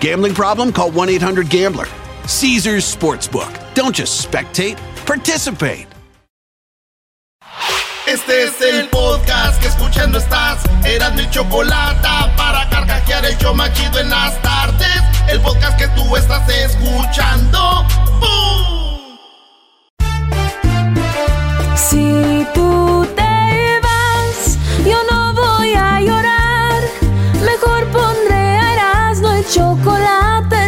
Gambling problem? Call 1 800 Gambler. Caesars Sportsbook. Don't just spectate, participate. Este es el podcast que escuchando estás. Eran mi chocolate para carcajear el yo machido en las tardes. El podcast que tú estás escuchando. ¡Bum! Si tú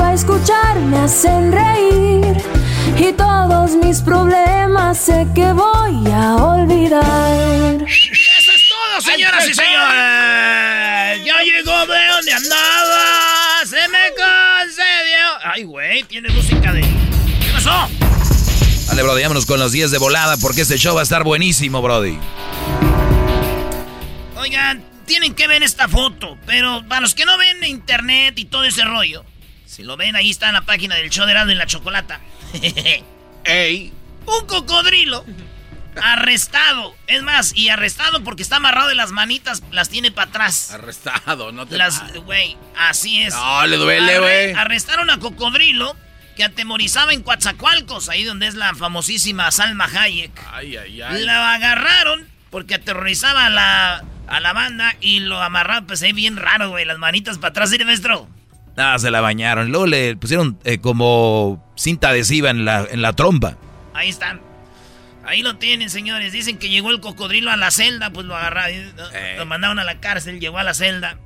para escuchar. Me hacen reír y todos mis problemas sé que voy a olvidar. Eso es todo, señoras y señores. Ya llegó de donde andaba. Se me concedió. Ay, güey, tiene música de. ¿Qué pasó? Dale, Brody, vámonos con los 10 de volada porque este show va a estar buenísimo, Brody. Oigan, tienen que ver esta foto, pero para los que no ven internet y todo ese rollo, si lo ven, ahí está en la página del show de Erasmo y la Chocolata. ¡Ey! Un cocodrilo arrestado. Es más, y arrestado porque está amarrado de las manitas, las tiene para atrás. Arrestado, no te Las, güey, así es. No, le duele, güey. Arrestaron a Cocodrilo que atemorizaba en Coatzacoalcos, ahí donde es la famosísima Salma Hayek. Ay, ay, ay. La agarraron porque aterrorizaba a la, a la banda y lo amarraron, pues ahí bien raro, güey, las manitas para atrás, ¿sí, maestro? Ah, se la bañaron. Luego le pusieron eh, como cinta adhesiva en la, en la trompa. Ahí están. Ahí lo tienen, señores. Dicen que llegó el cocodrilo a la celda, pues lo agarraron. Eh. Lo mandaron a la cárcel, llegó a la celda.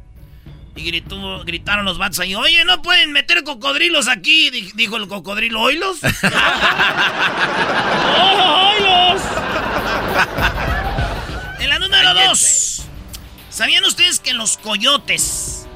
Y gritó, gritaron los vatos ahí, oye, no pueden meter cocodrilos aquí, di- dijo el cocodrilo, ¿oílos? ¡Oh, oílos! En la número dos, ¿sabían ustedes que los coyotes,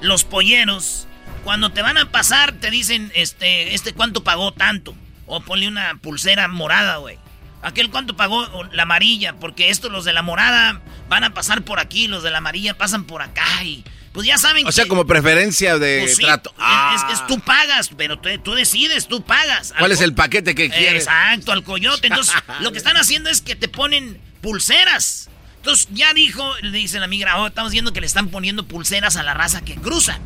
los polleros, cuando te van a pasar, te dicen, este, este cuánto pagó tanto? O ponle una pulsera morada, güey. Aquel cuánto pagó la amarilla, porque estos los de la morada van a pasar por aquí, los de la amarilla pasan por acá y pues ya saben O sea, como preferencia de pues sí, trato. es- Ah. Es, es tú pagas, pero tú, tú decides, tú pagas. ¿Cuál es el paquete que quieres? Exacto, al coyote. Entonces, lo que están haciendo es que te ponen pulseras. Entonces, ya dijo, le dice la migra, oh, estamos viendo que le están poniendo pulseras a la raza que cruza.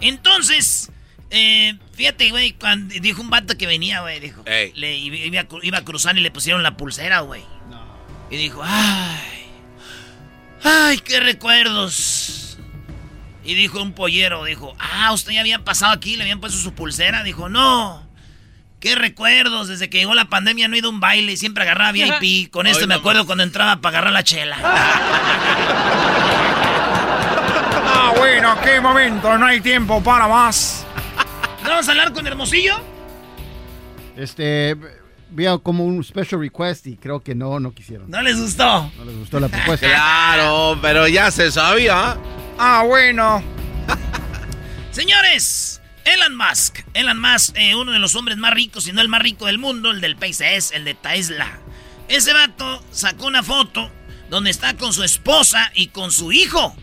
Entonces, eh, fíjate, güey, cuando dijo un vato que venía, güey, dijo, Ey. le iba, iba a cruzar y le pusieron la pulsera, güey. Y dijo, ay, ay, qué recuerdos. Y dijo un pollero, dijo, ah, usted ya había pasado aquí, le habían puesto su pulsera. Dijo, no, qué recuerdos, desde que llegó la pandemia no he ido a un baile, siempre agarraba VIP. Con esto me mamá. acuerdo cuando entraba para agarrar la chela. Bueno, qué momento, no hay tiempo para más. ¿Vamos a hablar con Hermosillo? Este, vi como un special request y creo que no, no quisieron. ¿No les gustó? No les gustó la propuesta. Claro, pero ya se sabía. Ah, bueno. Señores, Elon Musk. Elon Musk, eh, uno de los hombres más ricos, si no el más rico del mundo, el del PCS, el de Tesla. Ese vato sacó una foto donde está con su esposa y con su hijo.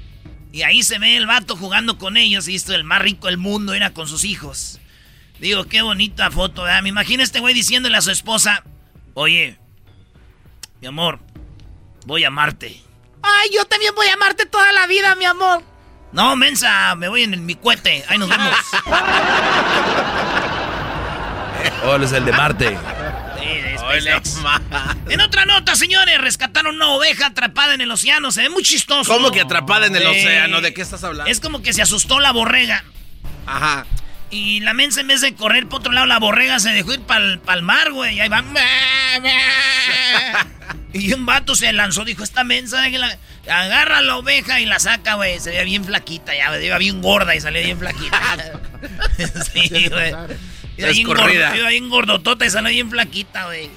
Y ahí se ve el vato jugando con ellos y esto, el más rico del mundo era con sus hijos. Digo, qué bonita foto, ¿verdad? Me imagino este güey diciéndole a su esposa, oye, mi amor, voy a amarte. Ay, yo también voy a amarte toda la vida, mi amor. No, mensa, me voy en mi cohete. Ahí nos vemos. Oh, es el de Marte. En otra nota, señores, rescataron una oveja atrapada en el océano. Se ve muy chistoso. ¿Cómo que atrapada en el océano? ¿De qué estás hablando? Es como que se asustó la borrega. Ajá. Y la mensa en vez de correr por otro lado, la borrega se dejó ir para el mar, güey. Y ahí va. Y un vato se lanzó, dijo, esta mensa, agarra la oveja y la saca, güey. Se veía bien flaquita, ya, iba bien gorda y salía bien flaquita. sí, güey. Iba bien, Descorrida. gordo, iba bien gordotota y salió bien flaquita, güey.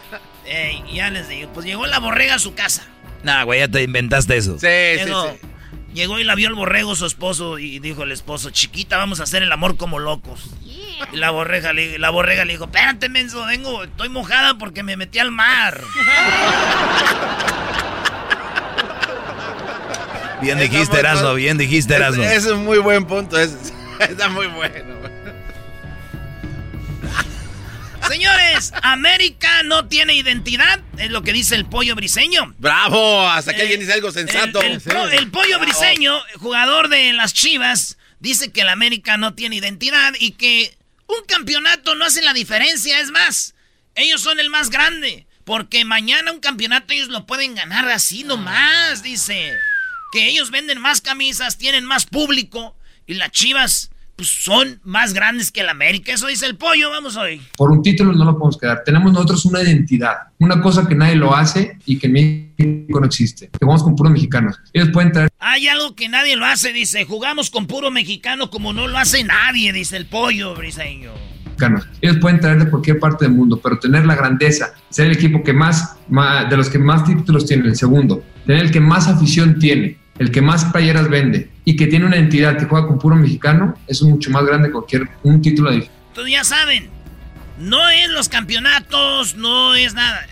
Ey, ya les digo, pues llegó la borrega a su casa. Nah, güey, ya te inventaste eso. Sí, Llegó, sí, sí. llegó y la vio el borrego su esposo y dijo el esposo, chiquita, vamos a hacer el amor como locos. Y la borrega, le, la borrega le dijo, espérate, menso, vengo, estoy mojada porque me metí al mar. Bien dijiste, Erasmo, bien dijiste, Erasmo. Ese es un muy buen punto. es- está muy bueno. Señores, América no tiene identidad, es lo que dice el pollo briseño. Bravo, hasta que Eh, alguien dice algo sensato. El, el pollo Bravo. briseño, jugador de las Chivas, dice que el América no tiene identidad y que un campeonato no hace la diferencia. Es más, ellos son el más grande. Porque mañana un campeonato ellos lo pueden ganar así nomás, dice. Que ellos venden más camisas, tienen más público y las Chivas pues, son más grandes que el América. Eso dice el pollo, vamos hoy. Por un título no lo podemos quedar. Tenemos nosotros una identidad, una cosa que nadie lo hace y que en México no existe. Que jugamos con puros mexicanos. Ellos pueden traer Hay algo que nadie lo hace, dice. Jugamos con puro mexicano como no lo hace nadie, dice el pollo briseño. Ellos pueden traer de cualquier parte del mundo, pero tener la grandeza, ser el equipo que más, más- de los que más títulos tiene, el segundo, tener el que más afición tiene, el que más playeras vende y que tiene una entidad que juega con puro mexicano, es mucho más grande que cualquier un título de ya saben, no es los campeonatos, no es nada.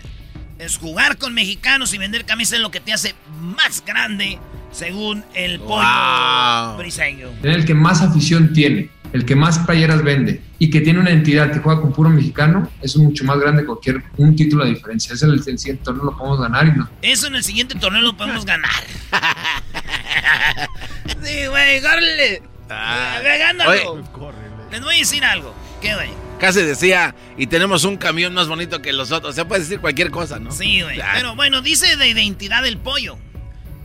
Es jugar con mexicanos y vender camisas es lo que te hace más grande, según el pollo Wow. briseño. tener el que más afición tiene, el que más playeras vende y que tiene una entidad que juega con puro mexicano, eso es mucho más grande que cualquier un título de diferencia. Ese es el, el siguiente torneo lo podemos ganar y no. Eso en el siguiente torneo lo podemos ganar. sí, güey, córrele. Ve, gándalo. Oye. Les voy a decir algo. ¿Qué, güey? Casi decía, y tenemos un camión más bonito que los otros. O sea, puede decir cualquier cosa, ¿no? Sí, güey. Ah. Pero bueno, dice de identidad del pollo,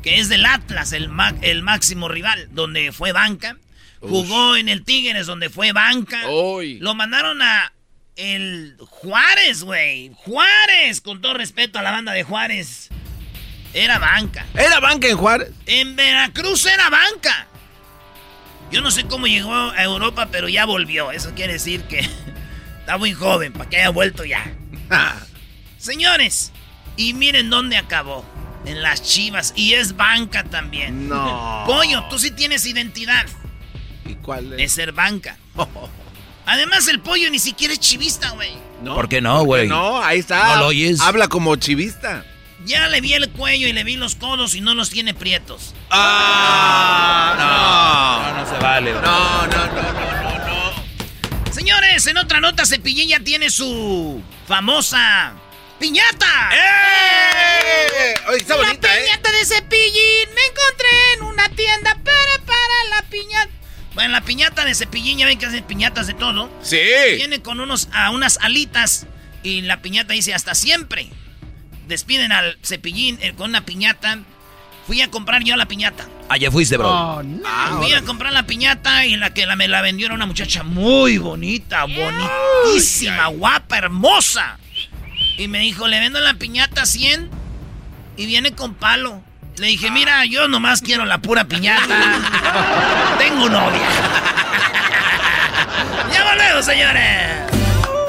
que es del Atlas, el, el máximo rival, donde fue banca. Jugó en el Tigres, donde fue banca. Lo mandaron a el Juárez, güey. Juárez, con todo respeto a la banda de Juárez. Era banca. ¿Era banca en Juárez? En Veracruz era banca. Yo no sé cómo llegó a Europa, pero ya volvió. Eso quiere decir que está muy joven para que haya vuelto ya. Señores, y miren dónde acabó. En las chivas. Y es banca también. No. Pollo, tú sí tienes identidad ¿Y cuál de es? ser banca. Además, el pollo ni siquiera es chivista, güey. No, ¿Por qué no, güey? No, ahí está. ¿No lo oyes? Habla como chivista. Ya le vi el cuello y le vi los codos y no los tiene prietos. Ah, No, no se vale. no. bro. No, no, no, no, no, no. Señores, en otra nota, Cepillín ya tiene su famosa piñata. ¡Eh! Oye, está bonita, la ¿eh? piñata de Cepillín me encontré en una tienda para para la piñata. Bueno, la piñata de Cepillín, ya ven que hacen piñatas de todo. Sí. Viene con unos, a unas alitas y la piñata dice hasta siempre. Despiden al Cepillín eh, con una piñata. Fui a comprar yo la piñata. Allá fuiste, bro. Oh, no. Fui a comprar la piñata y la que la, me la vendió era una muchacha muy bonita, bonitísima, guapa, hermosa. Y me dijo, le vendo la piñata a 100 y viene con palo. Le dije, mira, yo nomás quiero la pura piñata. Tengo novia. ya volvemos, señores.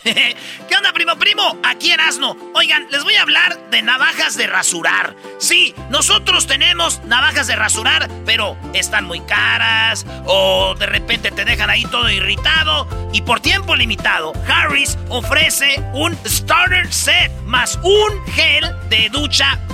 ¿Qué onda, primo, primo? Aquí Erasno. Oigan, les voy a hablar de navajas de rasurar. Sí, nosotros tenemos navajas de rasurar, pero están muy caras o de repente te dejan ahí todo irritado. Y por tiempo limitado, Harris ofrece un starter set más un gel de ducha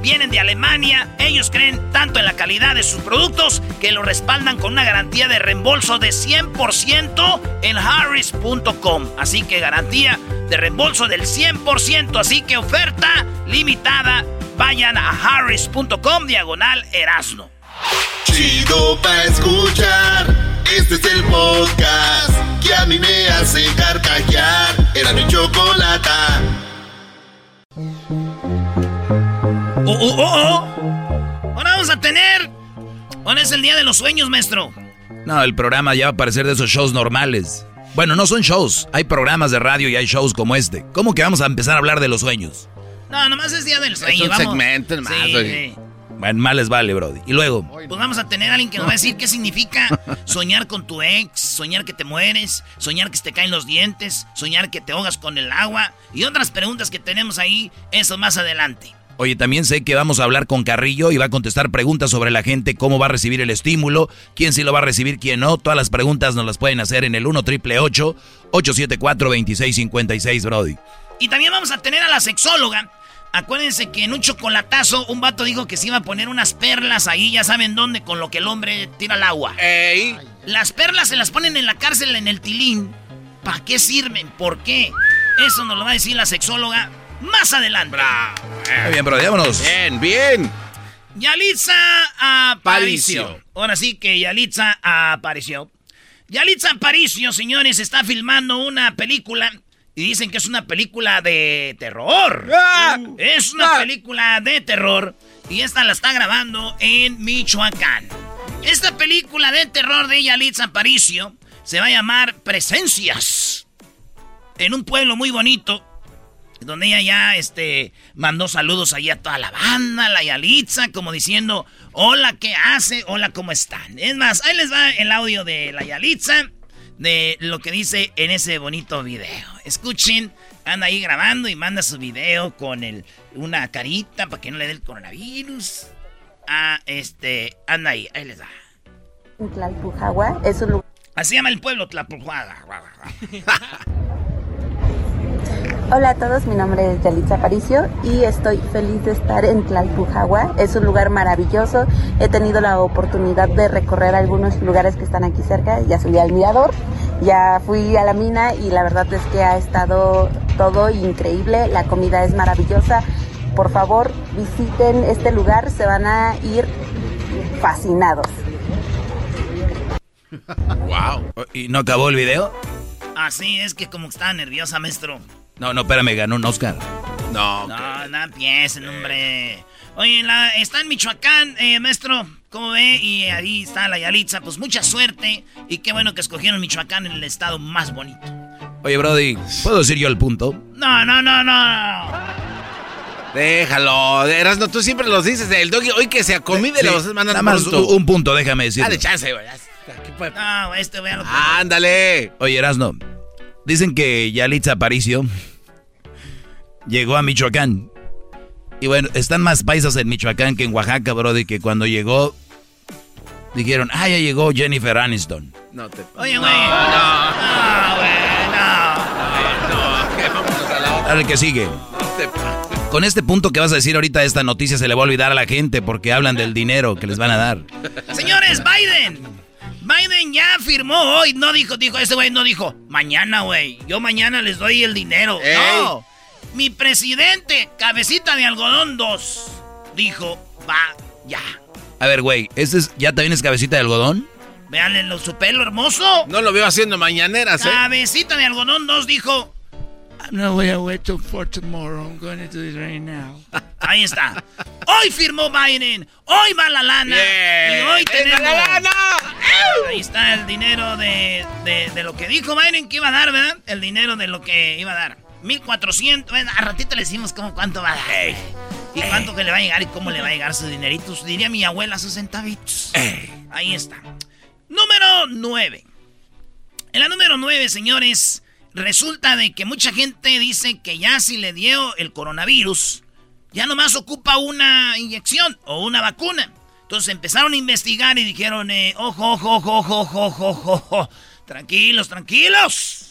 vienen de Alemania. Ellos creen tanto en la calidad de sus productos que lo respaldan con una garantía de reembolso de 100% en harris.com. Así que garantía de reembolso del 100%. Así que oferta limitada. Vayan a harris.com diagonal erasno. Chido pa' escuchar. Este es el podcast que a mí me hace carcajear. Era mi chocolate. Oh, oh, oh, oh. Ahora vamos a tener. Ahora es el día de los sueños, maestro. No, el programa ya va a parecer de esos shows normales. Bueno, no son shows. Hay programas de radio y hay shows como este. ¿Cómo que vamos a empezar a hablar de los sueños? No, nomás es día del sueño. Es un segmento más, Sí, oye. sí. Bueno, mal les vale, Brody. Y luego, Pues vamos a tener a alguien que nos va a decir qué significa soñar con tu ex, soñar que te mueres, soñar que se te caen los dientes, soñar que te ahogas con el agua y otras preguntas que tenemos ahí, eso más adelante. Oye, también sé que vamos a hablar con Carrillo y va a contestar preguntas sobre la gente, cómo va a recibir el estímulo, quién sí lo va a recibir, quién no. Todas las preguntas nos las pueden hacer en el 1 triple 874 2656, Brody. Y también vamos a tener a la sexóloga. Acuérdense que en un chocolatazo un vato dijo que se iba a poner unas perlas ahí, ya saben dónde, con lo que el hombre tira al agua. Ey. Las perlas se las ponen en la cárcel en el tilín. ¿Para qué sirven? ¿Por qué? Eso nos lo va a decir la sexóloga más adelante. Muy bien, Brody, vámonos. Bien, bien. Yalitza apareció. Aparicio. Ahora sí que Yalitza apareció. Yalitza Aparicio, señores, está filmando una película y dicen que es una película de terror. Es una película de terror y esta la está grabando en Michoacán. Esta película de terror de Yalitza Aparicio se va a llamar Presencias. En un pueblo muy bonito donde ella ya este, mandó saludos ahí a toda la banda, la Yalitza, como diciendo, hola, ¿qué hace? Hola, ¿cómo están? Es más, ahí les va el audio de la Yalitza, de lo que dice en ese bonito video. Escuchen, anda ahí grabando y manda su video con el, una carita para que no le dé el coronavirus. Ah, este, anda ahí, ahí les da. Tlalpujagua es un lugar. Así llama el pueblo, Tlapujuaga. Hola a todos, mi nombre es Yalitza Aparicio y estoy feliz de estar en Tlalpujagua. Es un lugar maravilloso. He tenido la oportunidad de recorrer algunos lugares que están aquí cerca. Ya subí al mirador, ya fui a la mina y la verdad es que ha estado todo increíble. La comida es maravillosa. Por favor, visiten este lugar, se van a ir fascinados. Wow. ¿Y no acabó el video? Así es que como estaba nerviosa, maestro. No, no, espérame, ganó un Oscar. No. No, no empiecen, hombre. Oye, la, está en Michoacán, eh, maestro. ¿Cómo ve? Y ahí está la Yalitza. Pues mucha suerte. Y qué bueno que escogieron Michoacán, el estado más bonito. Oye, Brody, ¿puedo decir yo el punto? No, no, no, no. Déjalo. De Erasmo, tú siempre los dices. El doggy, hoy que se acomide, Sí, los mandan Nada más un, un punto, déjame decir. Dale chance, güey. ya está, ¿qué puede- No, este, véalo. Ándale. Oye, Erasno, dicen que Yalitza Aparicio llegó a Michoacán. Y bueno, están más paisas en Michoacán que en Oaxaca, Brody, que cuando llegó dijeron, ah, ya llegó Jennifer Aniston. No te. Oye, güey. No, güey, no. No, que vámonos a la otra. Dale, que sigue. No te pases. Con este punto que vas a decir ahorita, esta noticia se le va a olvidar a la gente porque hablan del dinero que les van a dar. Señores, Biden. Biden ya firmó hoy. No dijo, dijo, ese güey no dijo, mañana, güey. Yo mañana les doy el dinero. Ey. No. Mi presidente, cabecita de algodón 2, dijo, va, ya. A ver, güey, ¿este es, ¿ya también es cabecita de algodón? Veanle su pelo hermoso. No lo veo haciendo mañaneras, ¿eh? Cabecita de algodón 2 dijo, No voy a wait till for tomorrow. I'm going to do it right now. ahí está. Hoy firmó Biden. Hoy va la lana. Bien, y hoy tenemos. Ahí está el dinero de, de, de, lo que dijo Biden que iba a dar, ¿verdad? El dinero de lo que iba a dar. 1400. Bueno, a ratito le decimos cómo, cuánto va a dar. Y cuánto que le va a llegar y cómo le va a llegar su dinerito. Diría mi abuela, sus centavitos. Ahí está. Número 9. En la número 9, señores, resulta de que mucha gente dice que ya si le dio el coronavirus, ya nomás ocupa una inyección o una vacuna. Entonces empezaron a investigar y dijeron, eh, ojo, ojo, ojo, ojo, ojo, ojo, ojo, tranquilos, tranquilos.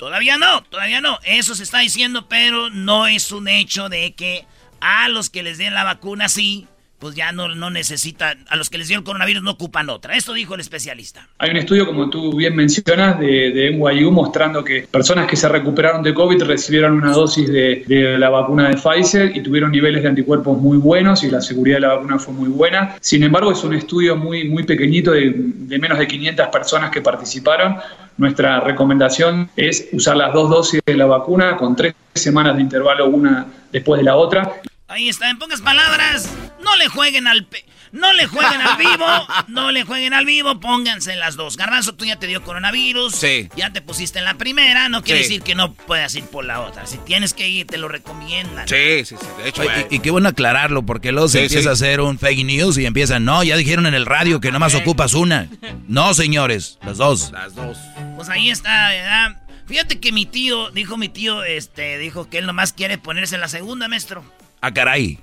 Todavía no, todavía no. Eso se está diciendo, pero no es un hecho de que a los que les den la vacuna sí, pues ya no, no necesitan, a los que les dio el coronavirus no ocupan otra. Esto dijo el especialista. Hay un estudio, como tú bien mencionas, de, de NYU mostrando que personas que se recuperaron de COVID recibieron una dosis de, de, la vacuna de Pfizer y tuvieron niveles de anticuerpos muy buenos y la seguridad de la vacuna fue muy buena. Sin embargo, es un estudio muy, muy pequeñito de, de menos de 500 personas que participaron. Nuestra recomendación es usar las dos dosis de la vacuna con tres semanas de intervalo una después de la otra. Ahí está, en pocas palabras, no le jueguen al pe no le jueguen al vivo, no le jueguen al vivo, pónganse las dos. Garbanzo, tú ya te dio coronavirus, sí. ya te pusiste en la primera, no quiere sí. decir que no puedas ir por la otra. Si tienes que ir, te lo recomiendan. Sí, sí, sí, de hecho. Oye, y, y, qué bueno aclararlo, porque luego se sí, empieza a hacer un fake news y empiezan, no, ya dijeron en el radio que nomás ocupas una. No, señores, las dos. Las dos. Pues ahí está, ¿verdad? Fíjate que mi tío, dijo mi tío, este, dijo que él nomás quiere ponerse en la segunda, maestro. Ah, caray.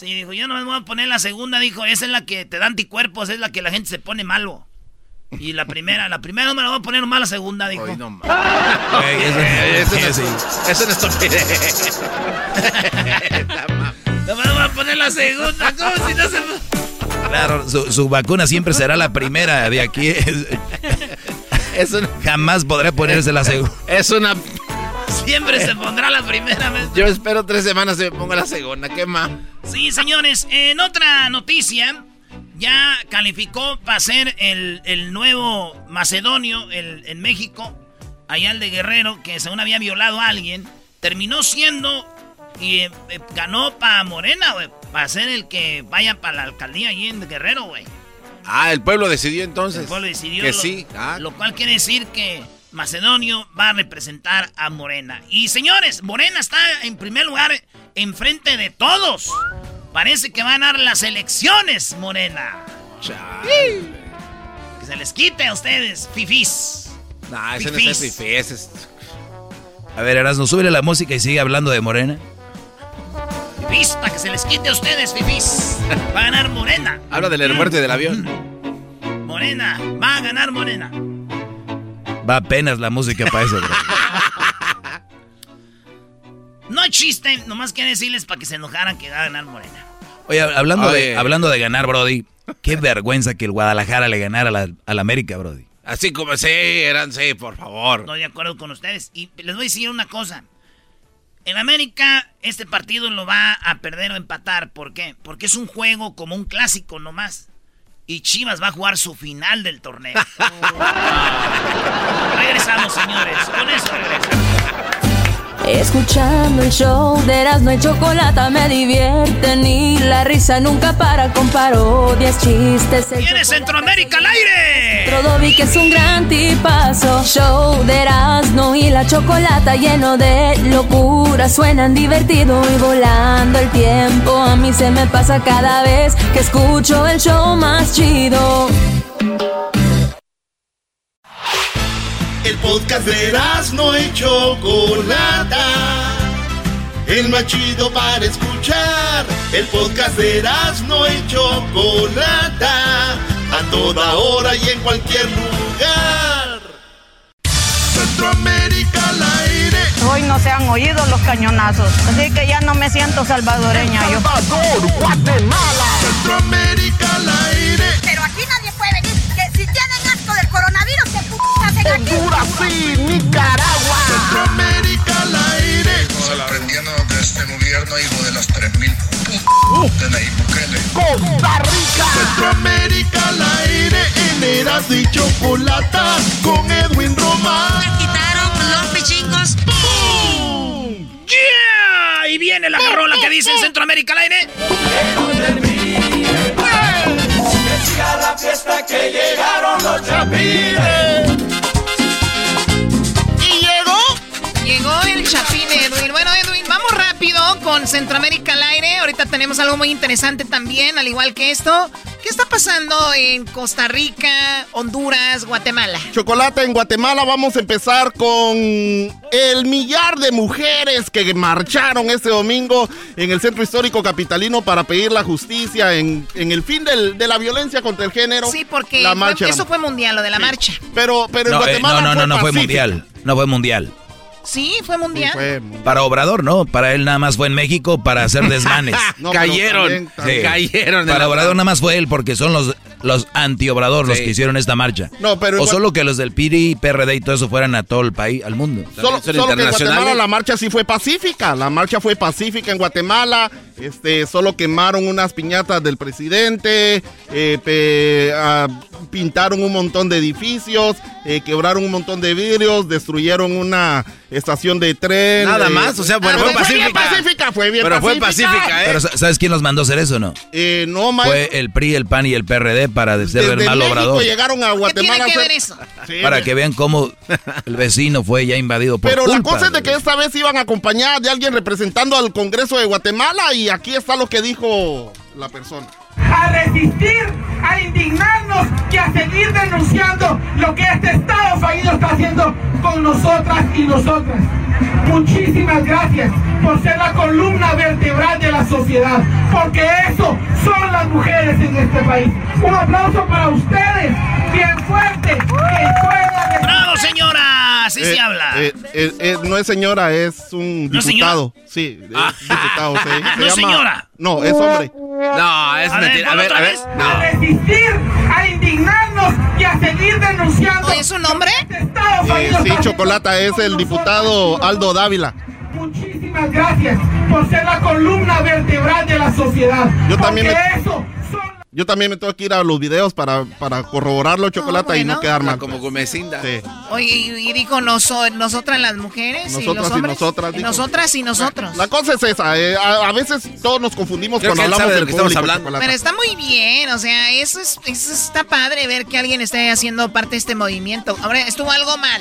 Sí, dijo, yo no me voy a poner la segunda, dijo, esa es la que te da anticuerpos, es la que la gente se pone malo. Y la primera, la primera no me la voy a poner nomás la segunda, dijo. Ay, no, Ey, eso, eso, no, eso, eso no es estupidez. no me voy a poner la segunda, ¿cómo si no se... Claro, su, su vacuna siempre será la primera de aquí. Es una... Jamás podré ponerse la segunda. Es una Siempre se pondrá la primera vez. Yo espero tres semanas y me pongo la segunda. ¿Qué más? Sí, señores. En otra noticia, ya calificó para ser el, el nuevo macedonio el, en México. Allá el de Guerrero, que según había violado a alguien. Terminó siendo y eh, ganó para Morena, güey. Para ser el que vaya para la alcaldía allí en Guerrero, güey. Ah, el pueblo decidió entonces. El pueblo decidió. Que lo, sí. Ah. Lo cual quiere decir que Macedonio va a representar a Morena. Y señores, Morena está en primer lugar enfrente de todos. Parece que van a dar las elecciones, Morena. Chale. Que se les quite a ustedes, fifís. No, ese fifís. no es fifí, ese es... A ver, Erasmo, súbele la música y sigue hablando de Morena. Para que se les quite a ustedes, fifís. Va a ganar Morena. Habla de la muerte del avión. Morena, va a ganar Morena. Va apenas la música para eso, bro. No chiste, nomás quiero decirles para que se enojaran que va a ganar Morena. Oye, hablando, Oye. De, hablando de ganar, Brody, qué vergüenza que el Guadalajara le ganara a la, a la América, Brody. Así como sí, eran sí, por favor. Estoy de acuerdo con ustedes. Y les voy a decir una cosa. En América, este partido lo va a perder o empatar. ¿Por qué? Porque es un juego como un clásico nomás. Y Chivas va a jugar su final del torneo. regresamos, señores. Con eso regresamos. Escuchando el show de Erasmo y Chocolata me divierte ni la risa nunca para con parodias, chistes. ¡Viene Centroamérica al aire! Trodovi que es un gran tipazo. Show de Erasmo y la Chocolata lleno de locura. Suenan divertido y volando el tiempo. A mí se me pasa cada vez que escucho el show más chido. El podcast de no y Chocolata. El más chido para escuchar. El podcast de no y Chocolata. A toda hora y en cualquier lugar. Centroamérica al aire. Hoy no se han oído los cañonazos. Así que ya no me siento salvadoreña. yo. Guatemala. Centroamérica al aire. Pero aquí nadie Honduras y Nicaragua. Centroamérica al aire. Sorprendiendo que este gobierno, hijo de las 3000 uh, de Nayib Bukele. Costa Rica. Centroamérica al aire. En Eras y Chocolata con Edwin Román. Me quitaron los pichingos. ¡Boom! ¡Yeah! Y viene la rola que dice en Centroamérica al aire. ¡Eh! Chapines. Chapín Edwin. Bueno, Edwin, vamos rápido con Centroamérica al aire. Ahorita tenemos algo muy interesante también, al igual que esto. ¿Qué está pasando en Costa Rica, Honduras, Guatemala? Chocolate, en Guatemala vamos a empezar con el millar de mujeres que marcharon este domingo en el centro histórico capitalino para pedir la justicia en, en el fin del- de la violencia contra el género. Sí, porque la marcha eso fue mundial, lo de la marcha. Pero, pero en No, eh, Guatemala no, no, no, no fue mundial. No fue mundial. Sí, fue mundial. Para Obrador, no. Para él nada más fue en México para hacer desmanes. No, Cayeron, también- también. cayeron en Para Obrador nada más fue él porque son los, los anti-Obrador los Sí. que hicieron esta marcha. No, pero o solo que los del PRI, PRD y todo eso fueran a todo el país, al mundo. Solo, solo que en Guatemala la marcha sí fue pacífica. La marcha fue pacífica en Guatemala. Este, solo quemaron unas piñatas del presidente, eh, pe- ah, pintaron un montón de edificios, eh, quebraron un montón de vidrios, destruyeron una estación de tren. Nada eh, más, o sea, bueno, ah, fue Fue bien pacífica. pacífica, fue bien Pero fue pacífica. pacífica, ¿eh? Pero sa- ¿sabes quién los mandó a hacer eso no? Eh, no, ma- Fue el PRI, el PAN y el PRD para ser el mal México Obrador. llegaron a Guatemala. a hacer- Sí, Para que vean cómo el vecino fue ya invadido por Pero la culpa cosa es de que esta vez iban acompañadas de alguien representando al Congreso de Guatemala y aquí está lo que dijo la persona. A resistir, a indignarnos y a seguir denunciando lo que este Estado fallido está haciendo con nosotras y nosotras. Muchísimas gracias por ser la columna vertebral de la sociedad, porque eso son las mujeres en este país. Un aplauso para ustedes, bien fuerte, que puedan... ¡Bravo, señora! Así Eh, se habla. eh, eh, eh, no es señora, es un ¿No diputado. Sí, es diputado. se- se ¿No es llama- señora? No, es hombre. No, es A ver, mentira. A ponlo ver, a ver. vez. a resistir, a indignarnos y a seguir denunciando. ¿Es un hombre? Eh, sí, Chocolata es el diputado Aldo Dávila. Muchísimas gracias por ser la columna vertebral de la sociedad. Yo también Porque me- eso Yo también me tengo que ir a los videos para, para corroborarlo, Chocolata, y no quedar mal. Como Gomecinda. Sí. Oye, y, y dijo noso- nosotras las mujeres y Nosotras los y nosotras, dijo. nosotras y nosotros. La cosa es esa, eh, a, a veces todos nos confundimos Creo cuando hablamos de del lo que estamos hablando. Pero está muy bien, o sea, eso, es, eso está padre ver que alguien esté haciendo parte de este movimiento. Ahora, estuvo algo mal.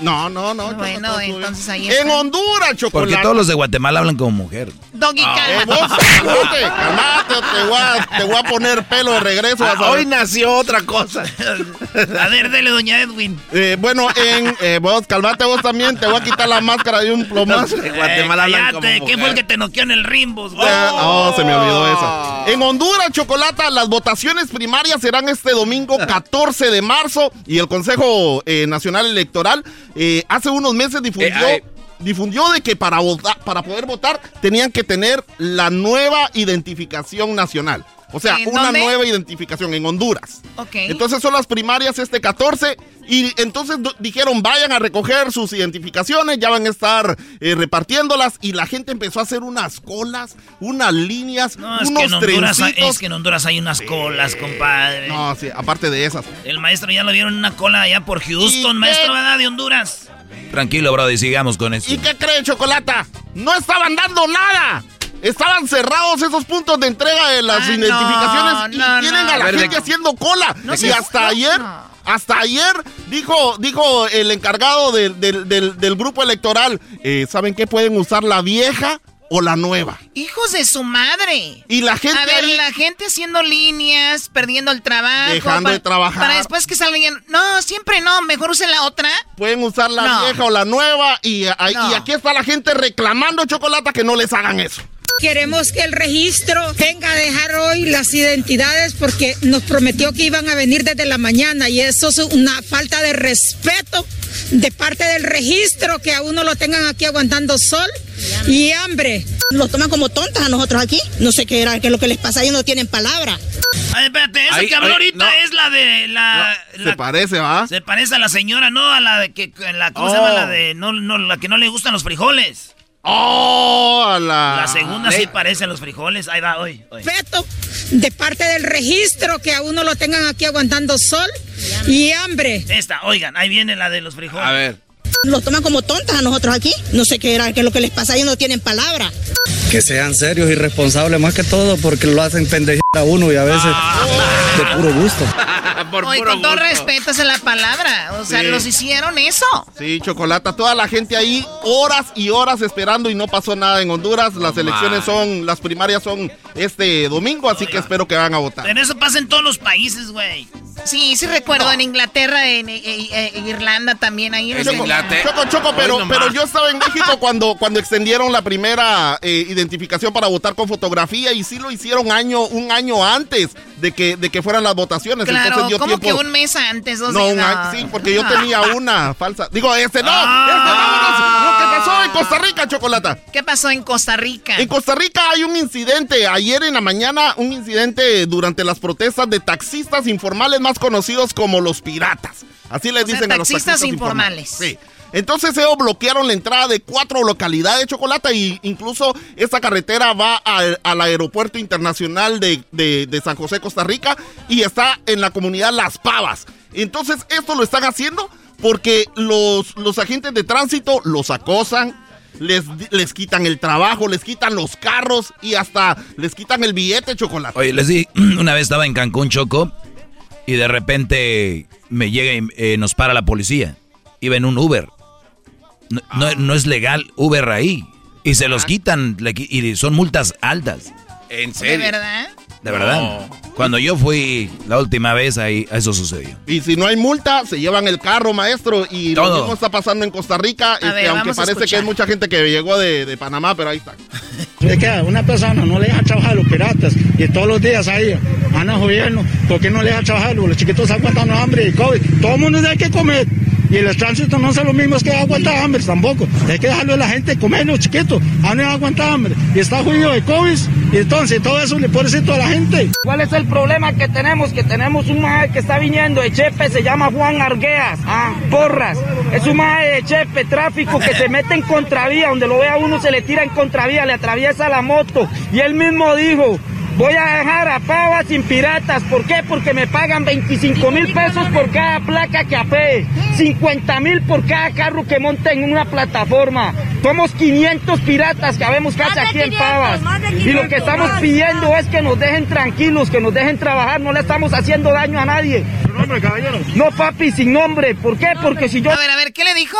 No, no, no. Bueno, entonces ahí En. Honduras, Chocolata. Porque todos los de Guatemala hablan como mujer. Doggy, Eh, cálmate. vos, cálmate, calmate, te voy, a, te voy a poner pelo de regreso. Ah, hoy nació otra cosa. A ver, dele, doña Edwin. Eh, bueno, en eh, vos, calmate vos también, te voy a quitar la máscara de un plomazo. En Guatemala Eh, hablan como cállate, ¿Quién fue el mujer. que te noqueó en el Rimbos, güey? Ah, oh, se me olvidó esa. En Honduras, Chocolata, las votaciones primarias serán este domingo 14 de marzo y el Consejo eh, Nacional Electoral eh, hace unos meses difundió, Eh, difundió de que para, votar, para poder votar tenían que tener la nueva identificación nacional. O sea, ¿En una dónde? nueva identificación en Honduras. Ok. Entonces son las primarias este 14 y entonces dijeron vayan a recoger sus identificaciones, ya van a estar eh, repartiéndolas y la gente empezó a hacer unas colas, unas líneas, No, es unos que, en Honduras hay, es que en Honduras hay unas colas, compadre. No, sí, aparte de esas. El maestro ya lo vieron en una cola allá por Houston, ¿Y maestro? ¿verdad? De Honduras. Tranquilo, Brody, sigamos con eso. ¿Y qué cree, Chocolata? No estaban dando nada. Estaban cerrados esos puntos de entrega de las Ah, identificaciones y no, tienen no. a la A ver, gente de- haciendo cola. Y hasta ayer, hasta ayer dijo, dijo el encargado del, del- del- del grupo electoral, eh, ¿saben qué? Pueden usar la vieja o la nueva. Hijos de su madre. Y la gente A ver, ahí- la gente haciendo líneas, perdiendo el trabajo. Dejando de trabajar. Para después que salgan. No, siempre no, mejor use la otra. pueden usar la No. vieja o la nueva y, a- No. y aquí está la gente reclamando chocolate que no les hagan eso. Queremos que el registro venga a dejar hoy las identidades porque nos prometió que iban a venir desde la mañana y eso es una falta de respeto de parte del registro que a uno lo tengan aquí aguantando sol y hambre. Los toman como tontas a nosotros aquí. No sé qué era, qué es lo que les pasa. Ellos no tienen palabra. Ay, espérate, esa que habló ahorita no. es la de la, la- Se parece, ¿va? se parece a la señora, no a la de que la ¿cómo se Oh. llama? La de no, no la que no le gustan los frijoles. ¡Oh! La, La segunda sí parece a los frijoles. Ahí va hoy. hoy. Respeto de parte del registro que a uno lo tengan aquí aguantando sol y hambre. Esta, oigan, ahí viene la de los frijoles. A ver. Los toman como tontas a nosotros aquí. No sé qué era, qué es lo que les pasa. Ellos no tienen palabra. Que sean serios y responsables más que todo porque lo hacen pendejar a uno y a veces de puro gusto. por Oye, puro con todo respeto, es la palabra. O sea, Sí. los hicieron eso. Sí, Chocolata, toda la gente ahí horas y horas esperando y no pasó nada en Honduras. Las elecciones son, las primarias son este domingo, así que espero que van a votar. Pero eso pasa en todos los países, güey. Sí, sí recuerdo en Inglaterra, en, en- en- en Irlanda también. Ahí en Choco, Choco, Choco, pero, pero yo estaba en México cuando, cuando extendieron la primera eh, identificación para votar con fotografía y sí lo hicieron año, un año antes de que, de que fueran las votaciones. Claro, Entonces dio como que un mes antes, No, un año- sí, porque yo No. tenía una falsa. Digo, este no, Ah. este vámonos. Lo que pasó en Costa Rica, Chocolata. ¿Qué pasó en Costa Rica? En Costa Rica hay un incidente, ayer en la mañana, un incidente durante las protestas de taxistas informales más conocidos como los piratas. Así les O sea, dicen a los taxistas taxistas informales. Sí. Entonces ellos bloquearon la entrada de cuatro localidades de Chocolata y incluso esta carretera va al, aeropuerto internacional de, San José, Costa Rica y está en la comunidad Las Pavas. Entonces esto lo están haciendo porque los, los agentes de tránsito los acosan, les, les quitan el trabajo, les quitan los carros y hasta les quitan el billete chocolate. Oye, les di, una vez estaba en Cancún, Choco, y de repente me llega y eh, nos para la policía. Iba en un Uber. No, no- no es legal Uber ahí. Y se los quitan, le y son multas altas. ¿En ¿De verdad? De verdad. Cuando yo fui la última vez, ahí eso sucedió. Y si no hay multa, se llevan el carro, maestro. Y lo Todo. mismo está pasando en Costa Rica, este, ver, aunque parece que hay mucha gente que llegó de, de Panamá, pero ahí está. Es que una persona no le deja trabajar a los piratas y todos los días ahí van al gobierno, ¿por qué no le deja trabajar? Los chiquitos están aguantando hambre y COVID. Todo el mundo tiene que comer. Y el tránsito no es lo mismo es que aguantar hambre tampoco. Hay que dejarle a la gente comer los chiquitos. A no aguantar hambre. Y está jodido de COVID. Y entonces todo eso le puede decir toda la gente. ¿Cuál es el problema que tenemos? Que tenemos un maje que está viniendo de Chepe, se llama Juan Argueas, ah, Porras. Es un maje de Chepe, tráfico, que se mete en contravía, donde lo vea uno se le tira en contravía, le atraviesa la moto. Y él mismo dijo, voy a dejar a Pava sin piratas. ¿Por qué? Porque me pagan 25 mil pesos por cada placa que apee, 50 mil por cada carro que monte en una plataforma. Somos 500 piratas que habemos casi aquí en Pavas. Y lo que estamos pidiendo es que nos dejen tranquilos, que nos dejen trabajar, no le estamos haciendo daño a nadie. nombre, caballero? No, papi, sin nombre. ¿Por qué? Porque si yo... A ver, a ver, ¿qué le dijo?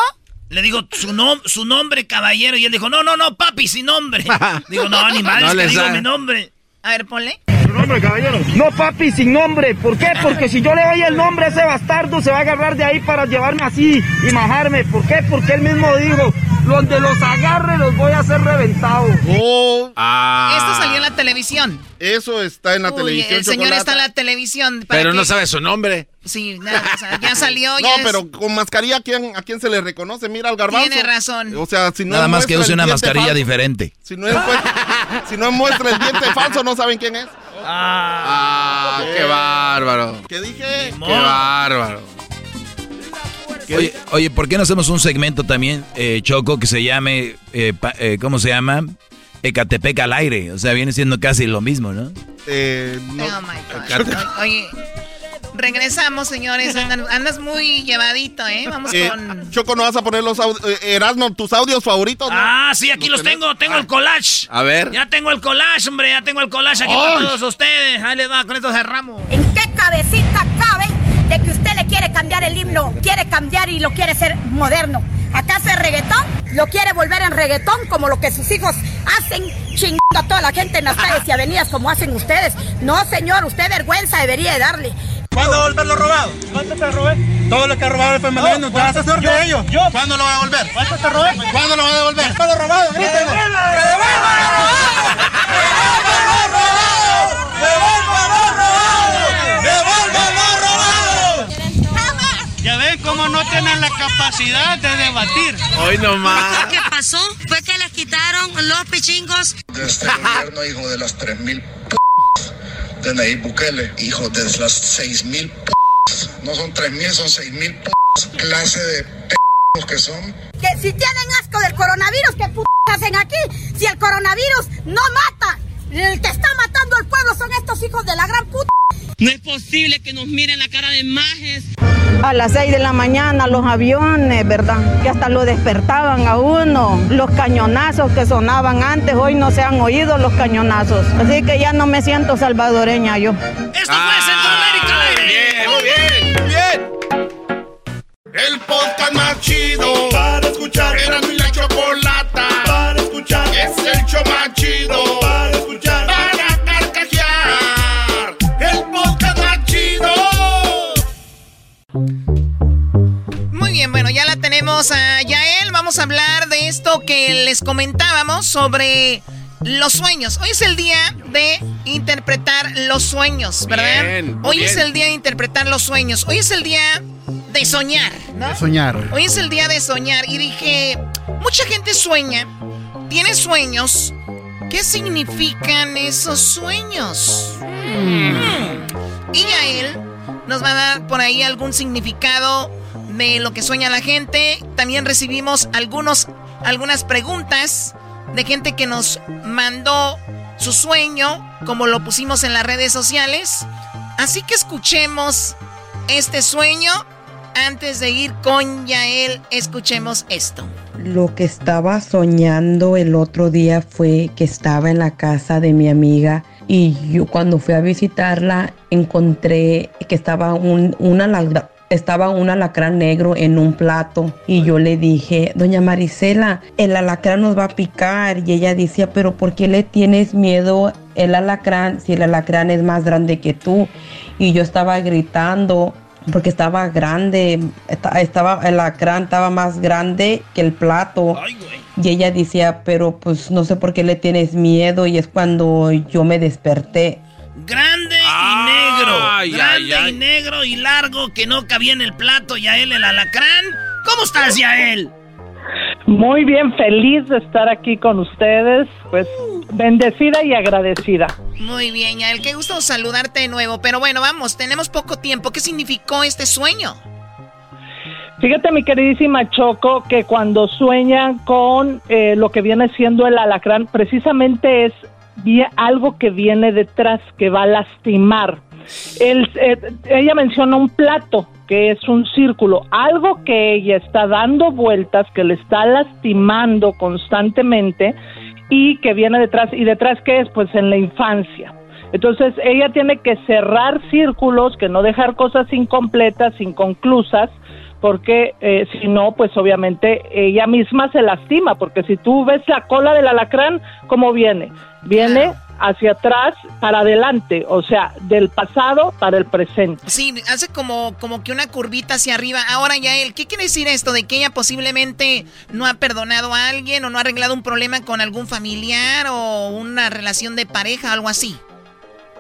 Le digo su, nom- su nombre, caballero, y él dijo, no, no, no, papi, sin nombre. digo, no, ni madre, No es que le digo sabe. mi nombre. A ver, ponle. nombre, caballero? No, papi, sin nombre. ¿Por qué? Porque si yo le doy el nombre a ese bastardo, se va a agarrar de ahí para llevarme así y majarme. ¿Por qué? Porque él mismo dijo, donde los agarre los voy a hacer reventados. Oh, Esto salió en la televisión. Eso está en la Uy, televisión. el señor está en la televisión. para Pero no sabe su nombre. Sí, nada, o sea, ya salió. No, ya es- pero con mascarilla, ¿a quién, ¿a quién se le reconoce? Mira al garbanzo. Tiene razón. O sea, si no Nada más que use una mascarilla falso- diferente. Si no, muestra, si no muestra el diente falso, no saben quién es. Ah, qué bárbaro. ¿Qué dije? Qué bárbaro. Oye, oye, ¿por qué no hacemos un segmento también, eh, Choco, que se llame, eh, pa- eh, ¿cómo se llama? Ecatepec al aire. O sea, viene siendo casi lo mismo, ¿no? Eh, Oh my God. O- Oye, regresamos, señores. Andan- andas muy llevadito, ¿eh? Vamos Eh, con. Choco, ¿no vas a poner los audios? Eh, Erasmo, tus audios favoritos? no? Ah, sí, aquí los tengo, tengo el collage. A ver. Ya tengo el collage, hombre, ya tengo el collage aquí para todos ustedes. Ahí les va, con esto cerramos. ¿En qué cabecita cabe de que usted le quiere cambiar el himno? Quiere cambiar y lo quiere hacer moderno. ¿Acaso es reggaetón? Lo quiere volver en reggaetón como lo que sus hijos hacen chingando a toda la gente en las calles y avenidas como hacen ustedes. No, señor, usted vergüenza debería de darle. ¿Cuándo va a volver lo robado? ¿Cuánto te robé? Todo lo que ha robado el FMLN, ¿te vas a hacer de ellos? Yo. ¿Cuándo lo va a devolver? ¿Cuánto te robé? ¿Cuándo lo va a devolver? ¿Cuándo lo robado? Grítelo. Ya ven cómo no tienen la capacidad de debatir. Hoy nomás. ¿Qué pasó? Fue que les quitaron los pichingos. de este gobierno, hijo de las 3.000 p de Nayib Bukele, hijo de las 6.000 p no son 3.000, son 6.000 p clase de p que son. Que si tienen asco del coronavirus, ¿qué p hacen aquí? Si el coronavirus no mata, el que está matando al pueblo son estos hijos de la gran puta. No es posible que nos miren la cara de majes. A las 6 de la mañana los aviones, ¿verdad? Que hasta lo despertaban a uno. Los cañonazos que sonaban antes, hoy no se han oído los cañonazos. Así que ya no me siento salvadoreña yo. Esto fue ah, Centroamérica bien, muy bien, bien. El podcast más chido para escuchar. Era mi la chocolata es el show más chido. Para escuchar. Para carcajear. El podcast más chido. Muy bien, bueno, ya la tenemos a Yael. Vamos a hablar de esto que les comentábamos sobre los sueños. Hoy es el día de interpretar los sueños, ¿verdad? Hoy es el día de interpretar los sueños. Hoy es el día de soñar, ¿no? De soñar. Hoy es el día de soñar. Y dije, mucha gente sueña tiene sueños. ¿Qué significan esos sueños? Mm. Y Yael nos va a dar por ahí algún significado de lo que sueña la gente. También recibimos algunos, algunas preguntas de gente que nos mandó su sueño, como lo pusimos en las redes sociales. Así que escuchemos este sueño. Antes de ir con Yael, escuchemos esto. Lo que estaba soñando el otro día fue que estaba en la casa de mi amiga y yo cuando fui a visitarla encontré que estaba un, una estaba un alacrán negro en un plato y yo le dije, doña Marisela, el alacrán nos va a picar y ella decía, pero ¿por qué le tienes miedo el alacrán si el alacrán es más grande que tú? Y yo estaba gritando porque estaba grande, estaba el alacrán estaba más grande que el plato. y ella decía, pero pues no sé por qué le tienes miedo y es cuando yo me desperté. Grande y negro. grande y negro y largo que no cabía en el plato. Yael el alacrán. ¿Cómo estás, Yael? Muy bien, feliz de estar aquí con ustedes. Pues bendecida y agradecida. Muy bien, Yael. Qué gusto saludarte de nuevo. Pero bueno, vamos, tenemos poco tiempo. ¿Qué significó este sueño? Fíjate, mi queridísima Choco, que cuando sueñan con eh, lo que viene siendo el alacrán, precisamente es algo que viene detrás, que va a lastimar. Eh, ella menciona un plato, que es un círculo, algo que ella está dando vueltas, que le está lastimando constantemente y que viene detrás. ¿Y detrás qué es? Pues en la infancia. Entonces ella tiene que cerrar círculos, que no dejar cosas incompletas, inconclusas, porque eh, si no, pues obviamente ella misma se lastima, porque si tú ves la cola del alacrán, ¿cómo viene? Viene hacia atrás para adelante, o sea, del pasado para el presente. Sí, hace como, como que una curvita hacia arriba. Ahora ya él, ¿qué quiere decir esto? ¿De que ella posiblemente no ha perdonado a alguien o no ha arreglado un problema con algún familiar o una relación de pareja, algo así?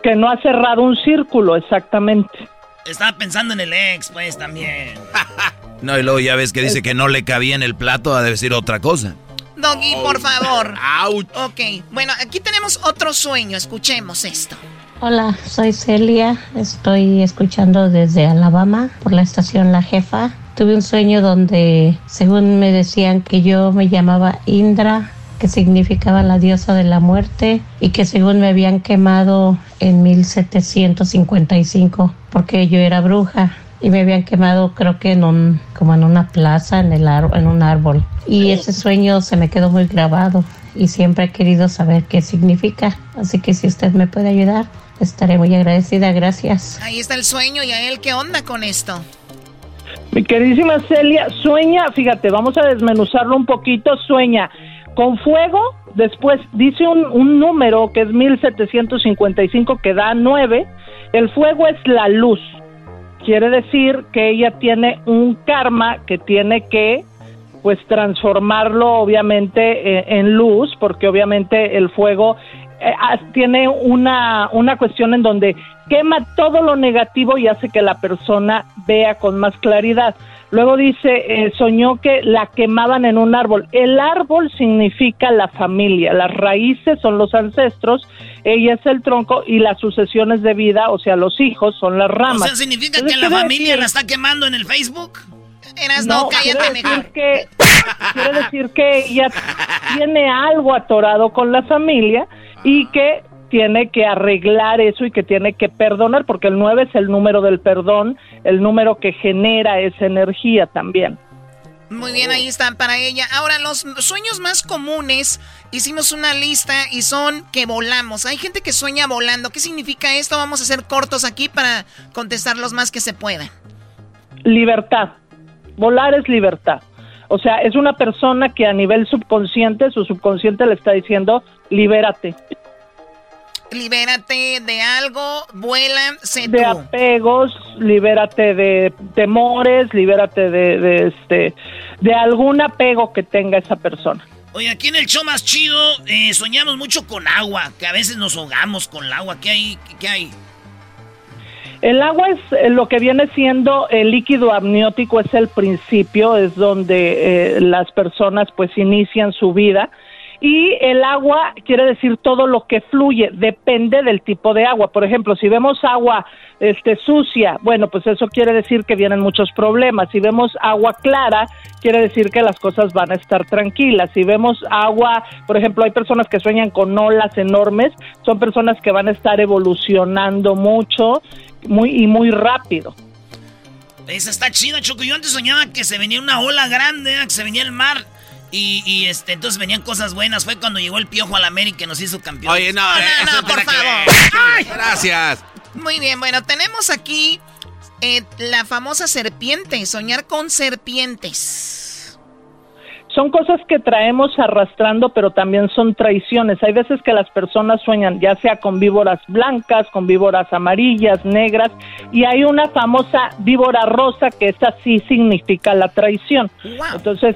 Que no ha cerrado un círculo, exactamente. Estaba pensando en el ex, pues, también. no, y luego ya ves que dice que no le cabía en el plato a decir otra cosa. Doggy, por favor. Ouch. Ok, bueno, aquí tenemos otro sueño. Escuchemos esto. Hola, soy Celia. Estoy escuchando desde Alabama por la estación La Jefa. Tuve un sueño donde, según me decían, que yo me llamaba Indra, que significaba la diosa de la muerte, y que según me habían quemado en 1755 porque yo era bruja y me habían quemado creo que en un como en una plaza en el en un árbol. Y ese sueño se me quedó muy grabado y siempre he querido saber qué significa. Así que si usted me puede ayudar estaré muy agradecida. Gracias. Ahí está el sueño. Y a él qué onda con esto mi queridísima Celia sueña. Fíjate vamos a desmenuzarlo un poquito. Sueña. Con fuego después dice un, un número que es 1755 que da 9 el fuego es la luz quiere decir que ella tiene un karma que tiene que pues transformarlo obviamente eh, en luz porque obviamente el fuego eh, tiene una, una cuestión en donde quema todo lo negativo y hace que la persona vea con más claridad. Luego dice, eh, soñó que la quemaban en un árbol. El árbol significa la familia, las raíces son los ancestros, ella es el tronco y las sucesiones de vida, o sea, los hijos son las ramas. O sea, ¿significa que la familia la está quemando en el Facebook? Eras no, quiere decir que quiere decir que ella tiene algo atorado con la familia y que tiene que arreglar eso y que tiene que perdonar, porque el 9 es el número del perdón, el número que genera esa energía también. Muy bien, ahí están para ella. Ahora, los sueños más comunes, hicimos una lista y son que volamos. Hay gente que sueña volando. ¿Qué significa esto? Vamos a ser cortos aquí para contestar los más que se pueda. Libertad. Volar es libertad. O sea, es una persona que a nivel subconsciente, su subconsciente le está diciendo, libérate. Libérate de algo, vuela, sé de apegos, libérate de temores, libérate de, de, este, de algún apego que tenga esa persona. Oye, aquí en el show más chido eh, soñamos mucho con agua, que a veces nos ahogamos con el agua. ¿Qué hay? ¿Qué hay? El agua es eh, lo que viene siendo el líquido amniótico, es el principio, es donde eh, las personas pues inician su vida y el agua quiere decir todo lo que fluye, depende del tipo de agua. Por ejemplo, si vemos agua este sucia, bueno, pues eso quiere decir que vienen muchos problemas. Si vemos agua clara, quiere decir que las cosas van a estar tranquilas. Si vemos agua, por ejemplo, hay personas que sueñan con olas enormes, son personas que van a estar evolucionando mucho muy y muy rápido. Esa está chida, Choco. Yo antes soñaba que se venía una ola grande, que se venía el mar y, este, entonces venían cosas buenas. Fue cuando llegó el piojo al América y nos hizo campeón. Oye, no, no, no, por favor. Gracias. Muy bien, bueno, tenemos aquí eh, la famosa serpiente, soñar con serpientes. Son cosas que traemos arrastrando, pero también son traiciones. Hay veces que las personas sueñan ya sea con víboras blancas, con víboras amarillas, negras, y hay una famosa víbora rosa que esta sí significa la traición. Entonces,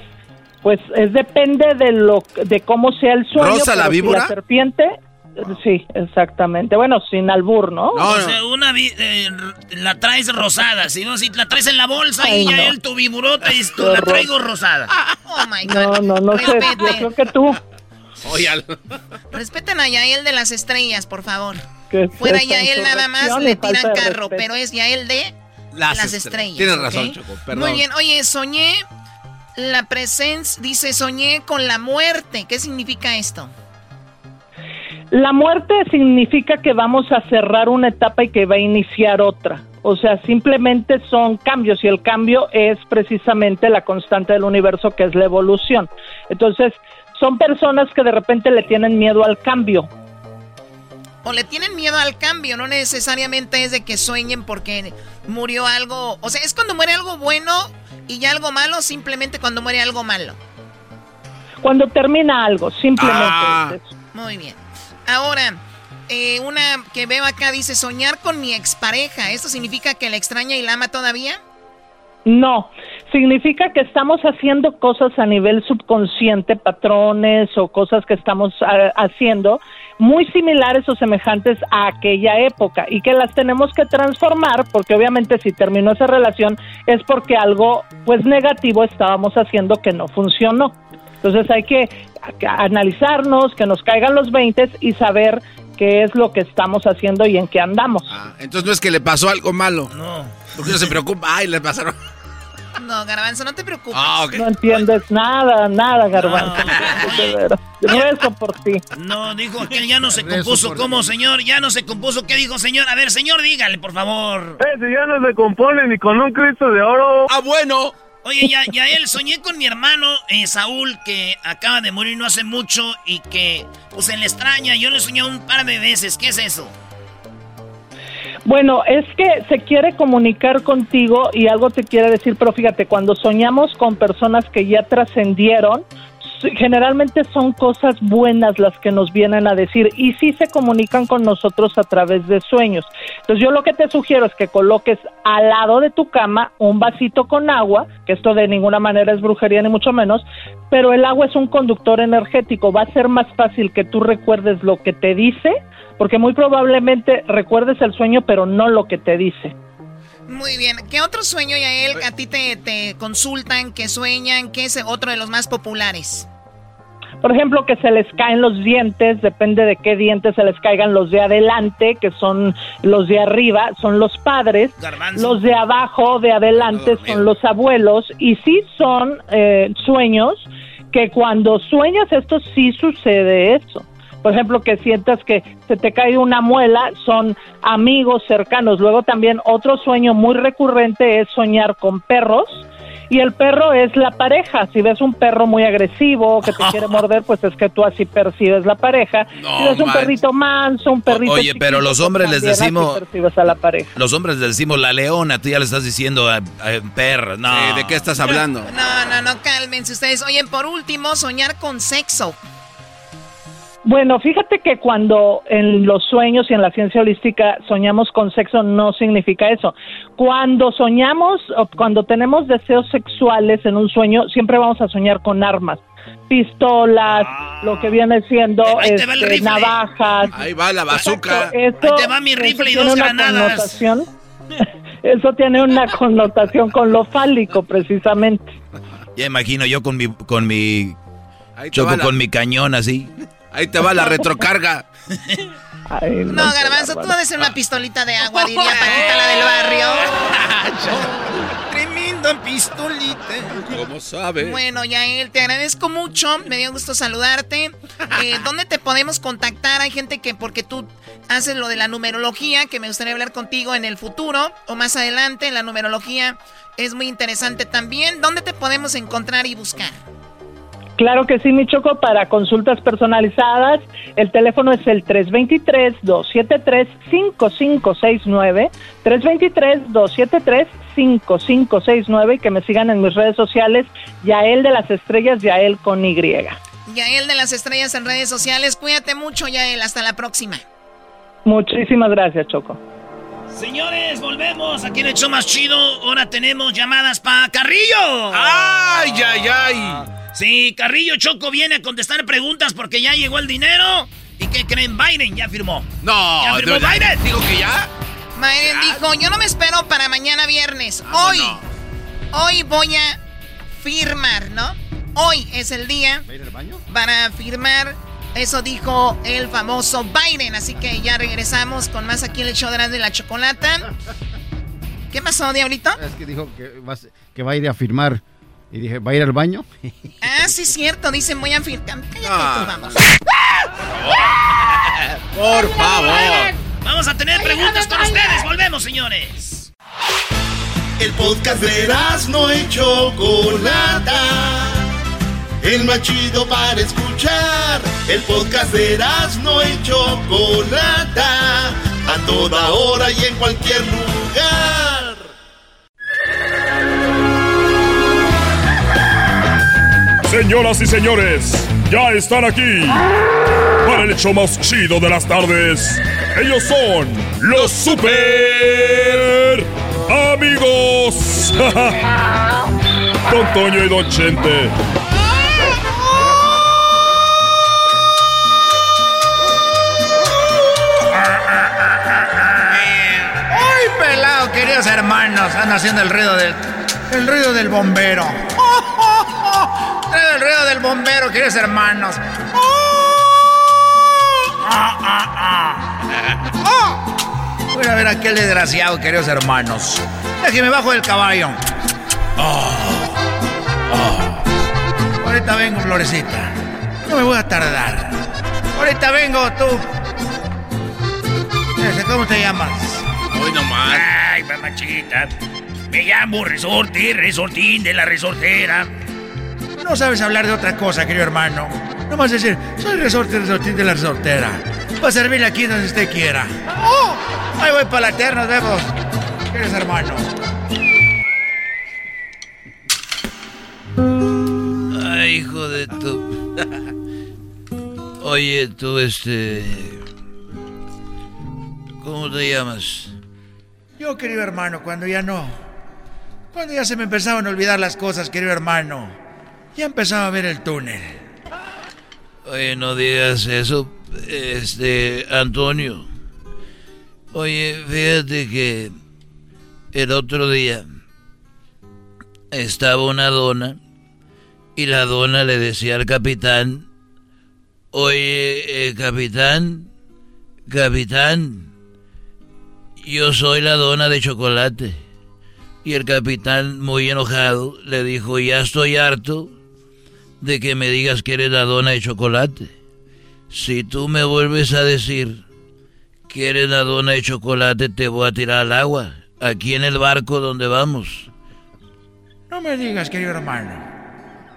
pues es depende de lo de cómo sea el sueño. ¿Rosa la víbora? la serpiente, sí, exactamente. Bueno, sin albur, ¿no? No, o sea, una eh, la traes rosada, si no, si la traes en la bolsa y ya él tu viburota y tú la traigo rosada. Oh my God. No, no, no sé, yo creo que tú. Oye, Respeten a Yael de las estrellas, por favor. Fuera Yael nada más le tiran carro, pero es Yael de las, estrellas. Tienes razón, Choco, perdón. Muy bien, oye, soñé la presencia, dice, soñé con la muerte. ¿Qué significa esto? La muerte significa que vamos a cerrar una etapa y que va a iniciar otra. O sea, simplemente son cambios y el cambio es precisamente la constante del universo que es la evolución. Entonces, son personas que de repente le tienen miedo al cambio. O le tienen miedo al cambio, no necesariamente es de que sueñen porque murió algo. O sea, es cuando muere algo bueno y ya algo malo, simplemente cuando muere algo malo. Cuando termina algo, simplemente. Ah. Muy bien. Ahora, eh, una que veo acá dice soñar con mi expareja. ¿Esto significa que la extraña y la ama todavía? No, significa que estamos haciendo cosas a nivel subconsciente, patrones o cosas que estamos ah, haciendo muy similares o semejantes a aquella época y que las tenemos que transformar porque obviamente si terminó esa relación es porque algo pues negativo estábamos haciendo que no funcionó. Entonces hay que analizarnos, que nos caigan los 20 y saber qué es lo que estamos haciendo y en qué andamos. Ah, entonces no es que le pasó algo malo. No. Porque no se preocupa. Ay, le pasaron. No, Garbanzo, no te preocupes. Ah, no entiendes nada, nada, Garbanzo. No. Rezo por ti. No, dijo que ya no se compuso. ¿Cómo, señor? Ya no se compuso. ¿Qué dijo, señor? A ver, señor, dígale, por favor. Ese ya no se compone ni con un Cristo de oro. Ah, bueno. Oye, ya, ya él, soñé con mi hermano eh, Saúl, que acaba de morir no hace mucho y que, pues, él le extraña. Yo le soñé un par de veces. ¿Qué es eso? Bueno, es que se quiere comunicar contigo y algo te quiere decir, pero fíjate, cuando soñamos con personas que ya trascendieron, generalmente son cosas buenas las que nos vienen a decir y sí se comunican con nosotros a través de sueños. Entonces yo lo que te sugiero es que coloques al lado de tu cama un vasito con agua, que esto de ninguna manera es brujería ni mucho menos, pero el agua es un conductor energético, va a ser más fácil que tú recuerdes lo que te dice porque muy probablemente recuerdes el sueño, pero no lo que te dice. Muy bien. ¿Qué otro sueño, Yael, a ti te, te consultan, que sueñan? ¿Qué es otro de los más populares? Por ejemplo, que se les caen los dientes, depende de qué dientes se les caigan los de adelante, que son los de arriba, son los padres, los de abajo, de adelante, son los abuelos, y sí son eh, sueños que cuando sueñas esto sí sucede eso. Por ejemplo, que sientas que se te cae una muela, son amigos cercanos. Luego también otro sueño muy recurrente es soñar con perros. Y el perro es la pareja. Si ves un perro muy agresivo que te quiere morder, pues es que tú así percibes la pareja. si ves un perrito manso, un perrito. Oye, pero los hombres les decimos. Percibes a la pareja. Los hombres les decimos la leona, tú ya le estás diciendo a, perro. No. ¿De qué estás hablando? No, no, no, cálmense ustedes. Oye, por último, soñar con sexo. Bueno, fíjate que cuando en los sueños y en la ciencia holística soñamos con sexo no significa eso. Cuando soñamos o cuando tenemos deseos sexuales en un sueño, siempre vamos a soñar con armas, pistolas, lo que viene siendo Ahí te va el este, rifle. navajas. Ahí va la bazooka. Eso- Ahí te va mi rifle y tiene dos una granadas. connotación- eso tiene una connotación con lo fálico, precisamente. Ya imagino yo con mi, con mi, choco la- con mi cañón así. Ahí te va la retrocarga. No, Garbanzo, tú debes ser una pistolita de agua, diría Paquita, la del barrio. Tremenda pistolita. ¿Cómo sabe? Bueno, Yael, te agradezco mucho. Me dio gusto saludarte. Eh, ¿Dónde te podemos contactar? Hay gente que, porque tú haces lo de la numerología, que me gustaría hablar contigo en el futuro o más adelante. La numerología es muy interesante también. ¿Dónde te podemos encontrar y buscar? Claro que sí, mi Choco, para consultas personalizadas, el teléfono es el 323-273-5569, 323-273-5569 y que me sigan en mis redes sociales, Yael de las Estrellas, Yael con Y. Yael de las Estrellas en redes sociales. Cuídate mucho, Yael. Hasta la próxima. Muchísimas gracias, Choco. Señores, volvemos aquí en el show más chido. Ahora tenemos llamadas para Carrillo. ¡Ay, ay, ay! Sí, Carrillo Choco viene a contestar preguntas porque ya llegó el dinero. ¿Y qué creen? Biden ya firmó. No, ¿Ya firmó verdad, Biden? Digo que ya. Biden dijo, yo no me espero para mañana viernes. Hoy, hoy voy a firmar, ¿no? Hoy es el día para firmar. Eso dijo el famoso Biden. Así que ya regresamos con más aquí en el show de la Chocolata. ¿Qué pasó, Diablito? Es que dijo va, a que va a ir a firmar. Y dije, ¿va a ir al baño? Ah, sí, cierto. Dicen, voy a. Cállate Ah. tú, vamos. Por favor. Vamos a tener preguntas con ustedes. Volvemos, señores. El podcast de no y Chocolata. El más chido para escuchar. El podcast de no y Chocolata. A toda hora y en cualquier lugar. Señoras y señores, ya están aquí para el hecho más chido de las tardes. Ellos son los super amigos. Don Toño y Don Chente. ¡Ay, pelado, queridos hermanos! Anda haciendo el ruido del. El ruido del bombero. Trae el ruido del bombero, queridos hermanos. Ah, ah, ah. Oh. Voy a ver a aquel desgraciado, queridos hermanos. Déjeme bajo del caballo. Oh. Oh. Ahorita vengo, Florecita. No me voy a tardar. Ahorita vengo, tú. ¿Cómo te llamas? Hoy nomás. Ay, mamachita. Me llamo Resorte, Resortín de la Resortera. No sabes hablar de otra cosa, querido hermano. No vas a decir, soy resorte, resortín de la resortera. Para servirle aquí donde usted quiera. ¡Oh! Ahí voy para la eterna, nos vemos. Queridos hermano. Ay, hijo de tu. Oye, tú, este. ¿Cómo te llamas? Yo, querido hermano, cuando ya no. Cuando ya se me empezaban a olvidar las cosas, querido hermano. Ya empezaba a ver el túnel. Oye, no digas eso, este, Antonio. Oye, fíjate que el otro día estaba una dona y la dona le decía al capitán, oye, eh, capitán, capitán, yo soy la dona de chocolate. Y el capitán, muy enojado, le dijo, ya estoy harto de que me digas que eres la dona de chocolate. Si tú me vuelves a decir que eres la dona de chocolate, te voy a tirar al agua, aquí en el barco donde vamos. No me digas, querido hermano.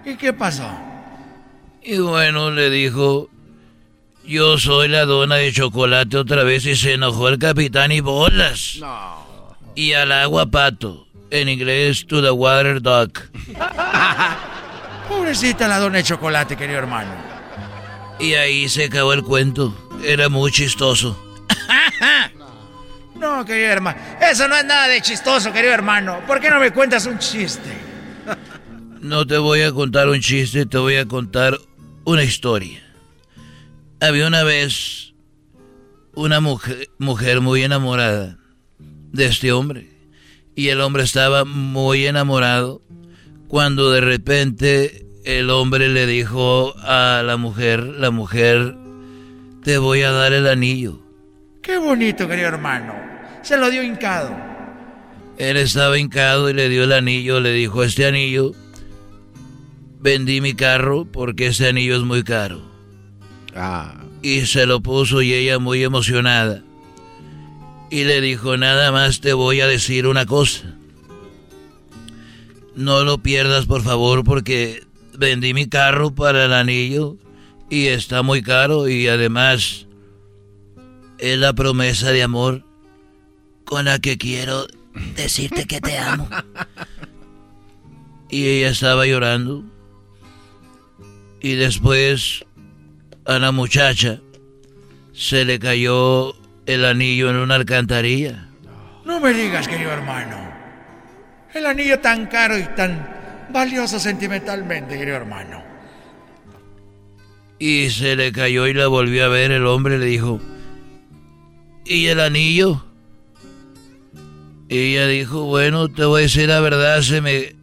¿Y qué pasó? Y bueno, le dijo, yo soy la dona de chocolate otra vez y se enojó el capitán y bolas. Y al agua pato, en inglés to the water duck. Pobrecita la dona de chocolate, querido hermano. Y ahí se acabó el cuento. Era muy chistoso. No, querido hermano. Eso no es nada de chistoso, querido hermano. ¿Por qué no me cuentas un chiste? No te voy a contar un chiste, te voy a contar una historia. Había una vez una mujer, mujer muy enamorada de este hombre. Y el hombre estaba muy enamorado cuando de repente el hombre le dijo a la mujer, la mujer, te voy a dar el anillo. Qué bonito, querido hermano. Se lo dio hincado. Él estaba hincado y le dio el anillo, le dijo, este anillo, vendí mi carro porque este anillo es muy caro. Ah. Y se lo puso y ella muy emocionada. Y le dijo, nada más te voy a decir una cosa. No lo pierdas, por favor, porque vendí mi carro para el anillo y está muy caro y además es la promesa de amor con la que quiero decirte que te amo. Y ella estaba llorando. Y después a la muchacha se le cayó el anillo en una alcantarilla. No me digas, querido hermano. El anillo tan caro y tan valioso sentimentalmente, querido hermano. Y se le cayó y la volvió a ver. El hombre le dijo, ¿y el anillo? Y ella dijo, bueno, te voy a decir la verdad, se me...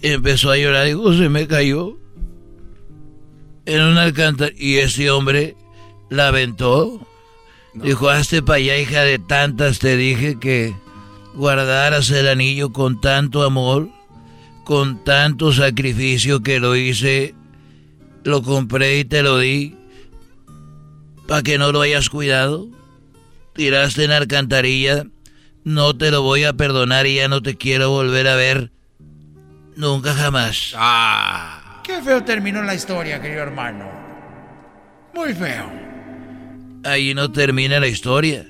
Empezó a llorar, dijo, se me cayó en una alcantarilla. Y ese hombre la aventó. Dijo, hazte para allá, hija de tantas, te dije que guardaras el anillo con tanto amor, con tanto sacrificio que lo hice, lo compré y te lo di, para que no lo hayas cuidado. Tiraste en la alcantarilla, no te lo voy a perdonar y ya no te quiero volver a ver. Nunca jamás. Ah. Qué feo terminó la historia, querido hermano. Muy feo. Ahí no termina la historia,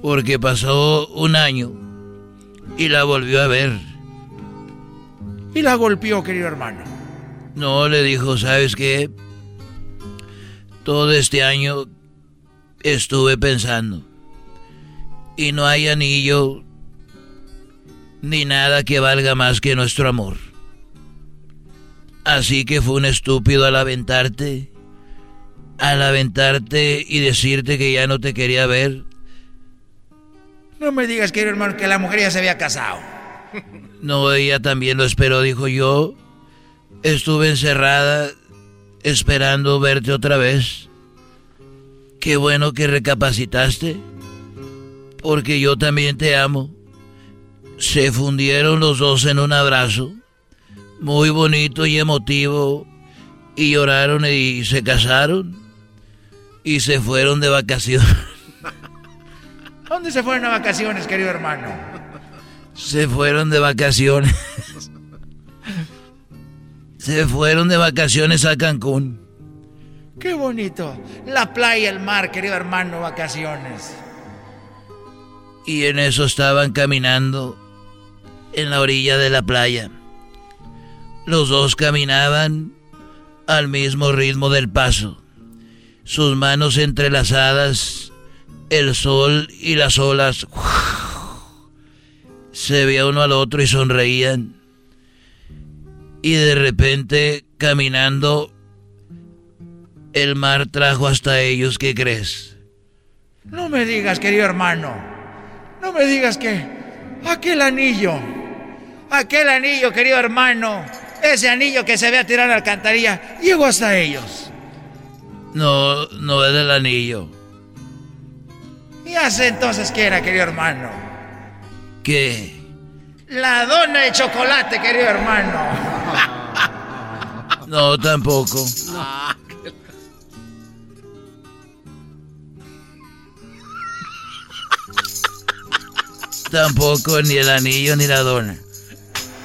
porque pasó un año y la volvió a ver. Y la golpeó, querido hermano. No, le dijo, ¿sabes qué? Todo este año estuve pensando. Y no hay anillo ni nada que valga más que nuestro amor. Así que fue un estúpido al aventarte, al aventarte y decirte que ya no te quería ver. No me digas, querido hermano, que la mujer ya se había casado. No, ella también lo esperó, dijo yo. Estuve encerrada esperando verte otra vez. Qué bueno que recapacitaste, porque yo también te amo. Se fundieron los dos en un abrazo, muy bonito y emotivo, y lloraron y se casaron, y se fueron de vacaciones. ¿Dónde se fueron a vacaciones, querido hermano? Se fueron de vacaciones. Se fueron de vacaciones a Cancún. Qué bonito. La playa, el mar, querido hermano, vacaciones. Y en eso estaban caminando en la orilla de la playa. Los dos caminaban al mismo ritmo del paso, sus manos entrelazadas, el sol y las olas. Se veía uno al otro y sonreían. Y de repente, caminando, el mar trajo hasta ellos, ¿qué crees? No me digas, querido hermano. No me digas que aquel anillo, aquel anillo, querido hermano, ese anillo que se había tirado a la alcantarilla, llegó hasta ellos. No, no es del anillo. ¿Y hace entonces qué era, querido hermano? ¿Qué? La dona de chocolate, querido hermano. No, tampoco. Tampoco ni el anillo ni la dona.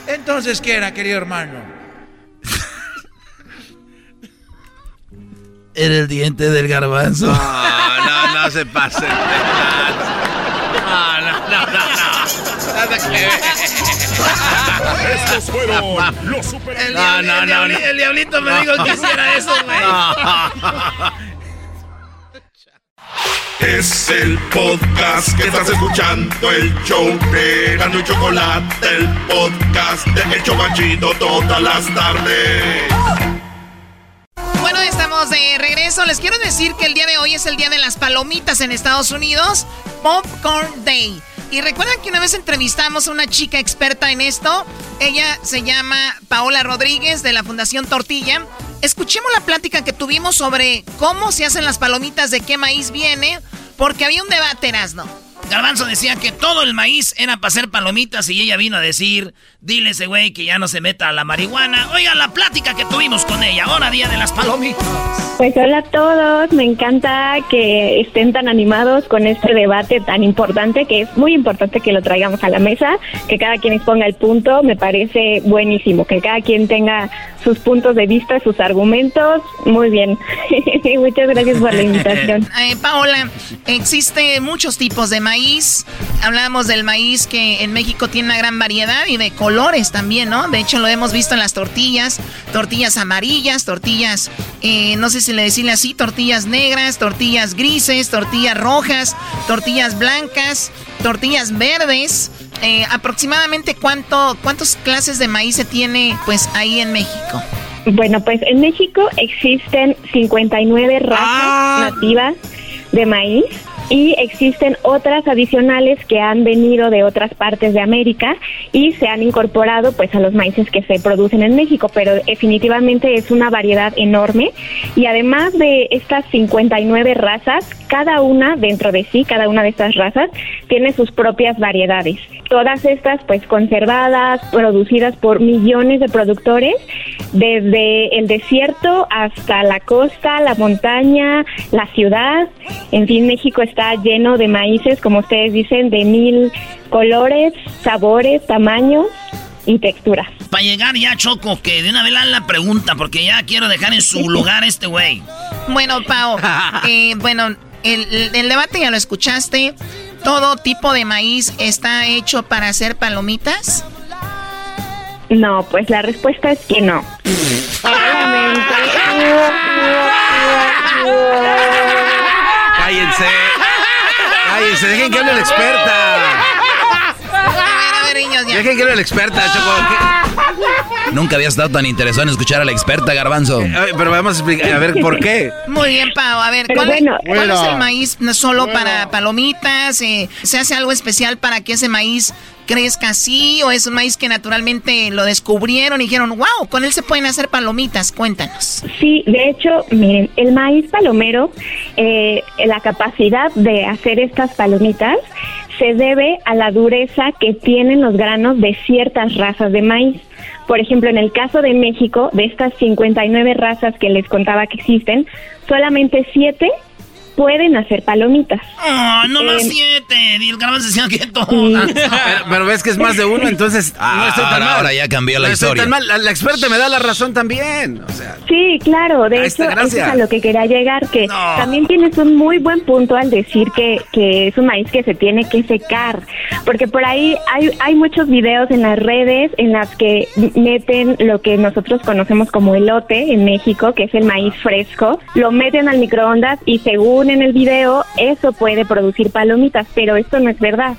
Entonces, ¿qué era, querido hermano? Era el diente del garbanzo. No, se pase. No, no, no, no. no. Nada que ver. Estos fueron los super... El, el diablito me dijo que hiciera eso, güey. Es el podcast que estás escuchando, el show de Gano y Chocolate, el podcast de El Chocachito todas las tardes. Bueno, estamos de regreso. Les quiero decir que el día de hoy es el día de las palomitas en Estados Unidos, Popcorn Day. Y recuerdan que una vez entrevistamos a una chica experta en esto. Ella se llama Paola Rodríguez de la Fundación Tortilla. Escuchemos la plática que tuvimos sobre cómo se hacen las palomitas, de qué maíz viene, porque había un debate, Erasno. Garbanzo decía que todo el maíz era para hacer palomitas y ella vino a decir, dile ese güey que ya no se meta a la marihuana. Oiga la plática que tuvimos con ella, ahora día de las palomitas. Pues hola a todos, me encanta que estén tan animados con este debate tan importante, que es muy importante que lo traigamos a la mesa, que cada quien exponga el punto, me parece buenísimo, que cada quien tenga sus puntos de vista, sus argumentos, muy bien. Muchas gracias por la invitación. Eh, Paola, existe muchos tipos de maíz. Hablamos del maíz que en México tiene una gran variedad y de colores también, ¿no? De hecho, lo hemos visto en las tortillas, tortillas amarillas, tortillas, eh, no sé si le decirle así, tortillas negras, tortillas grises, tortillas rojas, tortillas blancas, tortillas verdes. Eh, aproximadamente cuánto, cuántas clases de maíz se tiene pues ahí en México. Bueno, pues en México existen 59 razas Ah. nativas de maíz y existen otras adicionales que han venido de otras partes de América y se han incorporado pues a los maíces que se producen en México, pero definitivamente es una variedad enorme y además de estas 59 razas, cada una dentro de sí, cada una de estas razas tiene sus propias variedades. Todas estas pues conservadas, producidas por millones de productores desde el desierto hasta la costa, la montaña, la ciudad. En fin, México está lleno de maíces, como ustedes dicen, de mil colores, sabores, tamaños y texturas. Para llegar ya, Choco, que de una vez la, la pregunta, porque ya quiero dejar en su lugar a este güey. Bueno, Pau, eh, bueno, el, el debate ya lo escuchaste. ¿Todo tipo de maíz está hecho para hacer palomitas? No, pues la respuesta es que no. Cállense. Cállense, dejen que hable la experta. A ver, niños, ya. Dejen que hable la experta, Choco. Nunca había estado tan interesado en escuchar a la experta, Garbanzo. Eh, Pero vamos a explicar, a ver, ¿por qué? Muy bien, Pau. A ver, ¿cuál, es- bueno, cuál es bueno. el maíz no solo para palomitas? Eh, ¿Se hace algo especial para que ese maíz crezca así? ¿O es un maíz que naturalmente lo descubrieron y dijeron, wow, con él se pueden hacer palomitas? Cuéntanos. Sí, de hecho, miren, el maíz palomero, eh, la capacidad de hacer estas palomitas se debe a la dureza que tienen los granos de ciertas razas de maíz. Por ejemplo, en el caso de México, de estas 59 razas que les contaba que existen, solamente 7 pueden hacer palomitas. Ah, no más Eh, siete. Y el garbanzo decía que todo. Pero, pero ves que es más de uno, entonces no estoy tan ahora- mal. ahora ya cambió la No estoy historia. tan mal. La, la experta me da la razón también. O sea, Sí, claro, de hecho, eso es a lo que quería llegar, que también tienes un muy buen punto al decir que, que es un maíz que se tiene que secar, porque por ahí hay, hay muchos videos en las redes en las que meten lo que nosotros conocemos como elote en México, que es el maíz fresco, lo meten al microondas y según en el video, eso puede producir palomitas, pero esto no es verdad.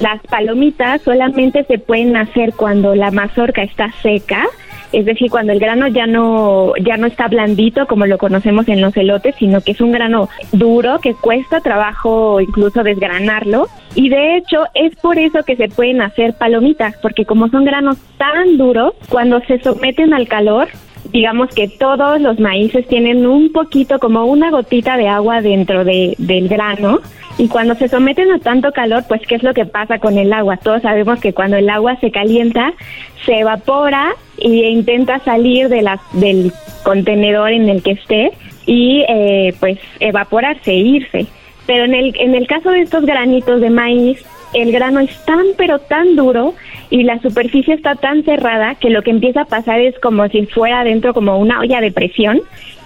Las palomitas solamente se pueden hacer cuando la mazorca está seca, es decir, cuando el grano ya no ya no está blandito como lo conocemos en los elotes, sino que es un grano duro que cuesta trabajo incluso desgranarlo y de hecho es por eso que se pueden hacer palomitas, porque como son granos tan duros, cuando se someten al calor digamos que todos los maíces tienen un poquito, como una gotita de agua dentro de, del grano. Y cuando se someten a tanto calor, pues ¿qué es lo que pasa con el agua? Todos sabemos que cuando el agua se calienta, se evapora e intenta salir de la, del contenedor en el que esté y eh, pues evaporarse, irse. Pero en el, en el caso de estos granitos de maíz, el grano es tan pero tan duro y la superficie está tan cerrada que lo que empieza a pasar es como si fuera dentro como una olla de presión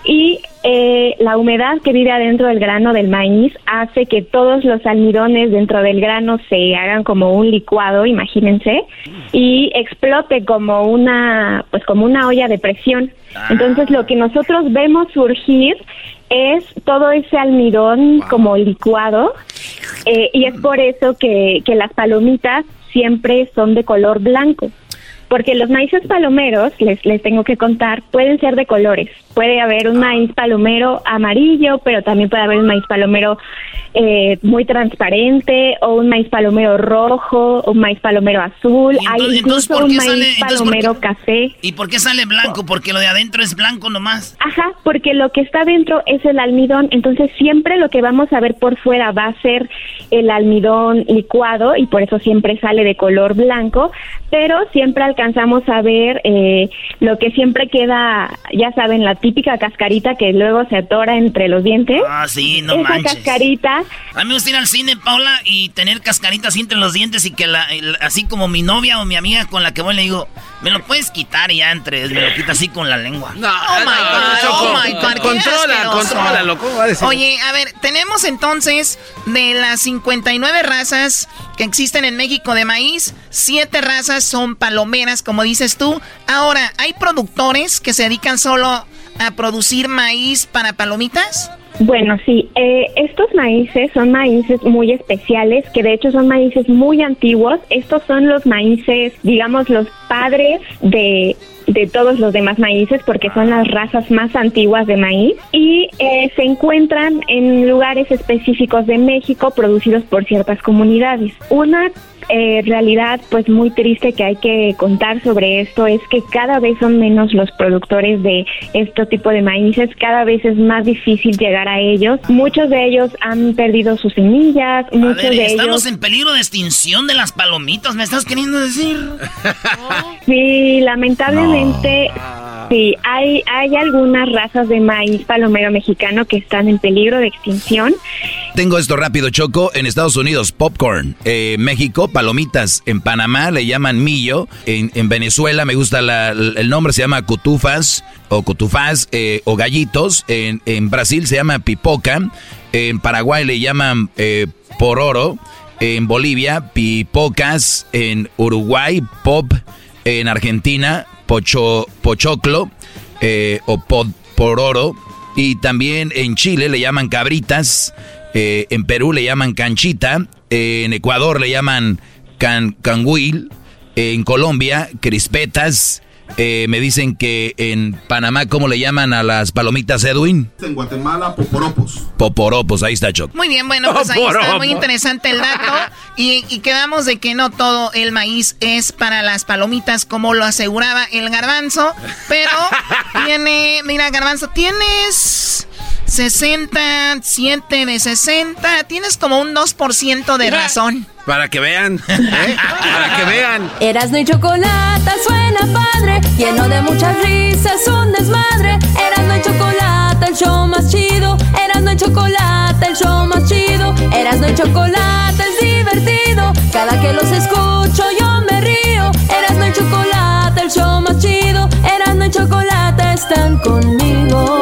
y eh, la humedad que vive adentro del grano del maíz hace que todos los almidones dentro del grano se hagan como un licuado, imagínense, y explote como una, pues como una olla de presión. Entonces lo que nosotros vemos surgir es todo ese almidón como licuado eh, y es por eso que, que las palomitas siempre son de color blanco. Porque los maíces palomeros, les, les tengo que contar, pueden ser de colores. Puede haber un maíz palomero amarillo, pero también puede haber un maíz palomero eh, muy transparente, o un maíz palomero rojo, un maíz palomero azul. Hay incluso un maíz palomero café. ¿Y por qué sale blanco? Porque lo de adentro es blanco nomás. Ajá, porque lo que está dentro es el almidón. Entonces siempre lo que vamos a ver por fuera va a ser el almidón licuado y por eso siempre sale de color blanco, pero siempre alcanzamos a ver eh, lo que siempre queda, ya saben, la típica cascarita que luego se atora entre los dientes. Ah, sí, no Esa manches. cascarita. A mí me gusta ir al cine, Paula, y tener cascaritas entre los dientes y que la, el- así como mi novia o mi amiga con la que voy le digo, me lo puedes quitar y ya entre, me lo quita así con la lengua. No, Oh my God, oh my God, Controla, asqueroso. contrólalo, ¿cómo va a decir? Oye, a ver, tenemos entonces de las 59 razas que existen en México de maíz, siete razas son palomeras, como dices tú. Ahora, ¿hay productores que se dedican solo producir maíz para palomitas? Bueno, sí, eh, estos maíces son maíces muy especiales, que de hecho son maíces muy antiguos. Estos son los maíces, digamos, los padres de, de todos los demás maíces, porque son las razas más antiguas de maíz. Y eh, se encuentran en lugares específicos de México, producidos por ciertas comunidades. Una eh, realidad pues muy triste que hay que contar sobre esto es que cada vez son menos los productores de este tipo de maíces, cada vez es más difícil llegar a ellos. Muchos de ellos han perdido sus semillas, A muchos ver, de estamos ellos en peligro de extinción de las palomitas, ¿me estás queriendo decir? Sí, lamentablemente sí, hay hay algunas razas de maíz palomero mexicano que están en peligro de extinción. Tengo esto rápido, Choco. En Estados Unidos, popcorn. Eh, México, palomitas. En Panamá le llaman millo. En, en Venezuela me gusta la- el nombre, se llama cutufas o cutufas eh, o gallitos. En, en Brasil se llama pipoca. En Paraguay le llaman eh, pororo. En Bolivia, pipocas. En Uruguay, pop. En Argentina, pocho, pochoclo eh, o pod, pororo. Y también en Chile le llaman cabritas. eh, en Perú le llaman canchita. eh, en Ecuador le llaman can, canguil. en Colombia, crispetas. Eh, me dicen que en Panamá, ¿cómo le llaman a las palomitas, Edwin? En Guatemala, poporopos. Poporopos, ahí está, Choc. Muy bien, bueno, pues ahí está muy interesante el dato. Y, y quedamos de que no todo el maíz es para las palomitas, como lo aseguraba el garbanzo. Pero tiene, mira, garbanzo, tienes 67 de 60. Tienes como un 2% de razón. Para que vean, ¿eh? Para que vean. Erasno y chocolate suena padre, lleno de muchas risas, un desmadre. Erasno y chocolate, el show más chido. Erasno y chocolate, el show más chido. Erasno y chocolate es divertido. Cada que los escucho yo me río. Erasno y chocolate, el show más chido. Erasno y chocolate están conmigo.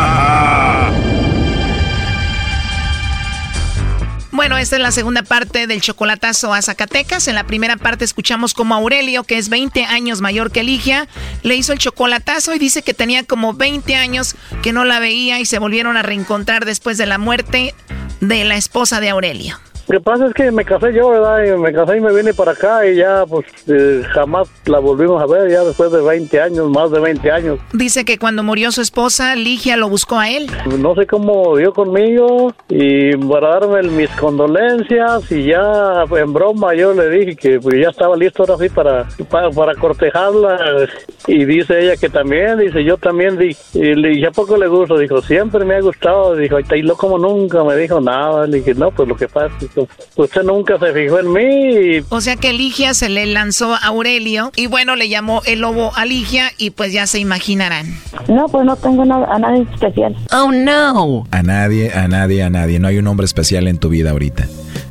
Bueno, esta es la segunda parte del chocolatazo a Zacatecas. En la primera parte escuchamos como Aurelio, que es 20 años mayor que Ligia, le hizo el chocolatazo y dice que tenía como 20 años que no la veía y se volvieron a reencontrar después de la muerte de la esposa de Aurelio. Lo que pasa es que me casé yo, ¿verdad? Y me casé y me vine para acá y ya, pues, eh, jamás la volvimos a ver, ya después de 20 años, más de 20 años. Dice que cuando murió su esposa, Ligia lo buscó a él. No sé cómo dio conmigo y para darme mis condolencias y ya en broma yo le dije que pues, ya estaba listo ahora sí para, para, para cortejarla y dice ella que también, dice yo también, di, y le dije, ¿a poco le gusta? Dijo, siempre me ha gustado, dijo, y lo como nunca me dijo nada, le dije, no, pues lo que pasa es que usted nunca se fijó en mí. O sea que Ligia se le lanzó a Aurelio y bueno, le llamó el lobo a Ligia y pues ya se imaginarán. No, pues no tengo nada, a nadie especial. Oh, no. A nadie, a nadie, a nadie. No hay un hombre especial en tu vida ahorita.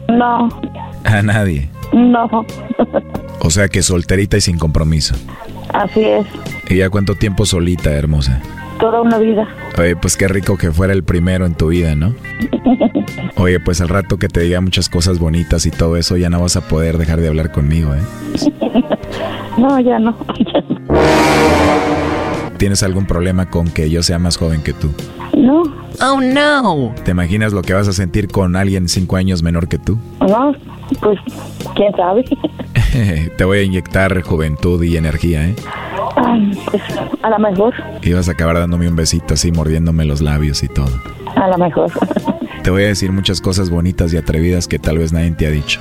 No, A nadie. no. O sea que solterita y sin compromiso. Así es, ¿Y ya cuánto tiempo solita, hermosa? Toda una vida. Oye, pues qué rico que fuera el primero en tu vida, ¿no? Oye, pues al rato que te diga muchas cosas bonitas y todo eso, ya no vas a poder dejar de hablar conmigo, ¿eh? No, ya no. ¿Tienes algún problema con que yo sea más joven que tú? No, Oh, no. ¿Te imaginas lo que vas a sentir con alguien cinco años menor que tú? no, pues, quién sabe. te voy a inyectar juventud y energía, ¿eh? Ay, pues, a lo mejor, Y vas a acabar dándome un besito así, mordiéndome los labios y todo. A lo mejor. Te voy a decir muchas cosas bonitas y atrevidas que tal vez nadie te ha dicho.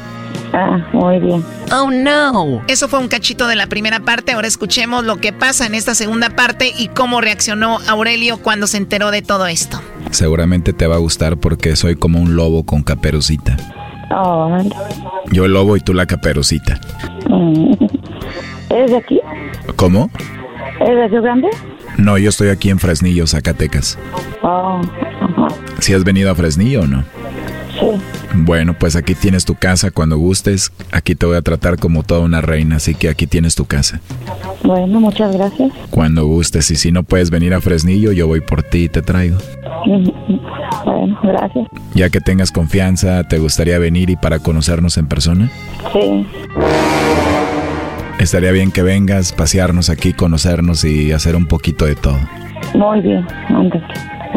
Ah, muy bien. Oh, no. Eso fue un cachito de la primera parte. Ahora escuchemos lo que pasa en esta segunda parte y cómo reaccionó Aurelio cuando se enteró de todo esto. Seguramente te va a gustar porque soy como un lobo con caperucita. Oh, Yo el lobo y tú la caperucita. mm. ¿Eres de aquí? ¿Cómo? ¿Eres de Río Grande? No, yo estoy aquí en Fresnillo, Zacatecas. Oh. ¿Si has venido a Fresnillo o no? Sí. Bueno, pues aquí tienes tu casa cuando gustes. Aquí te voy a tratar como toda una reina, así que aquí tienes tu casa. Bueno, muchas gracias. Cuando gustes y si no puedes venir a Fresnillo, yo voy por ti y te traigo. Bueno, gracias. Ya que tengas confianza, ¿te gustaría venir y para conocernos en persona? Sí. Estaría bien que vengas, pasearnos aquí, conocernos y hacer un poquito de todo. Muy bien, ándale.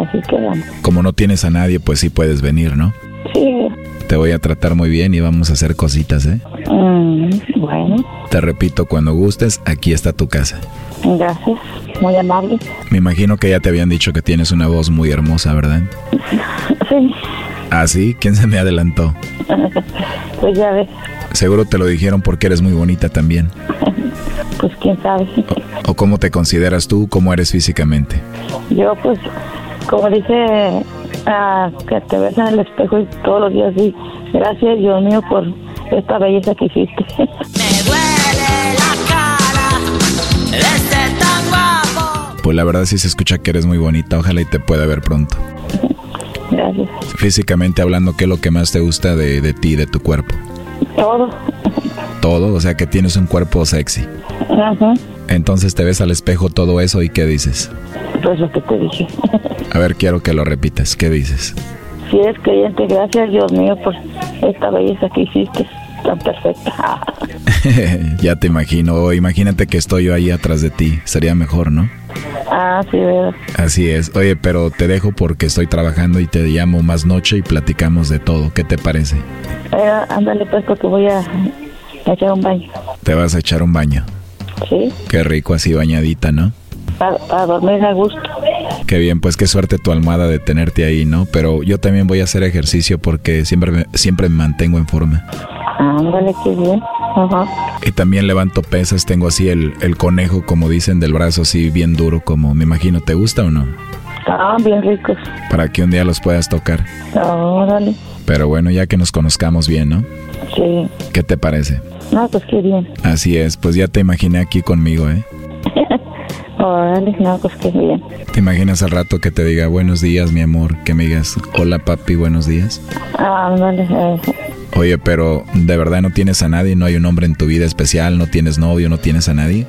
Así quedamos. Como no tienes a nadie, pues sí puedes venir, ¿no? Sí. Te voy a tratar muy bien y vamos a hacer cositas, ¿eh? Mm, bueno, Te repito, cuando gustes, aquí está tu casa. gracias. Muy amable. Me imagino que ya te habían dicho que tienes una voz muy hermosa, ¿verdad? Sí. ¿Ah, sí? ¿Quién se me adelantó? Pues ya ves, Seguro te lo dijeron porque eres muy bonita también. pues quién sabe. ¿O cómo te consideras tú? ¿Cómo eres físicamente? Yo pues, como dice, ah, que te ves en el espejo y todos los días sí. Gracias, Dios mío, por esta belleza que hiciste. Pues la verdad sí se escucha que eres muy bonita. Ojalá y te pueda ver pronto. Gracias. Físicamente hablando, ¿qué es lo que más te gusta de, de ti, de tu cuerpo? Todo. Todo, o sea que tienes un cuerpo sexy. Ajá. Entonces te ves al espejo todo eso y ¿qué dices? Pues lo que te dije. A ver, quiero que lo repitas. ¿Qué dices? Si eres creyente, gracias, Dios mío, por esta belleza que hiciste. Tan perfecta. ya te imagino. Imagínate que estoy yo ahí atrás de ti. Sería mejor, ¿no? Ah, sí, verdad. Así es. Oye, pero te dejo porque estoy trabajando y te llamo más noche y platicamos de todo. ¿Qué te parece? Eh, ándale pues porque voy a, a echar un baño. Te vas a echar un baño. Sí. Qué rico así bañadita, ¿no? Para, para dormir a gusto. Qué bien, pues qué suerte tu almohada de tenerte ahí, ¿no? Pero yo también voy a hacer ejercicio porque siempre me, siempre me mantengo en forma. Ándale, qué bien. Ajá. Y también levanto pesas, tengo así el, el conejo, como dicen, del brazo así bien duro, como me imagino, ¿te gusta o no? Ah, bien ricos. Para que un día los puedas tocar. Órale. Pero bueno, ya que nos conozcamos bien, ¿no? Sí. ¿Qué te parece? No, pues qué bien. Así es, pues ya te imaginé aquí conmigo, ¿eh? Órale, no, pues qué bien. ¿Te imaginas al rato que te diga buenos días, mi amor? Que me digas, hola papi, buenos días. Ándale, eh, Oye, pero ¿de verdad no tienes a nadie? ¿No hay un hombre en tu vida especial? ¿No tienes novio? ¿No tienes a nadie?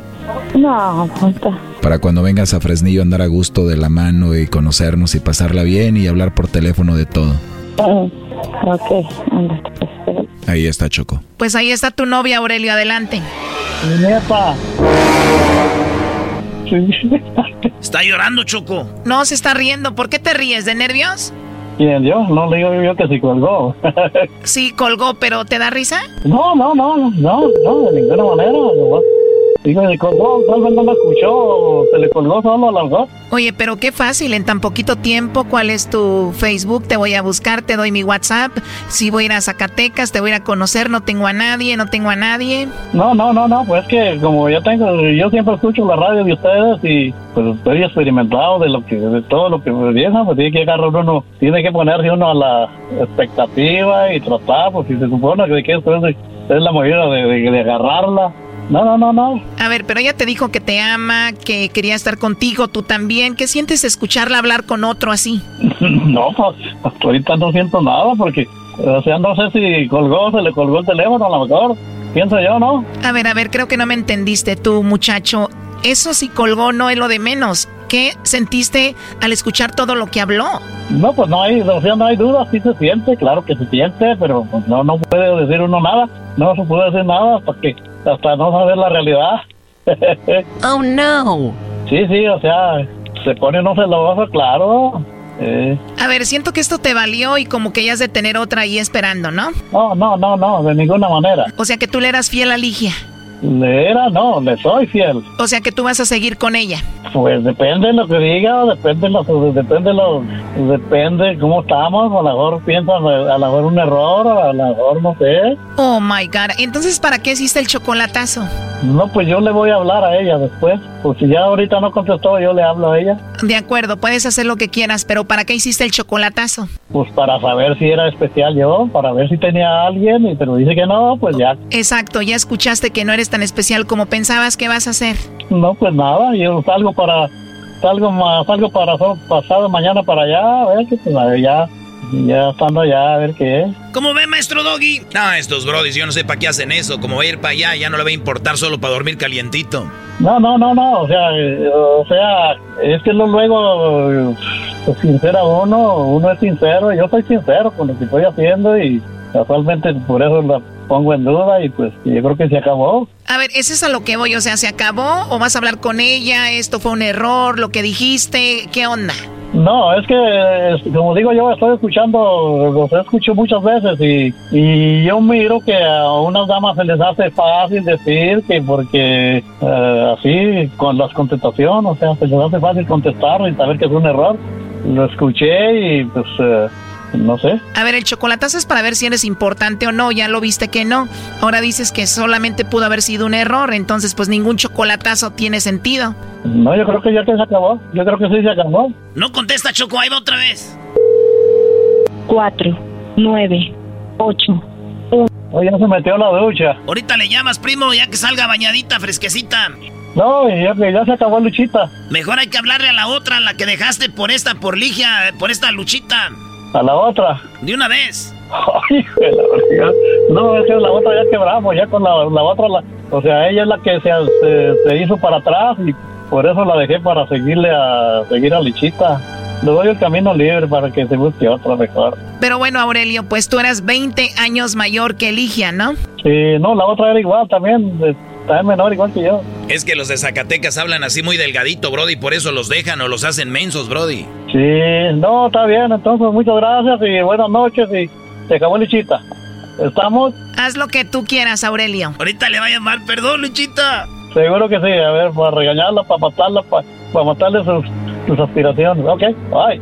No, está. Para cuando vengas a Fresnillo andar a gusto de la mano y conocernos y pasarla bien y hablar por teléfono de todo. Eh, ok, ándale, pues. Ahí está Choco. Pues ahí está tu novia, Aurelio, adelante. Nepa. Está llorando, Choco. No, se está riendo. ¿Por qué te ríes? ¿De nervios? ¿Quién, yo? No le digo yo que sí colgó. sí, colgó, pero ¿te da risa? No, no, no, no, no, de ninguna manera. Digo, se colgó, tal vez no me escuchó, se le colgó solo a las dos. Oye, pero qué fácil, en tan poquito tiempo, ¿cuál es tu Facebook? Te voy a buscar, te doy mi WhatsApp. Si voy a ir a Zacatecas, te voy a ir a conocer, no tengo a nadie, no tengo a nadie. No, no, no, no, pues que como yo tengo, yo siempre escucho la radio de ustedes y pues estoy experimentado de lo que, de todo lo que me viene, pues tiene que agarrar uno, tiene que ponerse uno a la expectativa y tratar, pues si se supone que es la manera de agarrarla no, no, no, no. A ver, pero ella te dijo que te ama, que quería estar contigo, tú también. ¿Qué sientes escucharla hablar con otro así? no, pues ahorita no siento nada porque, o sea, no sé si colgó, se le colgó el teléfono a lo mejor. Pienso yo, ¿no? A ver, a ver, creo que no me entendiste tú, muchacho. Eso sí colgó no es lo de menos. ¿Qué sentiste al escuchar todo lo que habló? No, pues no hay, o sea, no hay duda, sí se siente, claro que se siente, pero pues no, no puede decir uno nada, no se puede decir nada hasta que, hasta no saber la realidad. oh no. Sí, sí, o sea, se pone no celoso, claro. Eh. A ver, siento que esto te valió y como que ya has de tener otra ahí esperando, ¿no? No, no, no, no, de ninguna manera. O sea que tú le eras fiel a Ligia. Le era, no, le soy fiel. O sea que tú vas a seguir con ella. Pues depende de lo que diga, depende lo, depende lo, depende cómo estamos, a lo mejor piensa, a lo mejor un error, a lo mejor no sé. Oh my god, entonces ¿para qué hiciste el chocolatazo? No, pues yo le voy a hablar a ella después. Pues si ya ahorita no contestó, yo le hablo a ella. De acuerdo, puedes hacer lo que quieras, pero ¿para qué hiciste el chocolatazo? Pues para saber si era especial yo, para ver si tenía a alguien, y pero dice que no, pues ya. Exacto, ya escuchaste que no eres tan especial como pensabas que vas a hacer. No, pues nada, yo salgo para salgo más salgo para pasado mañana para allá, a ver que pues ya ya estando allá a ver qué es. ¿Cómo ve, maestro Doggy? No, estos brodis, yo no sé para qué hacen eso. Como va a ir para allá, ya no le va a importar solo para dormir calientito. No, no, no, no. O sea, eh, o sea, es que luego, pues, sincera uno, uno es sincero. Yo soy sincero con lo que estoy haciendo y casualmente por eso la pongo en duda y pues yo creo que se acabó. A ver, ¿es eso a lo que voy? O sea, ¿se acabó o vas a hablar con ella? ¿Esto fue un error? ¿Lo que dijiste? ¿Qué onda? No, es que, como digo yo, estoy escuchando, los escucho muchas veces y, y yo miro que a unas damas se les hace fácil decir que porque eh, así, con las contestaciones, o sea, se les hace fácil contestar y saber que es un error. Lo escuché y pues... Eh, no sé. A ver, el chocolatazo es para ver si eres importante o no. Ya lo viste que no. Ahora dices que solamente pudo haber sido un error. Entonces, pues ningún chocolatazo tiene sentido. No, yo creo que ya se acabó. Yo creo que sí se acabó. No contesta, Choco. Ahí va otra vez. Cuatro, nueve, ocho, Oye, ya se metió la ducha. Ahorita le llamas, primo, ya que salga bañadita, fresquecita. No, ya, ya se acabó Luchita. Mejor hay que hablarle a la otra, la que dejaste por esta, por Ligia, por esta Luchita. A la otra. De una vez. Ay, la No, es que la otra ya quebramos, ya con la, otra, la, o sea, ella es la que se, se, hizo para atrás y por eso la dejé para seguirle a seguir a Lichita. Le doy el camino libre para que se busque otra mejor. Pero bueno, Aurelio, pues tú eras 20 años mayor que Ligia, ¿no? Sí, no, la otra era igual también, está menor igual que yo. Es que los de Zacatecas hablan así muy delgadito, Brody, por eso los dejan o los hacen mensos, Brody. Sí, no, está bien, entonces muchas gracias y buenas noches y se acabó Lichita. ¿Estamos? Haz lo que tú quieras, Aurelio. Ahorita le va a llamar, perdón, Luchita. Seguro que sí, a ver, para regañarla, para matarla, para, para matarle sus, sus aspiraciones. Ok, bye.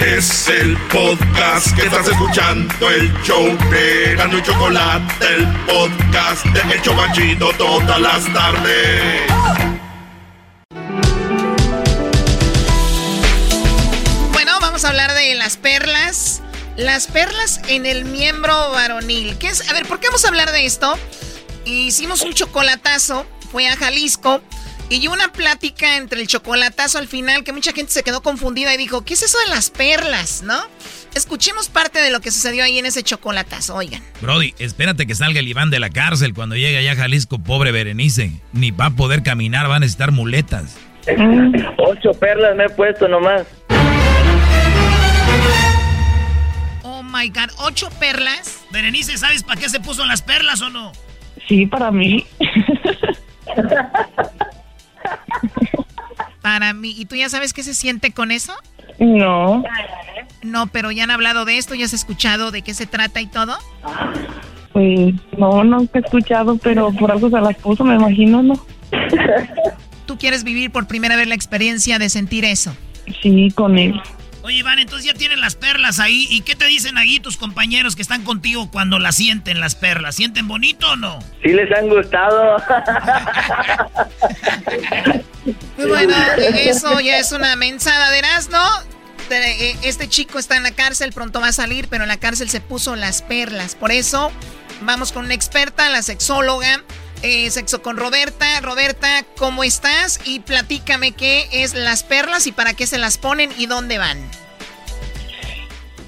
Es el podcast que estás escuchando, el show de Gano y Chocolate, el podcast de El Chocachito todas las tardes. Bueno, vamos a hablar de las perlas. Las perlas en el miembro varonil. ¿Qué es? A ver, ¿por qué vamos a hablar de esto? Hicimos un chocolatazo, fue a Jalisco Y una plática entre el chocolatazo al final que mucha gente se quedó confundida y dijo, ¿qué es eso de las perlas, no? Escuchemos parte de lo que sucedió ahí en ese chocolatazo, oigan. Brody, espérate que salga el Iván de la cárcel cuando llegue allá a Jalisco, pobre Berenice. Ni va a poder caminar, va a necesitar muletas. Ocho perlas me he puesto nomás. Oh my god, ocho perlas. Berenice, ¿sabes para qué se puso las perlas o no? Sí, para mí. Para mí. ¿Y tú ya sabes qué se siente con eso? No. No, pero ya han hablado de esto, ya has escuchado de qué se trata y todo. Pues no, no he escuchado, pero por algo se las puso, me imagino, ¿no? ¿Tú quieres vivir por primera vez la experiencia de sentir eso? Sí, con él. Oye, Iván, entonces ya tienen las perlas ahí. ¿Y qué te dicen ahí tus compañeros que están contigo cuando las sienten las perlas? ¿Sienten bonito o no? Sí les han gustado. Pues bueno, eso ya es una mensada de ¿no? Eh, este chico está en la cárcel, pronto va a salir, pero en la cárcel se puso las perlas. Por eso vamos con una experta, la sexóloga, eh, sexo con Roberta. Roberta, ¿cómo estás? Y platícame qué es las perlas y para qué se las ponen y dónde van.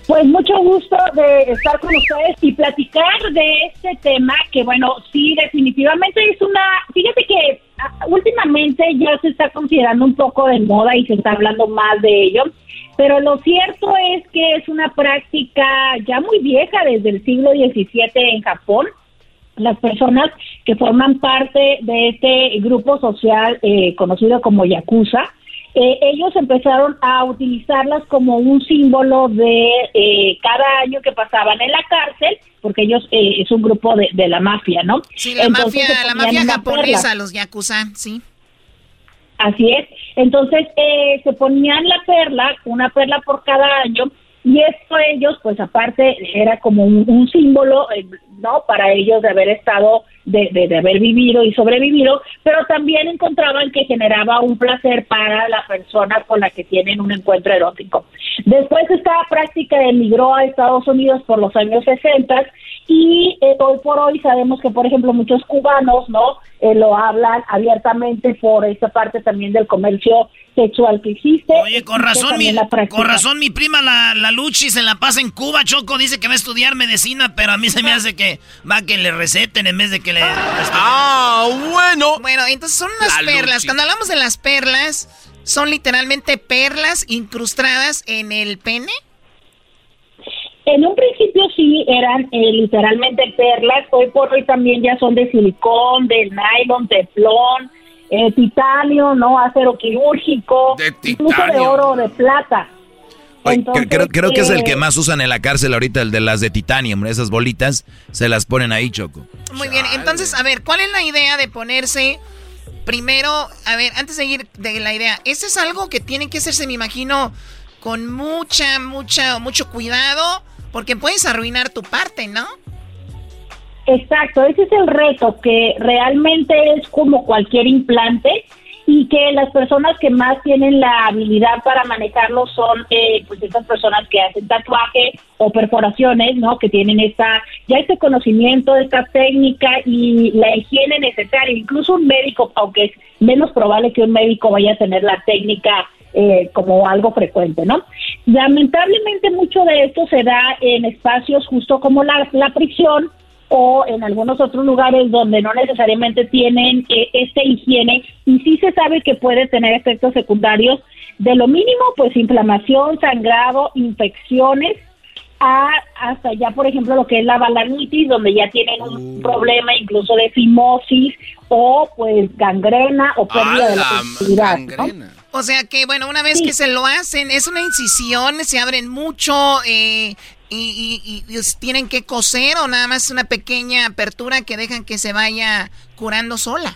Pues mucho gusto de estar con ustedes y platicar de este tema que bueno, sí, definitivamente es una, fíjate que ah, últimamente ya se está considerando un poco de moda y se está hablando más de ello, pero lo cierto es que es una práctica ya muy vieja desde el siglo XVII en Japón. Las personas que forman parte de este grupo social eh, conocido como Yakuza, eh, ellos empezaron a utilizarlas como un símbolo de eh, cada año que pasaban en la cárcel, porque ellos eh, es un grupo de, de, la mafia, ¿no? Sí, la mafia, la mafia japonesa, los yakuza, sí. Así es. Entonces se ponían la perla, una perla por cada año, y esto ellos, pues aparte, era como un, símbolo, ¿no? Para ellos de haber estado, de, de, haber vivido y sobrevivido, pero también encontraban que generaba un placer para la persona con la que tienen un encuentro erótico. Después esta práctica emigró a Estados Unidos por los años 60 y eh, hoy por hoy sabemos que, por ejemplo, muchos cubanos, ¿no? Eh, lo hablan abiertamente por esta parte también del comercio sexual que existe. Oye, con razón, mi, con razón mi prima la, la Luchi se la pasa en Cuba, Choco, dice que va a estudiar medicina, pero a mí se me hace que va que le receten en vez de que le... Ah, bueno. Bueno, entonces son unas perlas. Cuando hablamos de las perlas, ¿son literalmente perlas incrustadas en el pene? En un principio sí eran eh, literalmente perlas, hoy por hoy también ya son de silicón, de nylon, teflón, eh, titanio, ¿no? Acero quirúrgico, de incluso de oro o de plata. creo, creo que es el que eh, más usan en la cárcel ahorita, el de las de titanio, esas bolitas, se las ponen ahí, Choco. Muy bien, entonces, a ver, ¿cuál es la idea de ponerse primero, a ver, antes de ir de la idea, ¿ese es algo que tiene que hacerse, me imagino, con mucha, mucha, mucho cuidado? Porque puedes arruinar tu parte, ¿no? Exacto, ese es el reto, que realmente es como cualquier implante y que las personas que más tienen la habilidad para manejarlo son eh, pues estas personas que hacen tatuaje o perforaciones, ¿no? Que tienen esta ya este conocimiento, esta técnica y la higiene necesaria. Incluso un médico, aunque es menos probable que un médico vaya a tener la técnica eh, como algo frecuente, ¿no? Lamentablemente mucho de esto se da en espacios justo como la, la prisión o en algunos otros lugares donde no necesariamente tienen eh, esta higiene y sí se sabe que puede tener efectos secundarios de lo mínimo, pues inflamación, sangrado, infecciones, a, hasta ya, por ejemplo, lo que es la balanitis, donde ya tienen un uh. problema incluso de fimosis o pues gangrena o pérdida de la sensibilidad. O sea que, bueno, una vez que se lo hacen, es una incisión, se abren mucho eh, y, tienen que coser o nada más una pequeña apertura que dejan que se vaya curando sola.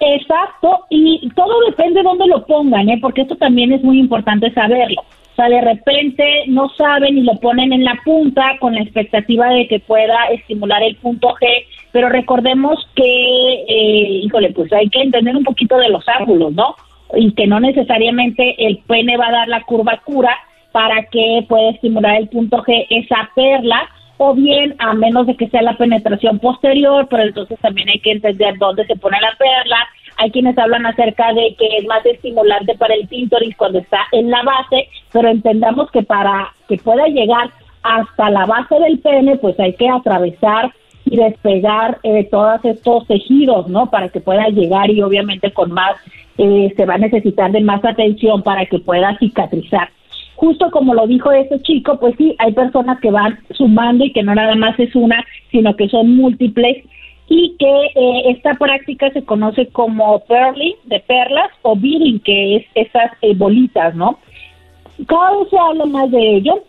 Exacto, y todo depende de dónde lo pongan, ¿eh? porque esto también es muy importante saberlo. O sea, de repente no saben y lo ponen en la punta con la expectativa de que pueda estimular el punto G, pero recordemos que, eh, híjole, pues hay que entender un poquito de los ángulos, ¿no? Y que no necesariamente el pene va a dar la curvatura para que pueda estimular el punto G, esa perla, o bien a menos de que sea la penetración posterior, pero entonces también hay que entender dónde se pone la perla, hay quienes hablan acerca de que es más estimulante para el clítoris cuando está en la base, pero entendamos que para que pueda llegar hasta la base del pene, pues hay que atravesar y despegar eh, todos estos tejidos, ¿no? Para que pueda llegar y obviamente con más, eh, se va a necesitar de más atención para que pueda cicatrizar. Justo como lo dijo ese chico, pues sí, hay personas que van sumando y que no nada más es una, sino que son múltiples y que eh, esta práctica se conoce como pearling, de perlas, o beading, que es esas bolitas, ¿no? Cada vez se habla más de ello,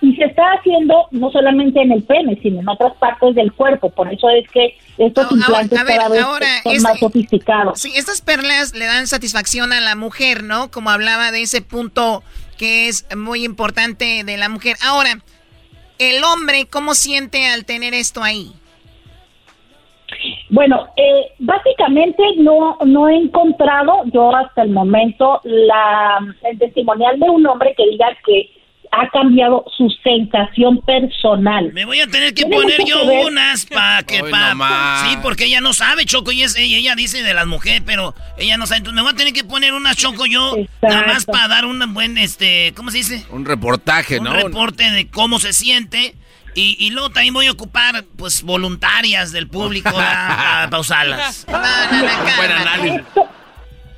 y se está haciendo no solamente en el pene, sino en otras partes del cuerpo. Por eso es que estos implantes cada vez son más sofisticados. Sí, estas perlas le dan satisfacción a la mujer, ¿no? Como hablaba de ese punto que es muy importante de la mujer. Ahora, el hombre, ¿cómo siente al tener esto ahí? Bueno, eh, básicamente no no he encontrado yo hasta el momento la el testimonial de un hombre que diga que ha cambiado su sensación personal. Me voy a tener que poner yo unas para que... Pa, sí, porque ella no sabe, Choco, y es, ella, ella, dice de las mujeres, pero ella no sabe. Entonces me voy a tener que poner unas, Choco, yo, nada más para dar un buen, este, ¿cómo se dice? Un reportaje, ¿no? Un reporte de cómo se siente. Y, y, luego también voy a ocupar, pues, voluntarias del público a, pausarlas.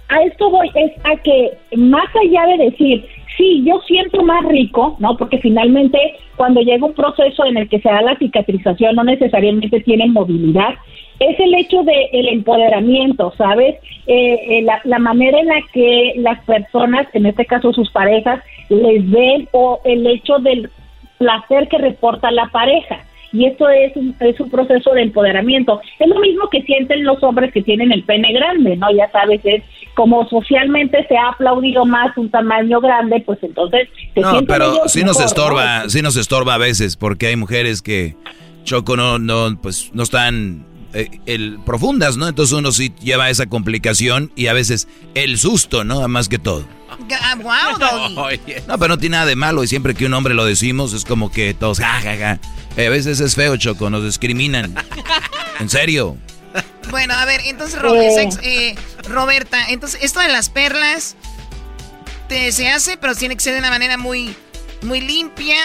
a esto voy, es a que más allá de decir sí, yo siento más rico, ¿no? Porque finalmente cuando llega un proceso en el que se da la cicatrización no necesariamente tienen movilidad, es el hecho del el empoderamiento, ¿sabes? Eh, eh, la, la, manera en la que las personas, en este caso sus parejas, les ven o el hecho del placer que reporta la pareja y esto es un, es un proceso de empoderamiento. Es lo mismo que sienten los hombres que tienen el pene grande, ¿no? Ya sabes, es como socialmente se ha aplaudido más un tamaño grande, pues entonces... no, pero sí nos estorba, sí nos estorba a veces, porque hay mujeres que, Choco, no, no, pues no están eh, el, profundas, ¿no? Entonces uno sí lleva esa complicación y a veces el susto, ¿no? Más que todo. No, pero no tiene nada de malo y siempre que un hombre lo decimos es como que todos, jajaja. Eh, a veces es feo, Choco, nos discriminan. en serio. Bueno, a ver, entonces, eh. Eh, Roberta, entonces, esto de las perlas te, se hace, pero tiene que ser de una manera muy, muy limpia.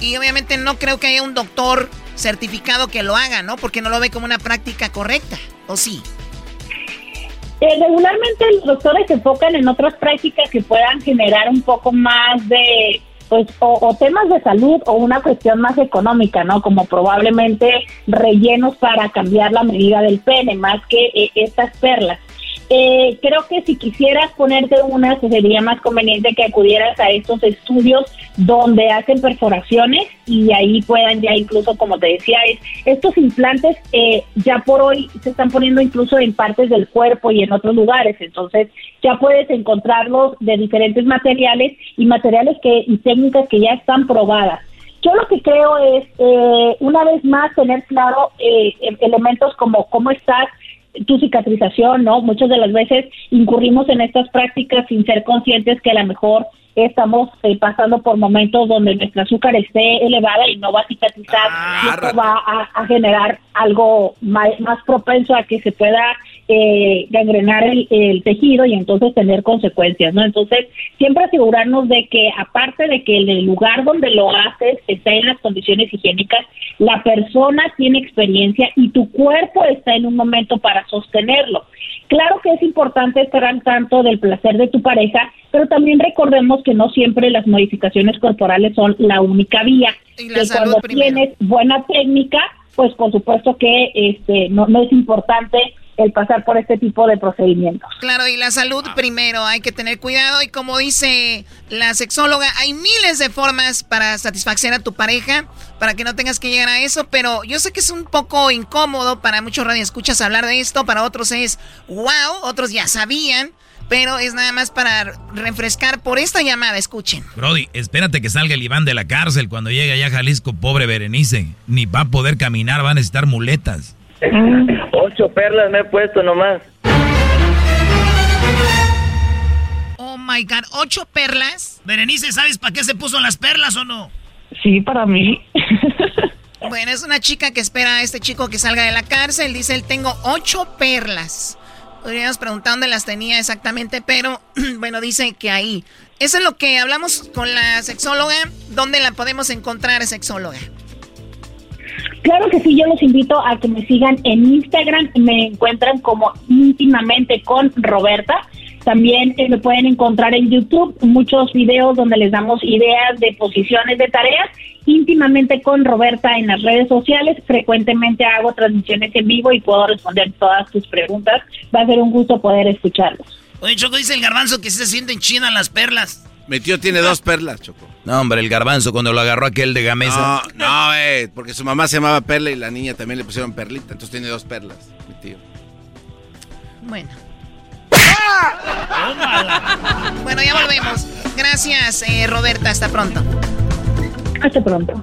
Y obviamente no creo que haya un doctor certificado que lo haga, ¿no? Porque no lo ve como una práctica correcta, ¿o sí? Regularmente los doctores se enfocan en otras prácticas que puedan generar un poco más de pues o, temas de salud o una cuestión más económica, ¿no? Como probablemente rellenos para cambiar la medida del pene, más que eh, estas perlas. Eh, creo que si quisieras ponerte una, sería más conveniente que acudieras a estos estudios donde hacen perforaciones y ahí puedan ya incluso, como te decía, estos implantes eh, ya por hoy se están poniendo incluso en partes del cuerpo y en otros lugares, entonces ya puedes encontrarlos de diferentes materiales y materiales que y técnicas que ya están probadas. Yo lo que creo es, eh, una vez más, tener claro elementos como cómo estás tu cicatrización, ¿no? Muchas de las veces incurrimos en estas prácticas sin ser conscientes que a lo mejor estamos eh, pasando por momentos donde nuestra azúcar esté elevada y no va a cicatrizar, y esto va a, generar algo más, más propenso a que se pueda eh, gangrenar el, tejido y entonces tener consecuencias, ¿no? Entonces, siempre asegurarnos de que aparte de que el lugar donde lo haces está en las condiciones higiénicas, la persona tiene experiencia y tu cuerpo está en un momento para sostenerlo. Claro que es importante estar al tanto del placer de tu pareja, pero también recordemos que no siempre las modificaciones corporales son la única vía. Y que cuando tienes buena técnica, pues por supuesto que este no, no es importante el pasar por este tipo de procedimientos. Claro, y la salud primero, hay que tener cuidado y como dice la sexóloga, hay miles de formas para satisfacer a tu pareja, para que no tengas que llegar a eso, pero yo sé que es un poco incómodo para muchos radioescuchas hablar de esto, para otros es wow, otros ya sabían. Pero es nada más para refrescar por esta llamada, escuchen. Brody, espérate que salga el Iván de la cárcel cuando llegue allá a Jalisco, pobre Berenice. Ni va a poder caminar, va a necesitar muletas. Ocho perlas me he puesto nomás. Oh my god, ¿ocho perlas? Berenice, ¿sabes para qué se puso las perlas o no? Sí, para mí. bueno, es una chica que espera a este chico que salga de la cárcel. Dice él, tengo ocho perlas. Hubiéramos preguntado dónde las tenía exactamente, pero bueno, dice que ahí. Eso es lo que hablamos con la sexóloga. ¿Dónde la podemos encontrar, sexóloga? Claro que sí, yo los invito a que me sigan en Instagram. Me encuentran como íntimamente con Roberta. También eh, me pueden encontrar en YouTube muchos videos donde les damos ideas de posiciones de tareas íntimamente con Roberta en las redes sociales. Frecuentemente hago transmisiones en vivo y puedo responder todas tus preguntas. Va a ser un gusto poder escucharlos. Oye, Choco, dice el garbanzo que se sienten chinas las perlas. Mi tío tiene dos perlas, Choco. No, hombre, el garbanzo cuando lo agarró aquel de Gamesa. No, no, eh, porque su mamá se llamaba Perla y la niña también le pusieron Perlita, entonces tiene dos perlas, mi tío. Bueno. bueno, ya volvemos. Gracias, eh, Roberta. Hasta pronto. Hasta pronto.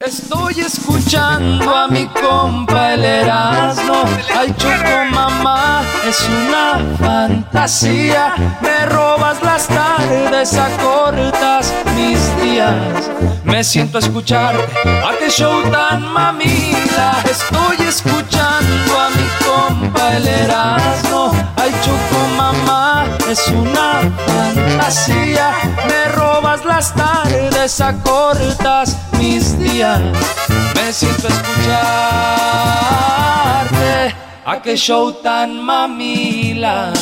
Estoy escuchando a mi compa el Erasmo. Ay, choco mamá, es una fantasía. Me robas las tardes, acortas mis días. Me siento a escuchar a qué show tan mamila. Estoy escuchando a mi compa el Erasmo. Ay, choco mamá, es una fantasía. Me robas las tardes, acortas mis días. Me siento a escucharte. A qué show tan mamila.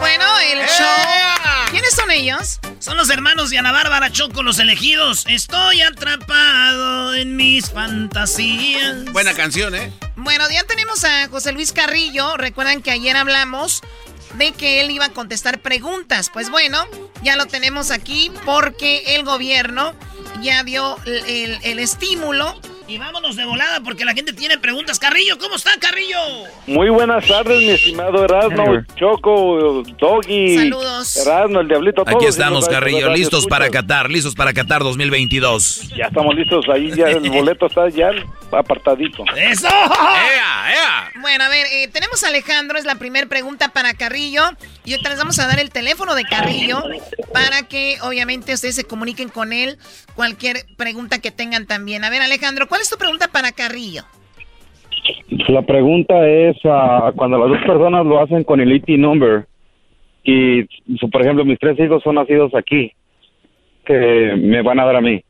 Bueno, el show. ¿Quiénes son ellos? Son los hermanos de Ana Bárbara Choco, los elegidos. Estoy atrapado en mis fantasías. Buena canción, ¿eh? Bueno, ya tenemos a José Luis Carrillo. Recuerdan que ayer hablamos de que él iba a contestar preguntas. Pues bueno, ya lo tenemos aquí porque el gobierno ya dio el, el- el estímulo. Y vámonos de volada porque la gente tiene preguntas. Carrillo, ¿cómo está, Carrillo? Muy buenas tardes, mi estimado Erasmo, Choco, Doggy. Saludos. Erasmo, el Diablito. Aquí todos, estamos, Carrillo, listos para. Qatar, listos para Qatar 2022. Ya estamos listos, ahí ya el boleto está ya apartadito. ¡Eso! Bueno, a ver, eh, tenemos a Alejandro, es la primera pregunta para Carrillo. Y ahorita les vamos a dar el teléfono de Carrillo para que obviamente ustedes se comuniquen con él cualquier pregunta que tengan también. A ver, Alejandro, ¿cuál es tu pregunta para Carrillo? La pregunta es, ah, cuando las dos personas lo hacen con el IT number, y so, por ejemplo mis tres hijos son nacidos aquí, que me van a dar a mí.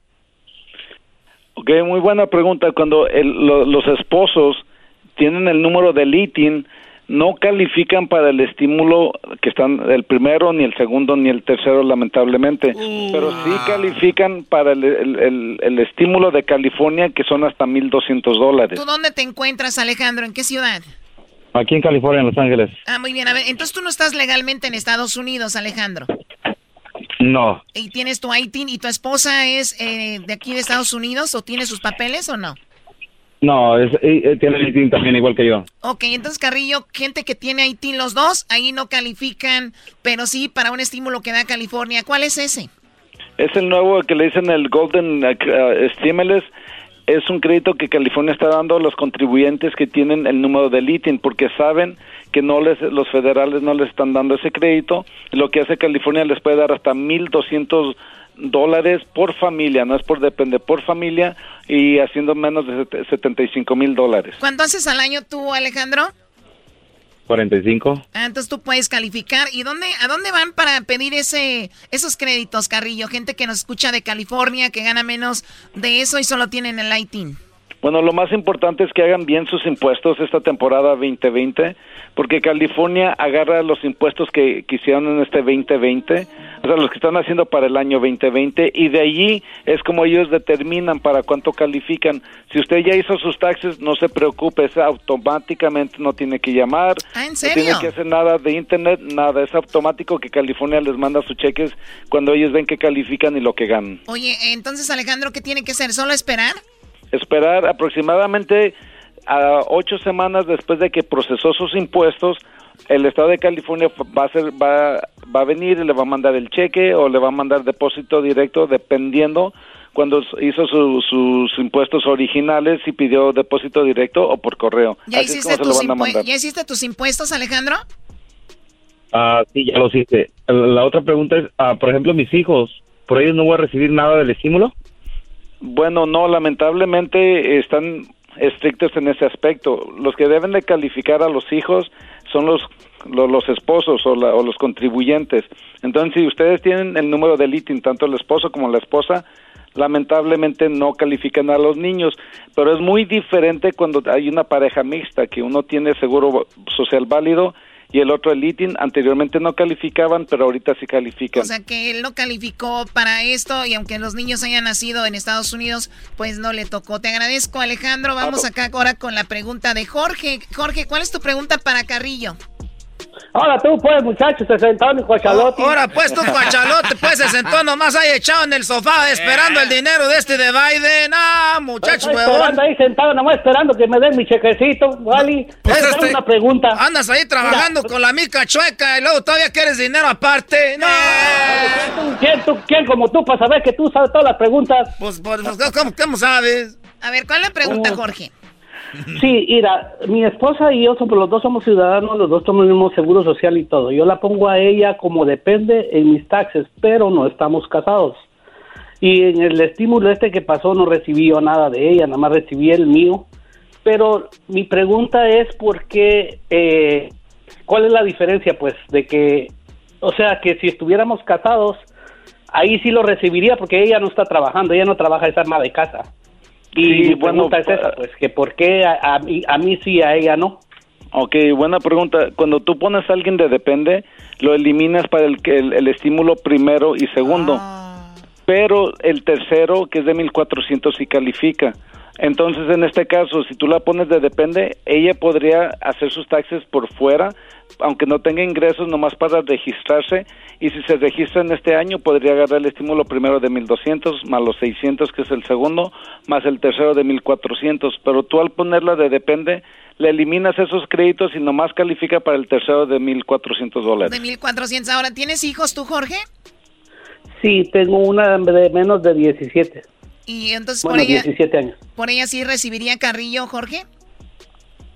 Ok, muy buena pregunta. Cuando el- lo- los esposos tienen el número del ITIN, no califican para el estímulo que están el primero, ni el segundo, ni el tercero, lamentablemente. Pero sí califican para el, el- el- el estímulo de California, que son hasta 1.200 dólares. ¿Tú dónde te encuentras, Alejandro? ¿En qué ciudad? Aquí en California, en Los Ángeles. Ah, muy bien. A ver, entonces tú no estás legalmente en Estados Unidos, Alejandro. No, ¿Y tienes tu ITIN y tu esposa es eh, de aquí de Estados Unidos o tiene sus papeles o no? No, es, eh, tiene el ITIN también igual que yo. Ok, entonces Carrillo, gente que tiene ITIN los dos, ahí no califican, pero sí para un estímulo que da California. ¿Cuál es ese? Es el nuevo que le dicen el Golden uh, Stimulus. Es un crédito que California está dando a los contribuyentes que tienen el número del ITIN porque saben que no les los federales no les están dando ese crédito. Lo que hace California les puede dar hasta 1.200 dólares por familia, no es por depende, por familia y haciendo menos de sete- 75 mil dólares. ¿Cuánto haces al año tú, Alejandro? 45. Ah, entonces tú puedes calificar. ¿Y dónde, a dónde van para pedir ese, esos créditos, Carrillo? Gente que nos escucha de California, que gana menos de eso y solo tienen el ITIN. Bueno, lo más importante es que hagan bien sus impuestos esta temporada 2020, porque California agarra los impuestos que, que hicieron en este 2020, o sea, los que están haciendo para el año 2020, y de allí es como ellos determinan para cuánto califican. Si usted ya hizo sus taxes, no se preocupe, es automáticamente, no tiene que llamar, ¿Ah, en no serio? tiene que hacer nada de internet, nada, es automático que California les manda sus cheques cuando ellos ven que califican y lo que ganan. Oye, entonces Alejandro, ¿qué tiene que hacer? ¿Solo esperar? esperar aproximadamente a ocho semanas después de que procesó sus impuestos, el estado de California va a ser, va, va a venir y le va a mandar el cheque o le va a mandar depósito directo dependiendo cuando hizo su- sus impuestos originales y pidió depósito directo o por correo. ¿Ya Así hiciste, tus lo van a impue- mandar. ¿Ya hiciste tus impuestos, Alejandro? Ah, sí, ya lo hice. La otra pregunta es, ah, por ejemplo, mis hijos, ¿por ellos no voy a recibir nada del estímulo? Bueno, no, lamentablemente están estrictos en ese aspecto. Los que deben de calificar a los hijos son los lo- los, esposos o, la- o los contribuyentes. Entonces, si ustedes tienen el número del ITIN, tanto el esposo como la esposa, lamentablemente no califican a los niños. Pero es muy diferente cuando hay una pareja mixta, que uno tiene seguro social válido y el otro el ITIN. Anteriormente no calificaban, pero ahorita sí califican. O sea que él no calificó para esto y aunque los niños hayan nacido en Estados Unidos, pues no le tocó. Te agradezco, Alejandro. Vamos acá ahora con la pregunta de Jorge. Jorge, ¿cuál es tu pregunta para Carrillo? Ahora tú, pues, muchachos, se sentaron en Coachalote. Ahora pues tú, Coachalote, pues se sentó nomás ahí echado en el sofá esperando el dinero de este de Biden. Ah, muchachos, Estoy huevón. esperando ahí sentado, nomás esperando que me den mi chequecito, Wally. Pues, este, una pregunta. Andas ahí trabajando con la mica chueca y luego todavía quieres dinero aparte. No. ¿Quién, tú, ¿Quién como tú para saber que tú sabes todas las preguntas? Pues, pues, pues, ¿cómo, cómo sabes? A ver, ¿cuál es la pregunta. Jorge? Sí, mira, mi esposa y yo, somos, los dos somos ciudadanos, los dos tenemos seguro social y todo. Yo la pongo a ella como depende en mis taxes, pero no estamos casados. Y en el estímulo este que pasó no recibí yo nada de ella, nada más recibí el mío. Pero mi pregunta es por qué, eh, ¿cuál es la diferencia pues de que, o sea, que si estuviéramos casados, ahí sí lo recibiría porque ella no está trabajando, ella no trabaja, es ama de casa. Y Sí, mi bueno, pregunta es esa, pues, que por qué a, a mí, a mí sí, a ella no. Ok, buena pregunta. Cuando tú pones a alguien de depende, lo eliminas para el, que el, el estímulo primero y segundo. Pero el tercero, que es de 1400, sí califica. Entonces, en este caso, si tú la pones de depende, ella podría hacer sus taxes por fuera, aunque no tenga ingresos, nomás para registrarse. Y si se registra en este año, podría agarrar el estímulo primero de 1200, más los 600, que es el segundo, más el tercero de 1400. Pero tú al ponerla de depende, le eliminas esos créditos y nomás califica para el tercero de 1400 dólares. De 1400. Ahora, ¿tienes hijos tú, Jorge? Sí, tengo una de menos de 17. Y entonces Bueno, por ella, 17 años. por ella sí recibiría Carrillo, Jorge.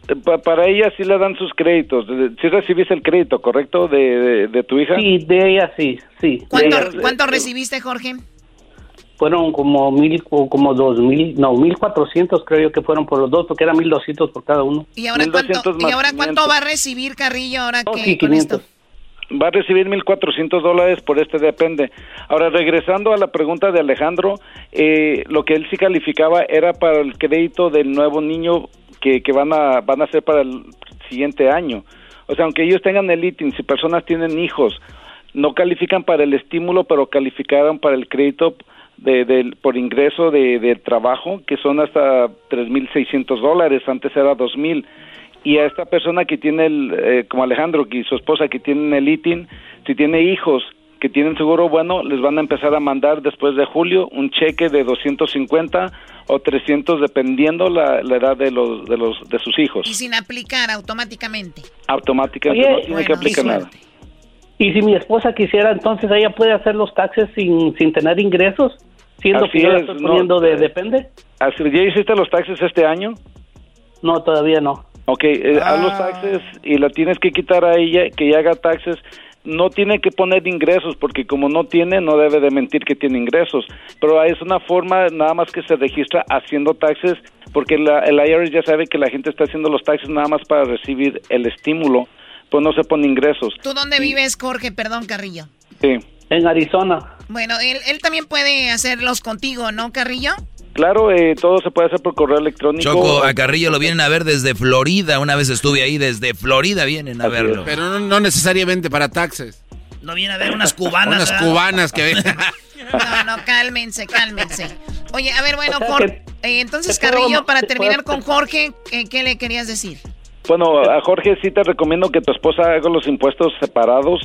Eh, pa- para ella sí le dan sus créditos. Si recibiste el crédito, ¿correcto? De, de, de tu hija. Sí, de ella sí, sí. ¿Cuánto, ella. cuánto recibiste, Jorge? Fueron como mil, o como dos mil, no, mil cuatrocientos creo yo que fueron por los dos, porque eran mil doscientos por cada uno. ¿Y ahora, cuánto, 1200 ¿y ahora cuánto 500. va a recibir Carrillo ahora que sí, con esto? 500. Va a recibir 1.400 dólares por este depende. Ahora, regresando a la pregunta de Alejandro, eh, lo que él sí calificaba era para el crédito del nuevo niño que, que van, a, van a hacer para el siguiente año. O sea, aunque ellos tengan el ITIN, si personas tienen hijos, no califican para el estímulo, pero calificaron para el crédito de, del- por ingreso de, de trabajo, que son hasta 3.600 dólares, antes era 2.000 y a esta persona que tiene el, eh, como Alejandro y su esposa que tienen el ITIN, si tiene hijos que tienen seguro bueno, les van a empezar a mandar después de julio un cheque de 250 o 300 dependiendo la, la edad de los, de los de sus hijos. Y sin aplicar automáticamente. Automáticamente Oye, no tiene que aplicar nada. Y si mi esposa quisiera, entonces ella puede hacer los taxes sin, sin tener ingresos, siendo Así que yo la no, de eh, depende. Así, ¿Ya hiciste los taxes este año? No, todavía no. Ok, eh, haz Ah. los taxes y la tienes que quitar a ella, que ella haga taxes. No tiene que poner ingresos, porque como no tiene, no debe de mentir que tiene ingresos. Pero es una forma nada más que se registra haciendo taxes, porque la, el IRS ya sabe que la gente está haciendo los taxes nada más para recibir el estímulo, pues no se pone ingresos. ¿Tú dónde vives, Jorge? Perdón, Carrillo. Sí. En Arizona. Bueno, él, él también puede hacerlos contigo, ¿no, Carrillo? Claro, eh, todo se puede hacer por correo electrónico. Choco, a Carrillo lo vienen a ver desde Florida. Una vez estuve ahí, desde Florida vienen a verlo. Pero no, no necesariamente para taxes. No viene a ver unas cubanas. Unas ¿verdad? cubanas que ven. No, no, cálmense, cálmense. Oye, a ver, bueno, Jorge, eh, entonces Carrillo, para terminar con Jorge, ¿qué, qué le querías decir? Bueno, a Jorge sí te recomiendo que tu esposa haga los impuestos separados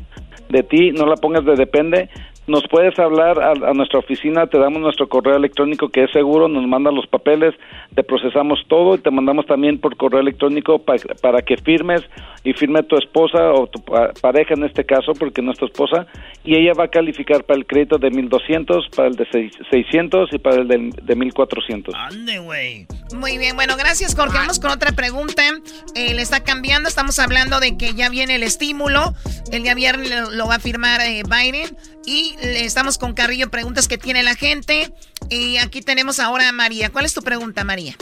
de ti, no la pongas de depende. Nos puedes hablar a, a nuestra oficina, te damos nuestro correo electrónico que es seguro, nos mandan los papeles, te procesamos todo y te mandamos también por correo electrónico pa- para que firmes y firme tu esposa o tu pa- pareja en este caso, porque no es tu esposa, y ella va a calificar para el crédito de 1200, para el de seis- 600 y para el de, de 1400. Ande, güey. Muy bien, bueno, gracias Jorge. Vamos con otra pregunta. Eh, le está cambiando, estamos hablando de que ya viene el estímulo. El día viernes lo, lo va a firmar eh, Biden. Y le estamos con Carrillo, preguntas que tiene la gente. Y aquí tenemos ahora a María. ¿Cuál es tu pregunta, María?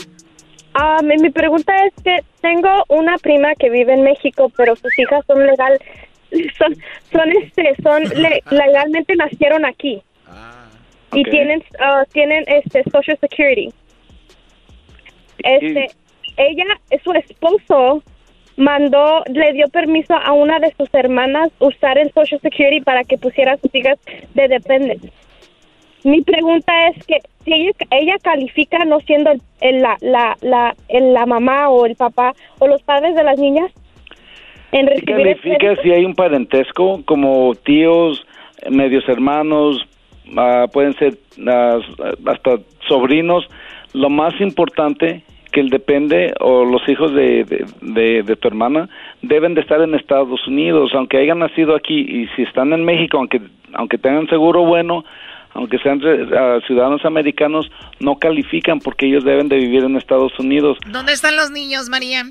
Ah, mi, pregunta es que tengo una prima que vive en México, pero sus hijas son legal, son, son este, son le- legalmente nacieron aquí y ok. tienen, ah, tienen este Social Security. Este, ella, su esposo mandó, le dio permiso a una de sus hermanas usar el Social Security para que pusiera a sus hijas de dependencia. Mi pregunta es que si ella, ella califica no siendo el- el- la, la, la, el- la mamá o el papá o los padres de las niñas en Califica si hay un parentesco, como tíos, medios hermanos, ah, pueden ser ah, hasta sobrinos. Lo más importante que el depende o los hijos de, de, de- de tu hermana deben de estar en Estados Unidos, aunque hayan nacido aquí y si están en México, aunque aunque tengan seguro bueno, aunque sean ciudadanos americanos, no califican porque ellos deben de vivir en Estados Unidos. ¿Dónde están los niños, María?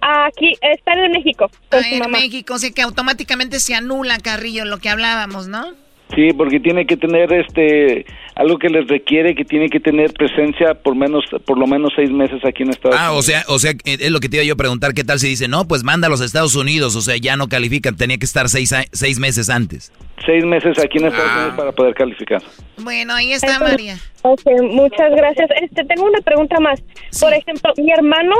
Aquí, están en México. Ah, en México, o sea que automáticamente se anula, Carrillo, lo que hablábamos, ¿no? Sí, porque tiene que tener este algo que les requiere que tiene que tener presencia por menos por lo menos seis meses aquí en Estados Ah, o Unidos. sea, o sea, eh, es lo que te iba yo a preguntar, ¿qué tal si dice, no, pues manda a los Estados Unidos, o sea, ya no califican, tenía que estar seis, seis meses antes. seis meses aquí en Estados Unidos para poder calificar. Bueno, ahí está María. Ok, muchas gracias. Este, tengo una pregunta más. Por ejemplo, mi hermano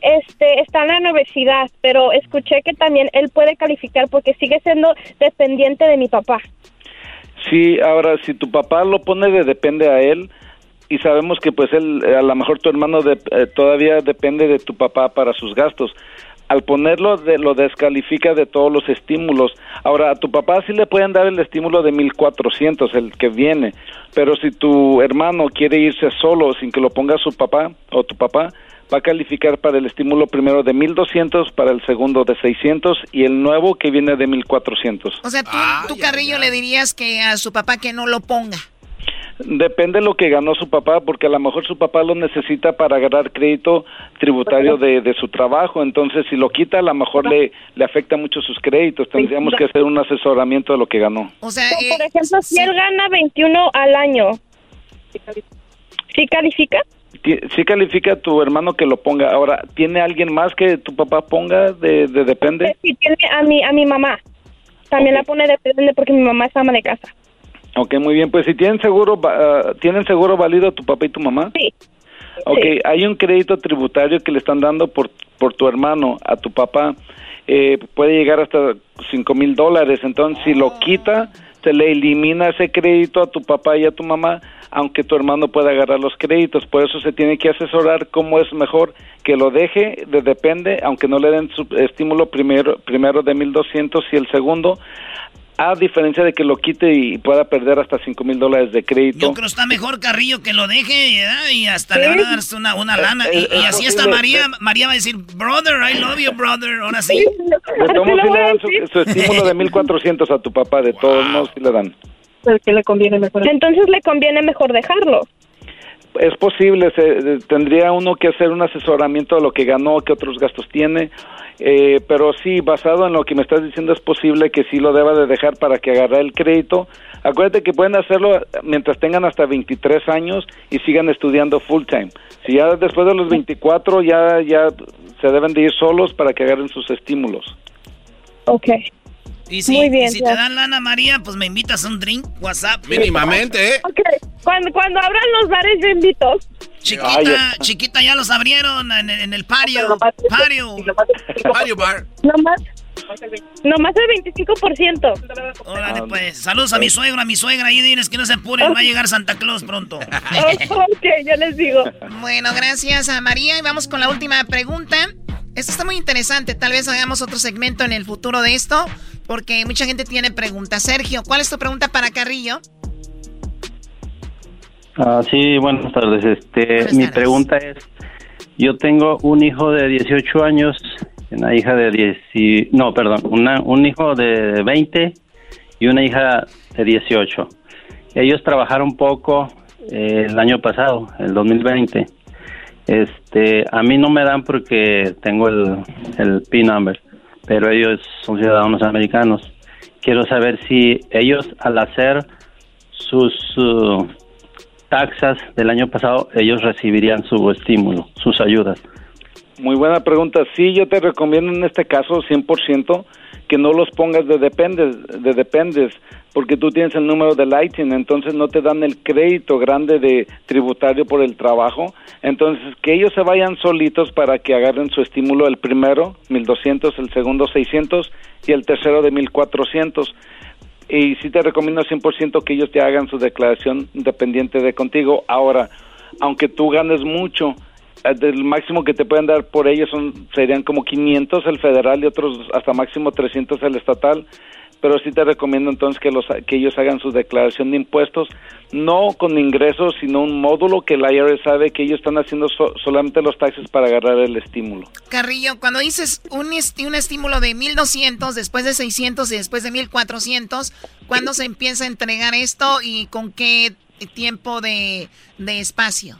este, está en la universidad, pero escuché que también él puede calificar porque sigue siendo dependiente de mi papá. Sí, ahora si tu papá lo pone de depende a él y sabemos que pues él a lo mejor tu hermano de- eh, todavía depende de tu papá para sus gastos. Al ponerlo de, lo descalifica de todos los estímulos. Ahora a tu papá sí le pueden dar el estímulo de 1400 el que viene, pero si tu hermano quiere irse solo sin que lo ponga su papá o tu papá va a calificar para el estímulo primero de 1200, para el segundo de 600 y el nuevo que viene de 1400. O sea, tú, tú, Carrillo, le dirías que a su papá que no lo ponga. Depende de lo que ganó su papá, porque a lo mejor su papá lo necesita para agarrar crédito tributario de, de su trabajo. Entonces, si lo quita, a lo mejor le, le afecta mucho sus créditos. Tendríamos que hacer un asesoramiento de lo que ganó. O sea, So, por ejemplo, si él gana 21 al año, ¿sí califica? Sí califica tu hermano que lo ponga. Ahora, ¿tiene alguien más que tu papá ponga de, de depende? Sí, tiene a mi, a mi mamá. También la pone depende porque mi mamá es ama de casa. Ok, muy bien. Pues si tienen seguro, ah, ¿tienen seguro válido tu papá y tu mamá? Sí. Ok, hay un crédito tributario que le están dando por, por tu hermano a tu papá. Eh, puede llegar hasta cinco mil dólares. Entonces, si lo quita, se le elimina ese crédito a tu papá y a tu mamá, aunque tu hermano pueda agarrar los créditos. Por eso se tiene que asesorar cómo es mejor que lo deje de depende, aunque no le den su estímulo primero, primero de 1200 y el segundo, a diferencia de que lo quite y pueda perder hasta cinco mil dólares de crédito. Yo creo que está mejor Carrillo que lo deje y hasta le van a dar una, una lana. Y, así está. María. María va a decir, brother, I love you, brother. Ahora sí. De todos modos, sí le dan su, su estímulo de 1400 a tu papá, de todos modos sí le dan. Que le conviene mejor. Entonces le conviene mejor dejarlo. Es posible, se, tendría uno que hacer un asesoramiento de lo que ganó, qué otros gastos tiene, eh, pero sí, basado en lo que me estás diciendo, es posible que sí lo deba de dejar para que agarre el crédito. Acuérdate que pueden hacerlo mientras tengan hasta 23 años y sigan estudiando full time. Si ya después de los 24 ya, ya se deben de ir solos para que agarren sus estímulos. Ok. Y si, Muy bien, si te dan lana, María, pues me invitas a un drink, WhatsApp. Mínimamente, ¿eh? Ok, cuando, cuando abran los bares yo invito. Chiquita, chiquita, ya los abrieron en, el- en el pario. Pario. Pario Bar. Nomás, nomás el 25%. Órale, pues. Saludos a mi suegro, a mi suegra. Ahí diles que no se apuren, va a llegar Santa Claus pronto. ok, yo les digo. Bueno, gracias a María y vamos con la última pregunta. Esto está muy interesante, tal vez hagamos otro segmento en el futuro de esto, porque mucha gente tiene preguntas. Sergio, ¿cuál es tu pregunta para Carrillo? Ah, sí, buenas tardes. Este, mi pregunta es, yo tengo un hijo de 18 años, una hija de 10, y- no, perdón, una, un hijo de 20 y una hija de 18. Ellos trabajaron poco eh, el año pasado, el 2020. Este, a mí no me dan porque tengo el, el P number, pero ellos son ciudadanos americanos. Quiero saber si ellos al hacer sus uh, taxas del año pasado, ellos recibirían su estímulo, sus ayudas. Muy buena pregunta. Sí, yo te recomiendo en este caso 100% que no los pongas de dependes, de dependes, porque tú tienes el número de Lighting, entonces no te dan el crédito grande de tributario por el trabajo. Entonces, que ellos se vayan solitos para que agarren su estímulo, el primero, 1200, el segundo, 600 y el tercero de 1400 y sí te recomiendo 100% que ellos te hagan su declaración independiente de contigo. Ahora, aunque tú ganes mucho, eh, del máximo que te pueden dar por ellos son serían como 500 el federal y otros hasta máximo 300 el estatal. Pero sí te recomiendo entonces que los que ellos hagan su declaración de impuestos, no con ingresos, sino un módulo que la IRS sabe que ellos están haciendo so- solamente los taxes para agarrar el estímulo. Carrillo, cuando dices un, esti- un estímulo de 1200, después de 600 y después de 1400, ¿cuándo se empieza a entregar esto y con qué tiempo de, de espacio?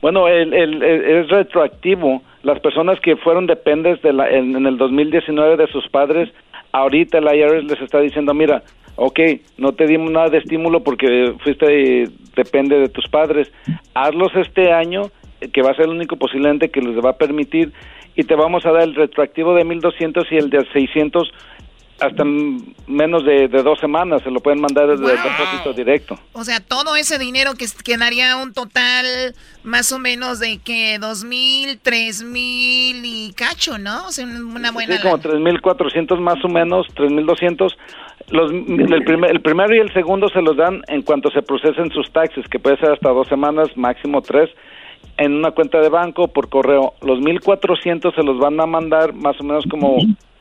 Bueno, el, el- el- es retroactivo. Las personas que fueron dependes de la, en, en el 2019 de sus padres, ahorita la IRS les está diciendo, mira, ok, no te dimos nada de estímulo porque fuiste depende de tus padres. Hazlos este año, que va a ser el único posiblemente que les va a permitir, y te vamos a dar el retroactivo de 1200 y el de 600 hasta menos de, de dos semanas. Se lo pueden mandar desde el depósito directo. O sea, todo ese dinero que quedaría un total más o menos de que dos mil, tres mil y cacho, ¿no? O sea, una buena... Sí, como 3.400 más o menos, 3.200. Los, el, primer, el primero y el segundo se los dan en cuanto se procesen sus taxes, que puede ser hasta dos semanas, máximo tres, en una cuenta de banco por correo. Los 1.400 se los van a mandar más o menos como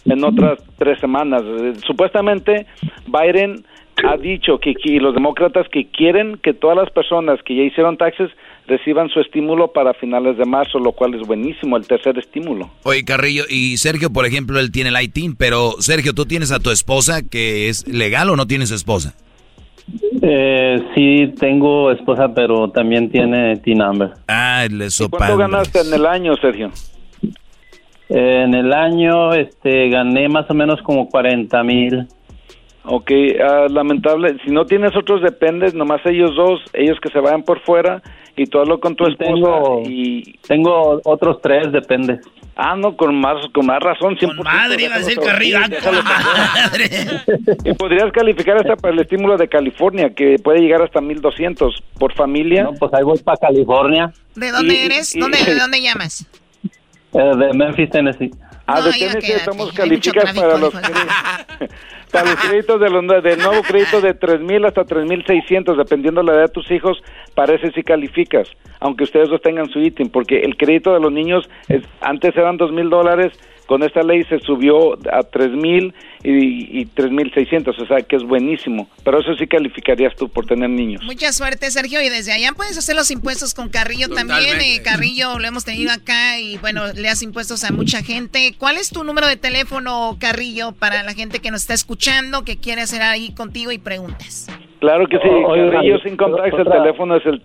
en otras tres semanas. Eh, Supuestamente Biden ha dicho que, que- y los demócratas que quieren que todas las personas que ya hicieron taxes reciban su estímulo para finales de marzo, lo cual es buenísimo, el tercer estímulo. Oye, Carrillo, y Sergio, por ejemplo, él tiene el ITIN, pero Sergio, ¿tú tienes a tu esposa que es legal o no tienes esposa? Eh, sí, tengo esposa, pero también tiene T-Number. Ah, el ¿Cuánto ganaste en el año, Sergio? En el año este, gané más o menos como 40 mil. Ok, ah, lamentable. Si no tienes otros dependes, nomás ellos dos, ellos que se vayan por fuera y tú hazlo con tu esposa tengo- y... Tengo otros tres, depende. Ah, no, con más, con más razón, 100%. madre, iba a decir déjalo madre. Y podrías calificar hasta para el estímulo de California, que puede llegar hasta 1200 por familia. No, pues ahí voy para California, ¿De dónde Y- eres? y- ¿Dónde, ¿De dónde llamas? Eh, de Memphis, Tennessee. Ah, de No, Tennessee quédate, estamos calificas para los, para los créditos de los, del nuevo crédito de 3000 hasta 3600, dependiendo la edad de tus hijos, parece si calificas, aunque ustedes dos tengan su ítem, porque el crédito de los niños es, antes eran 2000 dólares, con esta ley se subió a 3000 y, y 3600, o sea que es buenísimo, pero eso sí calificarías tú por tener niños. Mucha suerte, Sergio. Y desde allá puedes hacer los impuestos con Carrillo también. Eh, Carrillo lo hemos tenido acá y bueno, le das impuestos a mucha gente. ¿Cuál es tu número de teléfono, Carrillo, para la gente que nos está escuchando, que quiere hacer ahí contigo y preguntas? Claro que sí, O- oiga, Carrillo sin contacts, el teléfono es el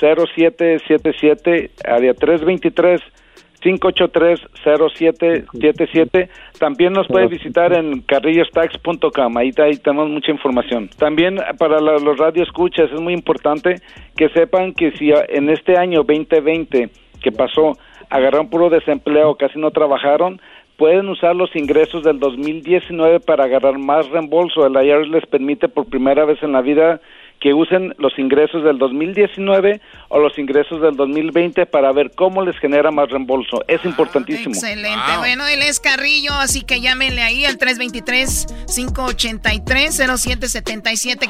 323-583-0777, área 323-583-0777. También nos puede visitar en carrillostax.com, ahí, ahí tenemos mucha información. También para la- los radioescuchas es muy importante que sepan que si en este año 2020 que pasó agarraron puro desempleo, casi no trabajaron, pueden usar los ingresos del 2019 para agarrar más reembolso. El IRS les permite por primera vez en la vida que usen los ingresos del 2019 o los ingresos del 2020 para ver cómo les genera más reembolso. Es importantísimo. Excelente. Bueno, él es Carrillo, así que llámenle ahí al 323-583-0777.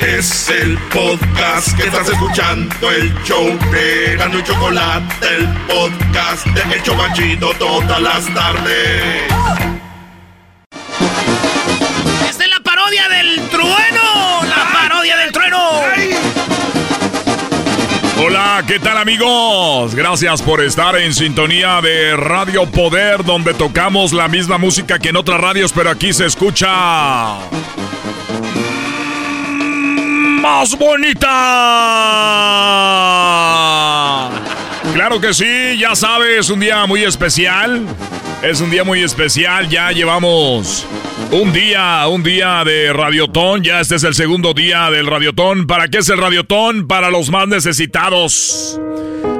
Es el podcast que estás escuchando, el show de Gano y Chocolate, el podcast de El Chobachito todas las tardes. Hola, ¿qué tal amigos? Gracias por estar en sintonía de Radio Poder, donde tocamos la misma música que en otras radios, pero aquí se escucha más bonita. Claro que sí, ya sabes, un día muy especial. Es un día muy especial, ya llevamos un día, un día de Radiotón, ya este es el segundo día del Radiotón. ¿Para qué es el Radiotón? Para los más necesitados.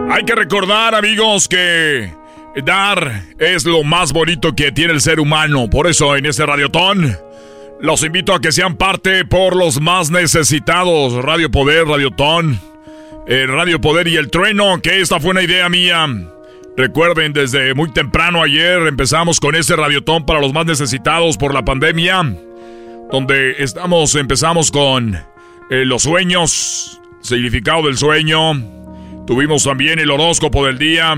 Hay que recordar, amigos, que dar es lo más bonito que tiene el ser humano. Por eso en este Radiotón los invito a que sean parte por los más necesitados. Radio Poder, Radiotón, el Radio Poder y el Trueno, que esta fue una idea mía. Recuerden, desde muy temprano ayer empezamos con este radiotón para los más necesitados por la pandemia, donde estamos, empezamos con eh, los sueños, significado del sueño, tuvimos también el horóscopo del día,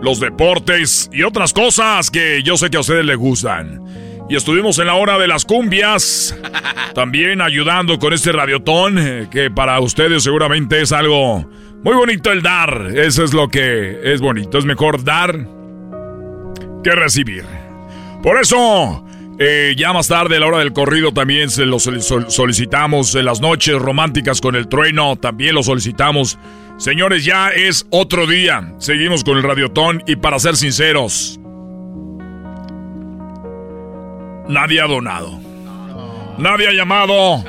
los deportes y otras cosas que yo sé que a ustedes les gustan. Y estuvimos en la hora de las cumbias, también ayudando con este radiotón, eh, que para ustedes seguramente es algo muy bonito el dar, eso es lo que es bonito. Es mejor dar que recibir. Por eso, eh, ya más tarde, a la hora del corrido, también se lo solicitamos. En las noches románticas con el trueno, también lo solicitamos. Señores, ya es otro día. Seguimos con el radiotón y para ser sinceros, nadie ha donado. Nadie ha llamado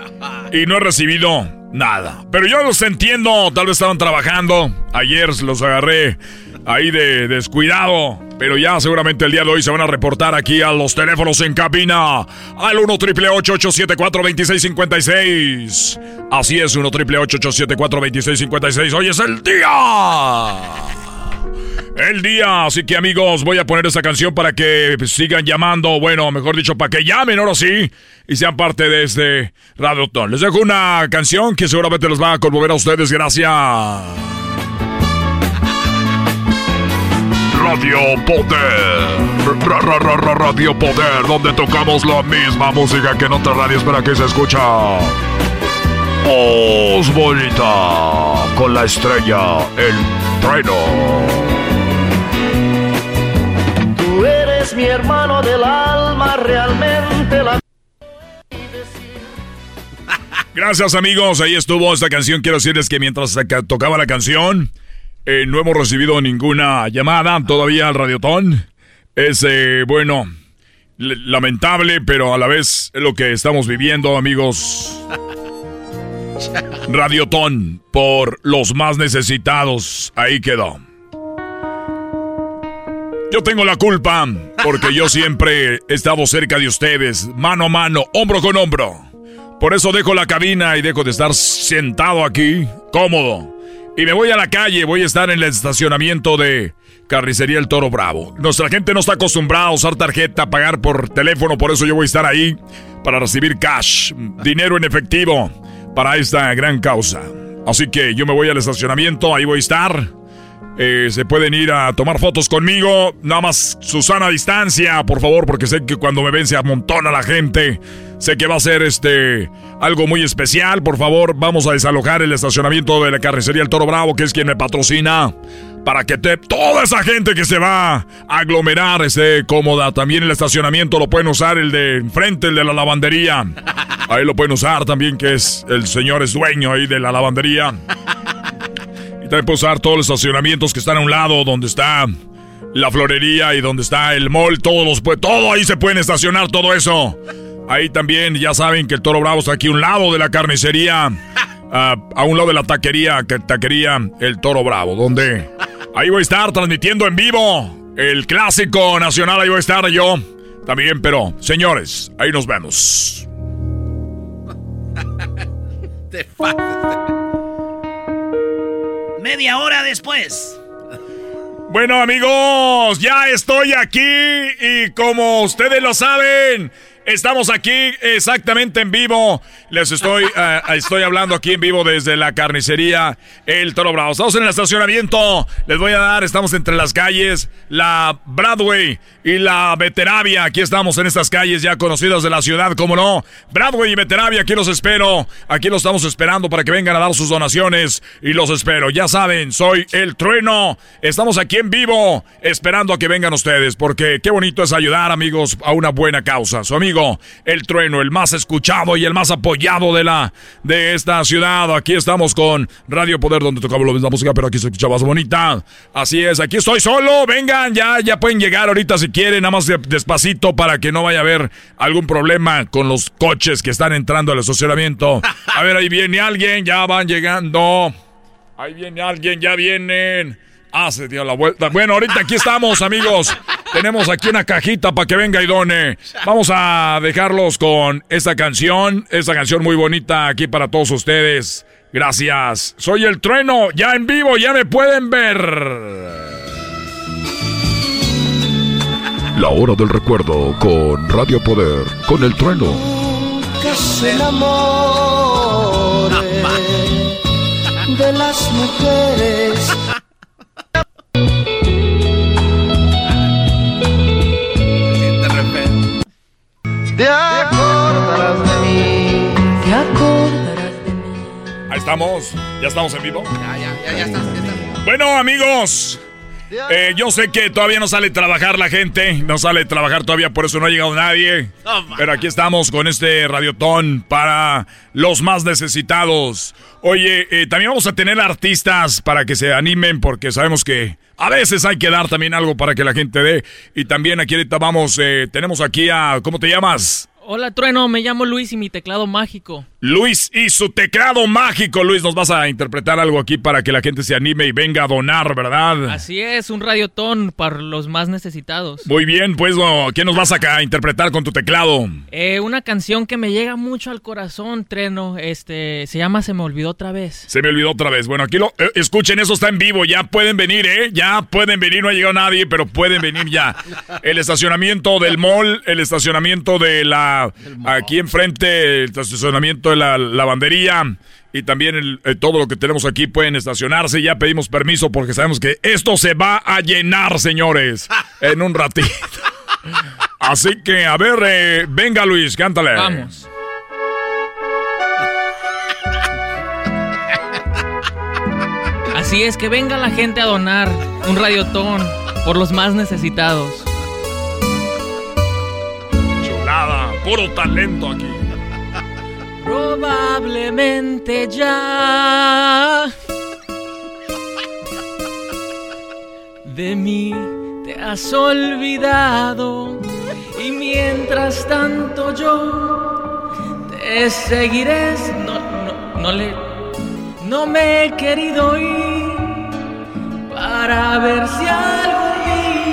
y no he recibido nada. Pero yo los entiendo, tal vez estaban trabajando. Ayer los agarré ahí de descuidado. Pero ya seguramente el día de hoy se van a reportar aquí a los teléfonos en cabina. Al 1 triple 874 2656 Así es, 1 triple 874 2656 Hoy es el día. El día, así que amigos, voy a poner esta canción para que sigan llamando, bueno, mejor dicho, para que llamen ahora sí y sean parte de este Radiotón. Les dejo una canción que seguramente los va a conmover a ustedes, gracias. Radio Poder. Radio Poder, donde tocamos la misma música que en otras radios para que se escucha. Voz bonita con la estrella, el trueno. Mi hermano del alma, realmente la... Gracias amigos, ahí estuvo esta canción. Quiero decirles que mientras tocaba la canción, eh, no hemos recibido ninguna llamada todavía al Radiotón. Es, eh, bueno, lamentable, pero a la vez es lo que estamos viviendo, amigos. Radiotón por los más necesitados. Ahí quedó. Yo tengo la culpa porque yo siempre he estado cerca de ustedes, mano a mano, hombro con hombro. Por eso dejo la cabina y dejo de estar sentado aquí, cómodo. Y me voy a la calle, voy a estar en el estacionamiento de Carnicería El Toro Bravo. Nuestra gente no está acostumbrada a usar tarjeta, pagar por teléfono, por eso yo voy a estar ahí para recibir cash, dinero en efectivo, para esta gran causa. Así que yo me voy al estacionamiento, ahí voy a estar. Eh, se pueden ir a tomar fotos conmigo. Nada más Susana distancia, por favor, porque sé que cuando me ven se amontona la gente. Sé que va a ser este algo muy especial. Por favor, vamos a desalojar el estacionamiento de la carnicería El Toro Bravo, que es quien me patrocina. Para que toda esa gente que se va a aglomerar esté cómoda. También el estacionamiento lo pueden usar el de enfrente, el de la lavandería. Ahí lo pueden usar también, que es el señor es dueño ahí de la lavandería. Usar todos los estacionamientos que están a un lado, donde está la florería y donde está el mall, todos los, pues, todo ahí se pueden estacionar, todo eso. Ahí también, ya saben que el Toro Bravo está aquí a un lado de la carnicería, a un lado de la taquería, que taquería El Toro Bravo, donde ahí voy a estar transmitiendo en vivo El clásico nacional, ahí voy a estar yo también, pero señores, ahí nos vemos. Media hora después. Bueno amigos, ya estoy aquí y como ustedes lo saben, Estamos aquí exactamente en vivo. Les estoy, eh, estoy hablando aquí en vivo desde la carnicería El Toro Bravo. Estamos en el estacionamiento. Les voy a dar, estamos entre las calles, la Broadway y la Veteravia. Aquí estamos en estas calles ya conocidas de la ciudad, como no. Broadway y Veteravia, aquí los espero. Aquí los estamos esperando para que vengan a dar sus donaciones. Y los espero. Ya saben, soy el trueno. Estamos aquí en vivo esperando a que vengan ustedes. Porque qué bonito es ayudar, amigos, a una buena causa. Su amigo el trueno, el más escuchado y el más apoyado de la de esta ciudad. Aquí estamos con Radio Poder, donde tocamos la misma música, pero aquí se escucha más bonita. Así es, aquí estoy solo. Vengan, ya, ya pueden llegar ahorita si quieren, nada más despacito para que no vaya a haber algún problema con los coches que están entrando al estacionamiento. A ver, ahí viene alguien, ya van llegando. Ahí viene alguien, ya vienen. Ah, se dio la vuelta. Bueno, ahorita aquí estamos, amigos. Tenemos aquí una cajita para que venga y done. Vamos a dejarlos con esta canción. Esta canción muy bonita aquí para todos ustedes. Gracias. Soy el trueno, ya en vivo, ya me pueden ver. La hora del recuerdo con Radio Poder, con el trueno. Que se de las mujeres Te acordarás de mí. Te acordarás de mí. Ahí estamos. ¿Ya estamos en vivo? Ya, ya, ya, ya estás, Bueno, amigos. Eh, yo sé que todavía no sale a trabajar la gente, no sale a trabajar todavía, por eso no ha llegado nadie. pero aquí estamos con este radiotón para los más necesitados. Oye, eh, también vamos a tener artistas para que se animen, porque sabemos que a veces hay que dar también algo para que la gente dé. Y también aquí ahorita vamos, eh, tenemos aquí a, ¿cómo te llamas? Hola Trueno, me llamo Luis y mi teclado mágico. Luis y su teclado mágico. Luis, nos vas a interpretar algo aquí para que la gente se anime y venga a donar, ¿verdad? Así es, un radiotón para los más necesitados. Muy bien, pues, ¿qué nos vas a interpretar con tu teclado? Eh, una canción que me llega mucho al corazón, Treno. Este, se llama Se me olvidó otra vez. Se me olvidó otra vez. Bueno, aquí lo eh, escuchen, eso está en vivo. Ya pueden venir, ¿eh? Ya pueden venir. No ha llegado nadie, pero pueden venir ya. El estacionamiento del mall, el estacionamiento de la. Aquí enfrente, el estacionamiento de la lavandería y también eh, todo lo que tenemos aquí pueden estacionarse. Ya pedimos permiso porque sabemos que esto se va a llenar, señores, en un ratito. Así que, a ver, eh, venga Luis, cántale. Vamos. Así es, que venga la gente a donar un radiotón por los más necesitados. Puro talento aquí. Probablemente ya de mí te has olvidado y mientras tanto yo te seguiré. No, no, no le, no me he querido ir para ver si algún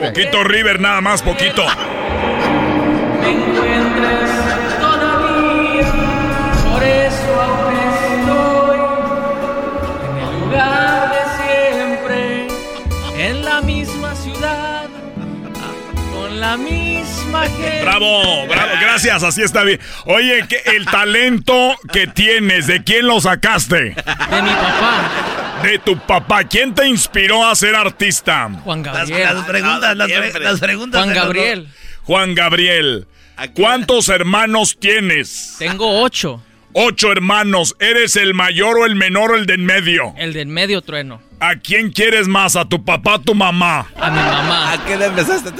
día. Poquito River, nada más, poquito. Bravo, bravo, gracias, así está bien. Oye, el talento que tienes, ¿de quién lo sacaste? De mi papá. De tu papá. ¿Quién te inspiró a ser artista? Juan Gabriel. Las, preguntas, las, preguntas. Juan Gabriel. Juan Gabriel. ¿Cuántos hermanos tienes? Tengo ocho. Ocho hermanos. ¿Eres el mayor o el menor o el de en medio? El de en medio, trueno. ¿A quién quieres más? ¿A tu papá o tu mamá? A mi mamá. ¿A qué edad empezaste?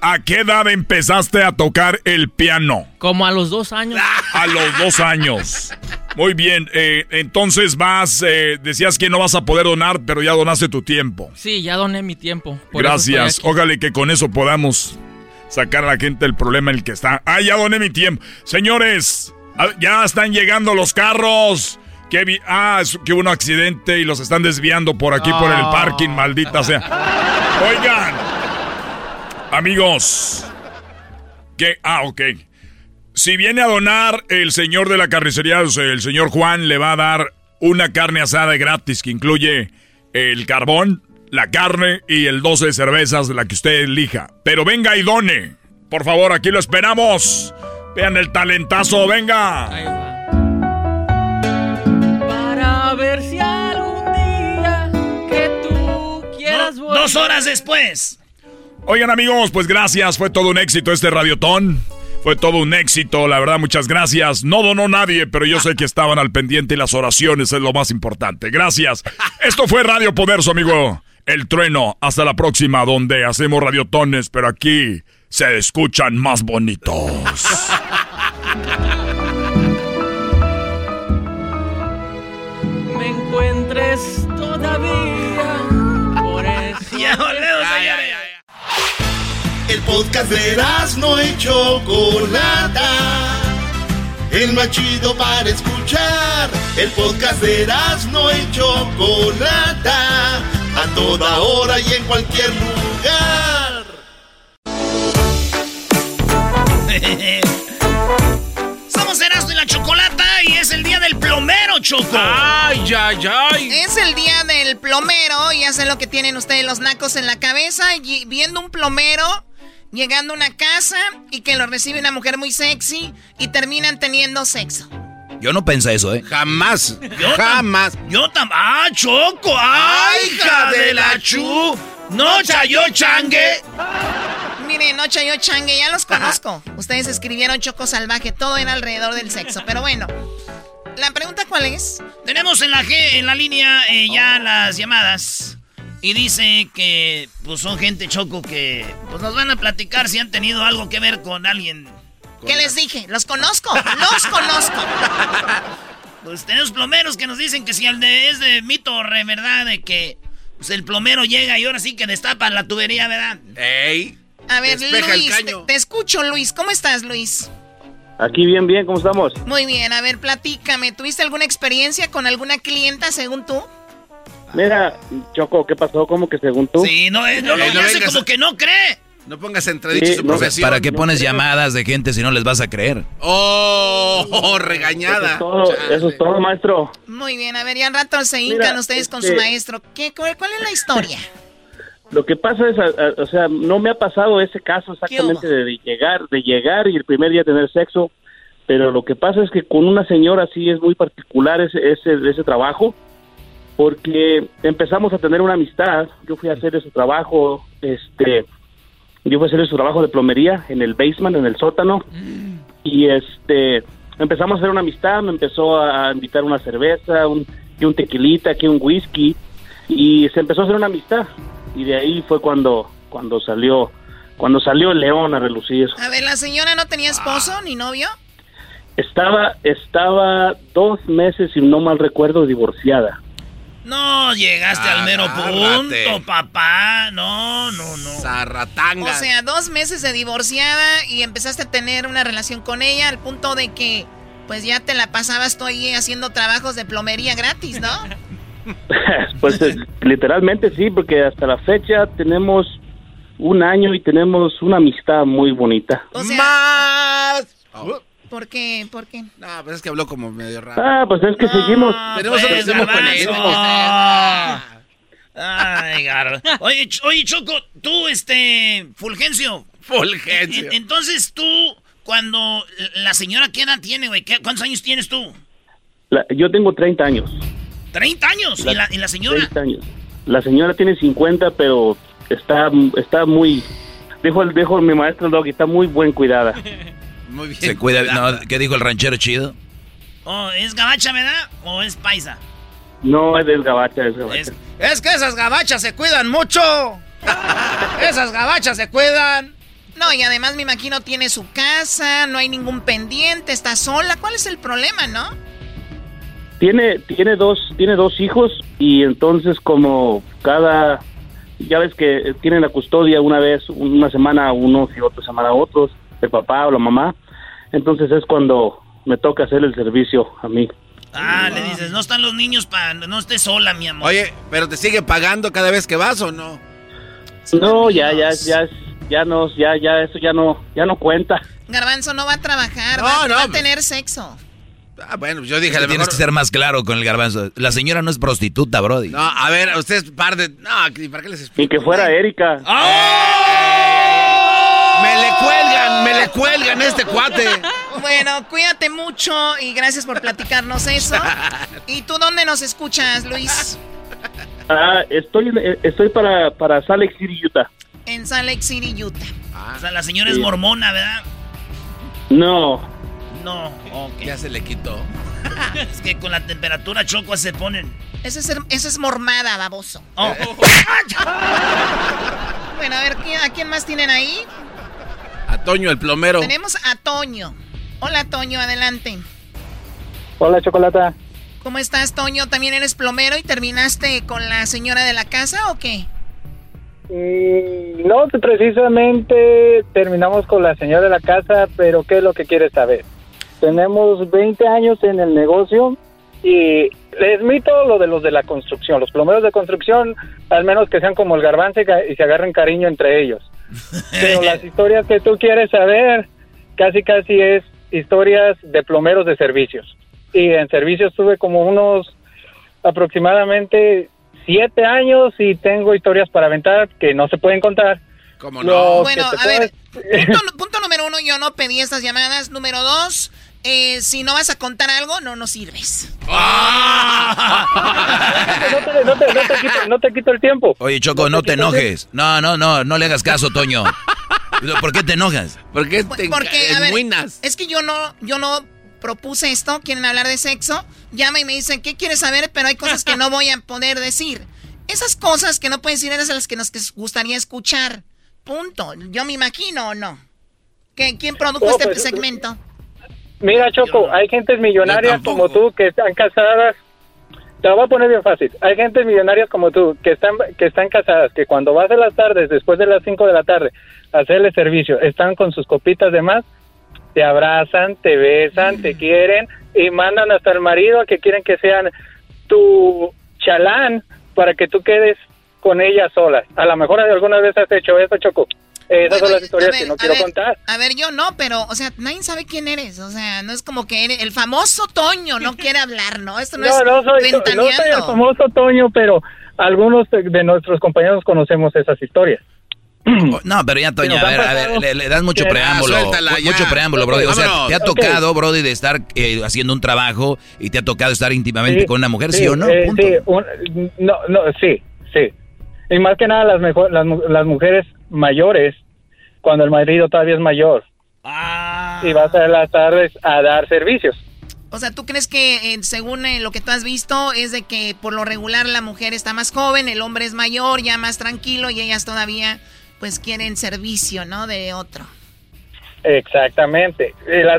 ¿A qué edad empezaste a tocar el piano? Como a los dos años. A los dos años. Muy bien, eh, entonces vas, eh, decías que no vas a poder donar, pero ya donaste tu tiempo. Sí, ya doné mi tiempo. Gracias, ojalá que con eso podamos sacar a la gente del problema en el que está. Ah, ya doné mi tiempo. Señores, Ah, ya están llegando los carros. Que ah, que hubo un accidente y los están desviando por aquí, por el parking, maldita sea. Oigan, amigos, que, ah, ok. Si viene a donar el señor de la carnicería, el señor Juan le va a dar una carne asada gratis que incluye el carbón, la carne y el 12 de cervezas de la que usted elija. Pero venga y done. Por favor, aquí lo esperamos. Vean el talentazo, venga. Para ver si algún día que tú quieras Dos horas después. Oigan amigos, pues gracias, fue todo un éxito este radiotón. Fue todo un éxito, la verdad, muchas gracias. No donó nadie, pero yo sé que estaban al pendiente y las oraciones es lo más importante. Gracias. Esto fue Radio Poder, su amigo El Trueno. Hasta la próxima, donde hacemos radiotones, pero aquí se escuchan más bonitos. Podcast de no y Chocolata. El más chido para escuchar. El podcast de no y Chocolata. A toda hora y en cualquier lugar. Somos Erasmo y la Chocolata y es el día del plomero, Choco. Ay, ay, ay. Es el día del plomero, ya sé lo que tienen ustedes los nacos en la cabeza, y viendo un plomero llegando a una casa y que lo recibe una mujer muy sexy y terminan teniendo sexo. Yo no pensé eso, ¿eh? Jamás. Yo tam- Jamás. Yo tam... ¡Ah, Choco! ¡Ay, hija de la chu! ¡No chayó changue! Miren, Noche yo changue, ya los conozco. Ustedes escribieron Choco Salvaje, todo era alrededor del sexo. Pero bueno, ¿la pregunta cuál es? Tenemos en la G, en la línea, eh, ya las llamadas. Y dice que pues son gente choco que pues nos van a platicar si han tenido algo que ver con alguien. ¿Qué les dije? Los conozco, los conozco. Pues tenemos plomeros que nos dicen que si el de, es de mito o re, ¿verdad? De que pues, el plomero llega y ahora sí que destapa la tubería, ¿verdad? ¡Ey! A ver, Luis, te, te escucho, Luis. ¿Cómo estás, Luis? Aquí bien, bien, ¿cómo estamos? Muy bien, a ver, platícame. ¿Tuviste alguna experiencia con alguna clienta, según tú? Mira, Choco, ¿qué pasó? ¿Cómo que según tú? Sí, no, eh, no, no, Eh, no le hace como a- que no cree. No pongas entredicho Sí, su no, profesión. ¿Para qué pones llamadas de gente si no les vas a creer? Oh, oh, Eso regañada. es todo, eso es todo, maestro. Muy bien, a ver, ya al rato se hincan Mira, ustedes con este- su maestro. ¿Qué, cuál, cuál es la historia? Lo que pasa es, a- a- o sea, no me ha pasado ese caso exactamente de, de llegar, de llegar y el primer día tener sexo, pero lo que pasa es que con una señora sí es muy particular ese, ese, ese trabajo, porque empezamos a tener una amistad. Yo fui a hacer su trabajo, este, yo fui a hacer su trabajo de plomería en el basement, en el sótano, y este, empezamos a hacer una amistad. Me empezó a invitar una cerveza, un, que un tequilita, que un whisky, y se empezó a hacer una amistad. Y de ahí fue cuando, cuando salió, cuando salió el león a relucir. A ver, ¿la señora no tenía esposo ni novio? Estaba, estaba dos meses, si no mal recuerdo, divorciada. No llegaste al mero punto, papá. No, no, no. Zarratanga. O sea, dos meses de divorciada y empezaste a tener una relación con ella al punto de que, pues ya te la pasabas tú ahí haciendo trabajos de plomería gratis, ¿no? pues literalmente sí, porque hasta la fecha tenemos un año y tenemos una amistad muy bonita. O sea, Más. ¿Por qué? ¿Por qué? No, pues es que habló como medio raro. Ah, pues es que seguimos. Tenemos pues, garbanzo. políticos. Ay, gar- Oye, oye, Choco, tú, este, Fulgencio. Fulgencio. En- Entonces tú, cuando la señora, ¿qué edad tiene, güey? ¿Qué- ¿Cuántos años tienes tú? La- yo tengo 30 años. 30 años. ¿Y la, y la señora? 30 años. La señora tiene 50, pero está, está muy... Dijo, el, dijo mi maestro Doggy, está muy buen cuidada. Muy bien. Se cuida. No, ¿Qué dijo el ranchero chido? Oh, ¿Es gabacha, verdad? ¿O es paisa? No, es, es gabacha, es gabacha. Es, es que esas gabachas se cuidan mucho. esas gabachas se cuidan. No, y además me imagino tiene su casa, no hay ningún pendiente, está sola. ¿Cuál es el problema, no? Tiene, tiene, dos, tiene dos hijos y entonces como cada... Ya ves que tienen la custodia una vez, una semana a unos y otra semana a otros, el papá o la mamá. Entonces es cuando me toca hacer el servicio a mí. Ah, le dices, no están los niños para... No estés sola, mi amor. Oye, ¿pero te sigue pagando cada vez que vas o no? No, ya, ya, ya, ya no, ya, ya, eso ya no, ya no cuenta. Garbanzo no va a trabajar, No, va, no, va a pues- tener sexo. Ah, bueno, yo dije, a lo tienes mejor- que ser más claro con el garbanzo. La señora no es prostituta, Brody. No, a ver, ustedes par de... No, ¿para qué les explico? Y que fuera Erika. Le cuelgan, me le cuelgan este cuate. Bueno, cuídate mucho y gracias por platicarnos eso. ¿Y tú dónde nos escuchas, Luis? Ah, estoy, eh, estoy para, para Salt Lake City, Utah. En Salt Lake City, Utah. O sea, la señora es mormona, ¿verdad? No, No, ok. Ya se le quitó. Es que con la temperatura choco se ponen. Eso es, eso es mormada, baboso. Oh. Bueno, a ver, ¿quién- ¿a quién más tienen ahí? A Toño, el plomero. Tenemos a Toño. Hola, Toño, adelante. Hola, Chocolata. ¿Cómo estás, Toño? ¿También eres plomero y terminaste con la señora de la casa o qué? Mm, No, precisamente terminamos con la señora de la casa, pero ¿qué es lo que quieres saber? Tenemos 20 años en el negocio y les mito lo de los de la construcción. Los plomeros de construcción, al menos que sean como el garbanzo y se agarren cariño entre ellos. Pero las historias que tú quieres saber, casi casi es historias de plomeros de servicios. Y en servicios tuve como unos aproximadamente siete años y tengo historias para aventar que no se pueden contar. ¿Cómo Lo Bueno, que te a ver, punto, punto número uno, yo no pedí estas llamadas. Número dos, eh, si no vas a contar algo, no nos sirves. no, te, no te- no te quito, no te quito el tiempo. Oye, Choco, no te enojes. No, no, no, no le hagas caso, Toño. ¿Por qué te enojas? ¿Por qué Porque, a ver, es que yo no, yo no propuse esto, quieren hablar de sexo, llama y me dicen, ¿qué quieres saber? Pero hay cosas que no voy a poder decir. Esas cosas que no puedes decir eran las que nos gustaría escuchar. Punto. Yo me imagino o no. ¿Qué- ¿Quién produjo este pues, segmento? Mira, Choco, hay gentes millonarias como tú que están casadas. Te lo voy a poner bien fácil. Hay gentes millonarias como tú que están que están casadas, que cuando vas de las tardes, después de las 5 de la tarde, a hacerle servicio, están con sus copitas de más, te abrazan, te besan, te quieren y mandan hasta el marido a que quieren que sean tu chalán para que tú quedes con ellas solas. A lo mejor alguna vez has hecho eso, Choco. Esas son las historias que no quiero ver, contar. A ver, yo no, pero, o sea, nadie sabe quién eres. O sea, no es como que eres el famoso Toño no quiere hablar, ¿no? Esto no, No, es no soy, no soy el famoso Toño, pero algunos de, de nuestros compañeros conocemos esas historias. No, pero ya, Toño, nos a ver, a ver, le, le das mucho que- preámbulo. Ah, mucho ya. preámbulo, Brody. O sea, te ha tocado, Brody, de estar eh, haciendo un trabajo y te ha tocado estar íntimamente Sí, con una mujer, ¿sí, o no? eh, Punto. sí, un- no, no, sí, sí. Y más que nada las, mejor, las, mu- las mujeres mayores, cuando el marido todavía es mayor. Y vas a las tardes a dar servicios. O sea, ¿tú crees que eh, según eh, lo que tú has visto es de que por lo regular la mujer está más joven, el hombre es mayor, ya más tranquilo y ellas todavía pues quieren servicio, ¿no? De otro. Exactamente. Y la-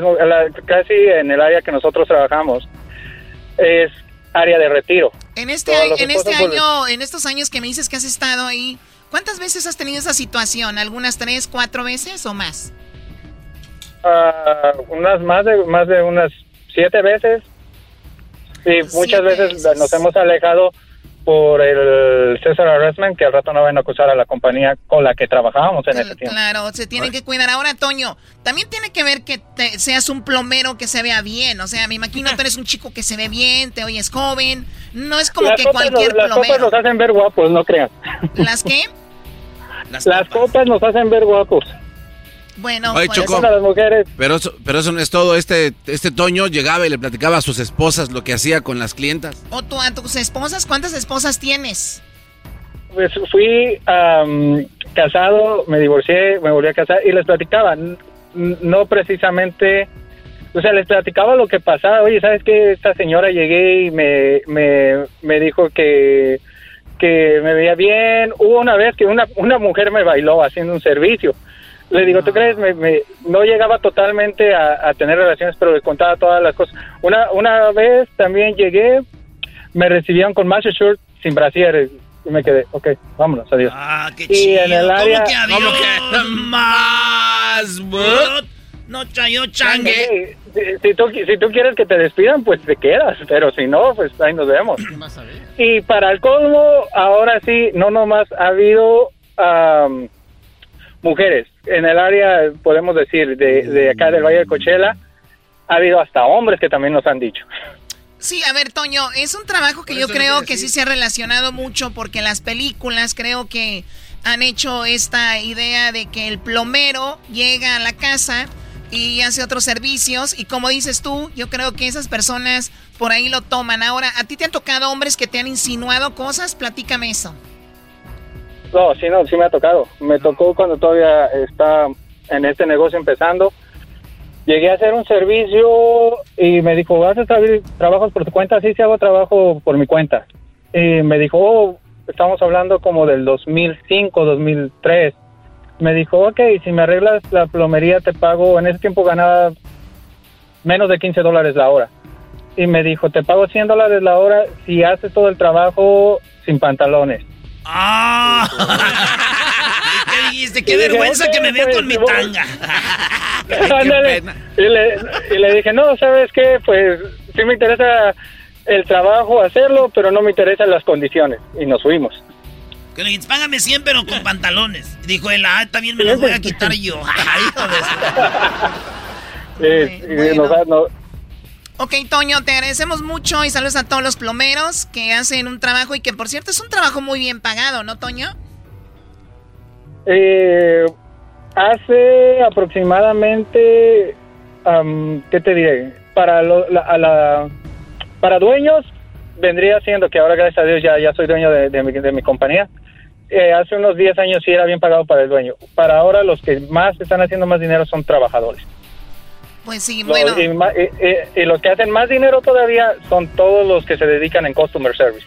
casi en el área que nosotros trabajamos es área de retiro. En este, Todos en este pues, año, en estos años que me dices que has estado ahí, ¿cuántas veces has tenido esa situación? ¿Algunas tres, cuatro veces o más? Ah, unas más de más de unas siete veces y muchas veces nos hemos alejado por el César Harassment que al rato no van a acusar a la compañía con la que trabajábamos en ese tiempo. Claro, se tienen que cuidar. Ahora, Toño, también tiene que ver que te- seas un plomero que se vea bien. O sea, me imagino tú eres un chico que se ve bien, te oyes joven. No es como las que copas, cualquier nos, las copas plomero. nos hacen ver guapos, no crean. ¿Las qué? Las, copas nos hacen ver guapos. Bueno, Oye, Choco, las mujeres. pero eso, pero eso no es todo. Este, este Toño llegaba y le platicaba a sus esposas lo que hacía con las clientas. ¿O tú a tus esposas? ¿Cuántas esposas tienes? Pues fui am, casado, me divorcié, me volví a casar y les platicaba, no precisamente, o sea, les platicaba lo que pasaba. Oye, ¿sabes qué? Esta señora llegué y me, me, me dijo que, que me veía bien. Hubo una vez que una, una mujer me bailó haciendo un servicio. Le digo, ¿tú crees? Me, me- no llegaba totalmente a, a tener relaciones, pero le contaba todas las cosas. Una, una vez también llegué, me recibieron con macho shirt sin brasier y me quedé, ok, vámonos, adiós. Ah, qué y chido. en el área... ¿Cómo que adiós? Más. No chayo changue. Si, si tú, si tú quieres que te despidan, pues te quedas, pero si no, pues ahí nos vemos. Y para el colmo, ahora sí, no nomás ha habido am, mujeres. En el área, podemos decir, de, de acá del Valle de Cochela, ha habido hasta hombres que también nos han dicho. Sí, a ver, Toño, es un trabajo que yo creo que sí se ha relacionado mucho porque las películas creo que han hecho esta idea de que el plomero llega a la casa y hace otros servicios y como dices tú, yo creo que esas personas por ahí lo toman. Ahora, ¿a ti te han tocado hombres que te han insinuado cosas? Platícame eso. No, sí, no, sí me ha tocado. Me tocó cuando todavía está en este negocio empezando. Llegué a hacer un servicio y me dijo, ¿haces tra- trabajos por tu cuenta? Sí, sí hago trabajo por mi cuenta. Y me dijo, oh, estamos hablando como del 2005, 2003. Me dijo, ok, si me arreglas la plomería te pago, en ese tiempo ganaba menos de 15 dólares la hora. Y me dijo, te pago 100 dólares la hora si haces todo el trabajo sin pantalones. ¡Ah! ¿Qué dijiste? ¡Qué Y dije, vergüenza "Ok, que me vea pues, con mi voy". tanga! Ándale. y, le, y le dije, no, ¿sabes qué? Pues sí me interesa el trabajo, hacerlo, pero no me interesan las condiciones. Y nos fuimos. Que le págame 100 pero con pantalones. Y dijo él, ah, también me los voy a quitar yo. Ay, su- Eh, y nos da- no- Ok, Toño, te agradecemos mucho y saludos a todos los plomeros que hacen un trabajo y que por cierto es un trabajo muy bien pagado, ¿no, Toño? eh, hace aproximadamente, am, ¿qué te diré? Para, lo- la- a la- para dueños vendría siendo que ahora gracias a Dios ya, ya soy dueño de, de mi, de mi compañía. Eh, hace unos 10 años sí era bien pagado para el dueño. Para ahora los que más están haciendo más dinero son trabajadores. Pues sí, Los- bueno. y, y- y- y los que hacen más dinero todavía son todos los que se dedican en customer service.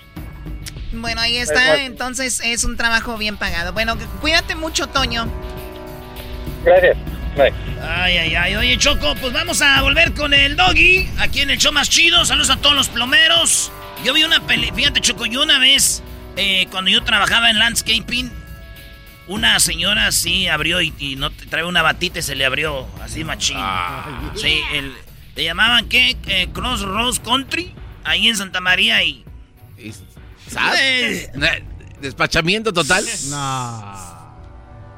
Bueno, ahí está, entonces es un trabajo bien pagado. Bueno, cuídate mucho, Toño. Gracias. Bye. Ay, ay, ay. Oye, Choco, pues vamos a volver con el doggy. Aquí en el show más chido. Saludos a todos los plomeros. Yo vi una peli... Fíjate, Choco, yo una vez, eh, cuando yo trabajaba en landscaping, una señora sí abrió y, y no te- trae una batita y se le abrió así machín. Sí, el, le llamaban, ¿qué? Eh, Crossroads Country, ahí en Santa María y... ¿Sabes? Eh, ¿Despachamiento total?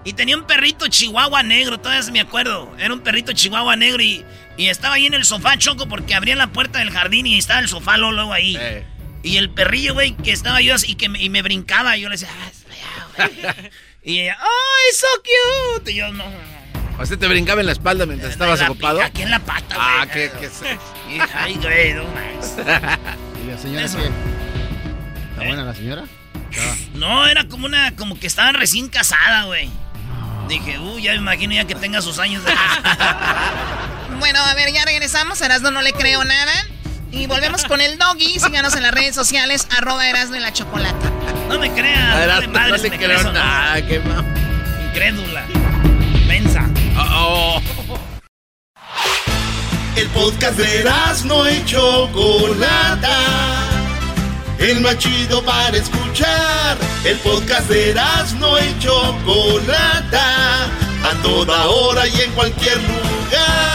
Y tenía un perrito chihuahua negro, todavía me acuerdo. Era un perrito chihuahua negro y, y estaba ahí en el sofá, Choco, porque abría la puerta del jardín y estaba el sofá luego, luego ahí. Y el perrillo, güey, que estaba yo así y que me, y me brincaba. Y yo le decía, "Ah, es feo, güey". Y ella, ¡ay, so cute! Y yo, no. ¿O sea, te brincaba en la espalda mientras estabas la ocupado? Aquí en la pata, güey. Ah, qué, qué Ay, güey, no más. ¿Y la señora Eso. qué? ¿Está buena la señora? Estaba- No, era como una, como que estaban recién casada, güey. Dije, uy, ya me imagino ya que tenga sus años de Bueno, a ver, ya regresamos. A Erasmo no le creo nada. Y volvemos con el doggy. Síganos en las redes sociales, arroba Erasmo y la chocolata. No me creas, madres, no le me creo crees o no. nada, qué Incrédula. Mensa. Oh, El podcast de no y Chocolata. El más chido para escuchar. El podcast de no y Chocolata. A toda hora y en cualquier lugar.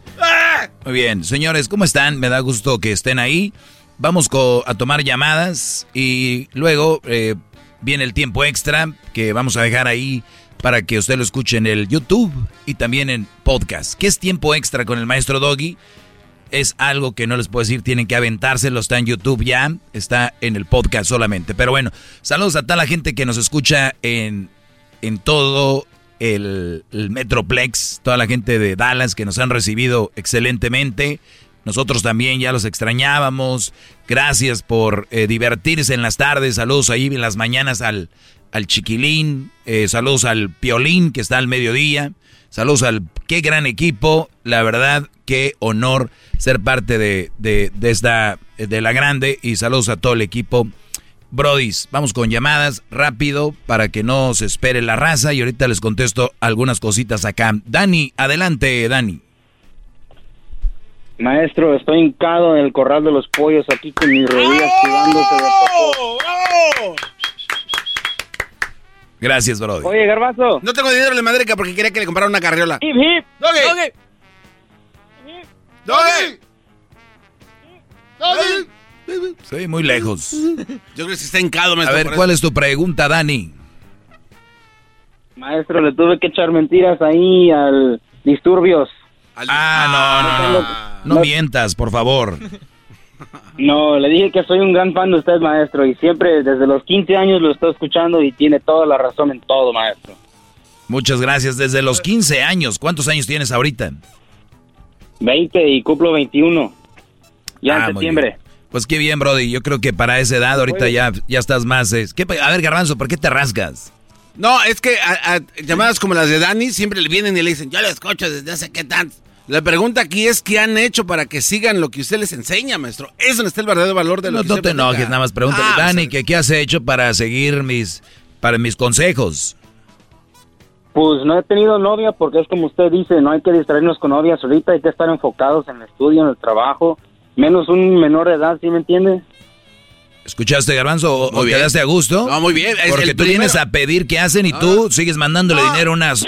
Muy bien, señores, ¿cómo están? Me da gusto que estén ahí. Vamos a tomar llamadas y luego eh, viene el tiempo extra que vamos a dejar ahí para que usted lo escuche en el YouTube y también en podcast. ¿Qué es tiempo extra con el maestro Doggy? Es algo que no les puedo decir, tienen que aventárselo, está en YouTube ya, está en el podcast solamente. Pero bueno, saludos a toda la gente que nos escucha en, en todo el, Metroplex, toda la gente de Dallas que nos han recibido excelentemente. Nosotros también ya los extrañábamos. Gracias por eh, divertirse en las tardes. Saludos ahí en las mañanas al, al Chiquilín. Eh, saludos al Piolín que está al mediodía. Saludos al qué gran equipo. La verdad, qué honor ser parte de, de, de esta de la grande. Y saludos a todo el equipo Brodis, vamos con llamadas rápido para que no se espere la raza y ahorita les contesto algunas cositas acá. Dani, adelante, Dani. Maestro, estoy hincado en el corral de los pollos aquí con mis rodillas tirándose de popó. Gracias, Brody. Oye, Garbazo. No tengo dinero en la madrica porque quería que le comprara una carriola. Hip, hip. Doggy. Doggy. Doggy. Sí, muy lejos. Yo creo que sí está hincado, A maestro. ver, por ¿cuál eso. es tu pregunta, Dani? Maestro, le tuve que echar mentiras ahí al disturbios. Ah, no, no, no. No mientas, por favor. No, le dije que soy un gran fan de usted, maestro, y siempre desde los 15 años lo estoy escuchando y tiene toda la razón en todo, maestro. Muchas gracias. Desde los 15 años. ¿Cuántos años tienes ahorita? 20 y cumplo 21. Ya Ah, en muy septiembre. bien. Pues qué bien, Brody. Yo creo que para esa edad ahorita ya, ya estás más... es- ¿Qué a ver, Garbanzo, ¿por qué te rasgas? No, es que a, a llamadas como las de Dani siempre le vienen y le dicen, yo lo escucho desde hace qué tanto. La pregunta aquí es qué han hecho para que sigan lo que usted les enseña, maestro. Eso no está el verdadero valor de lo No, que no te enojes, nada más pregúntale, Ah, Dani, ¿qué, ¿qué has hecho para seguir mis, para mis consejos? Pues no he tenido novia porque es como usted dice, no hay que distraernos con novias ahorita, hay que estar enfocados en el estudio, en el trabajo, menos un menor de edad, ¿sí me entiende? ¿Escuchaste, Garbanzo? ¿O, quedaste a gusto? No, muy bien. Es Porque tú vienes primero. a pedir qué hacen y tú sigues mandándole dinero a, unas,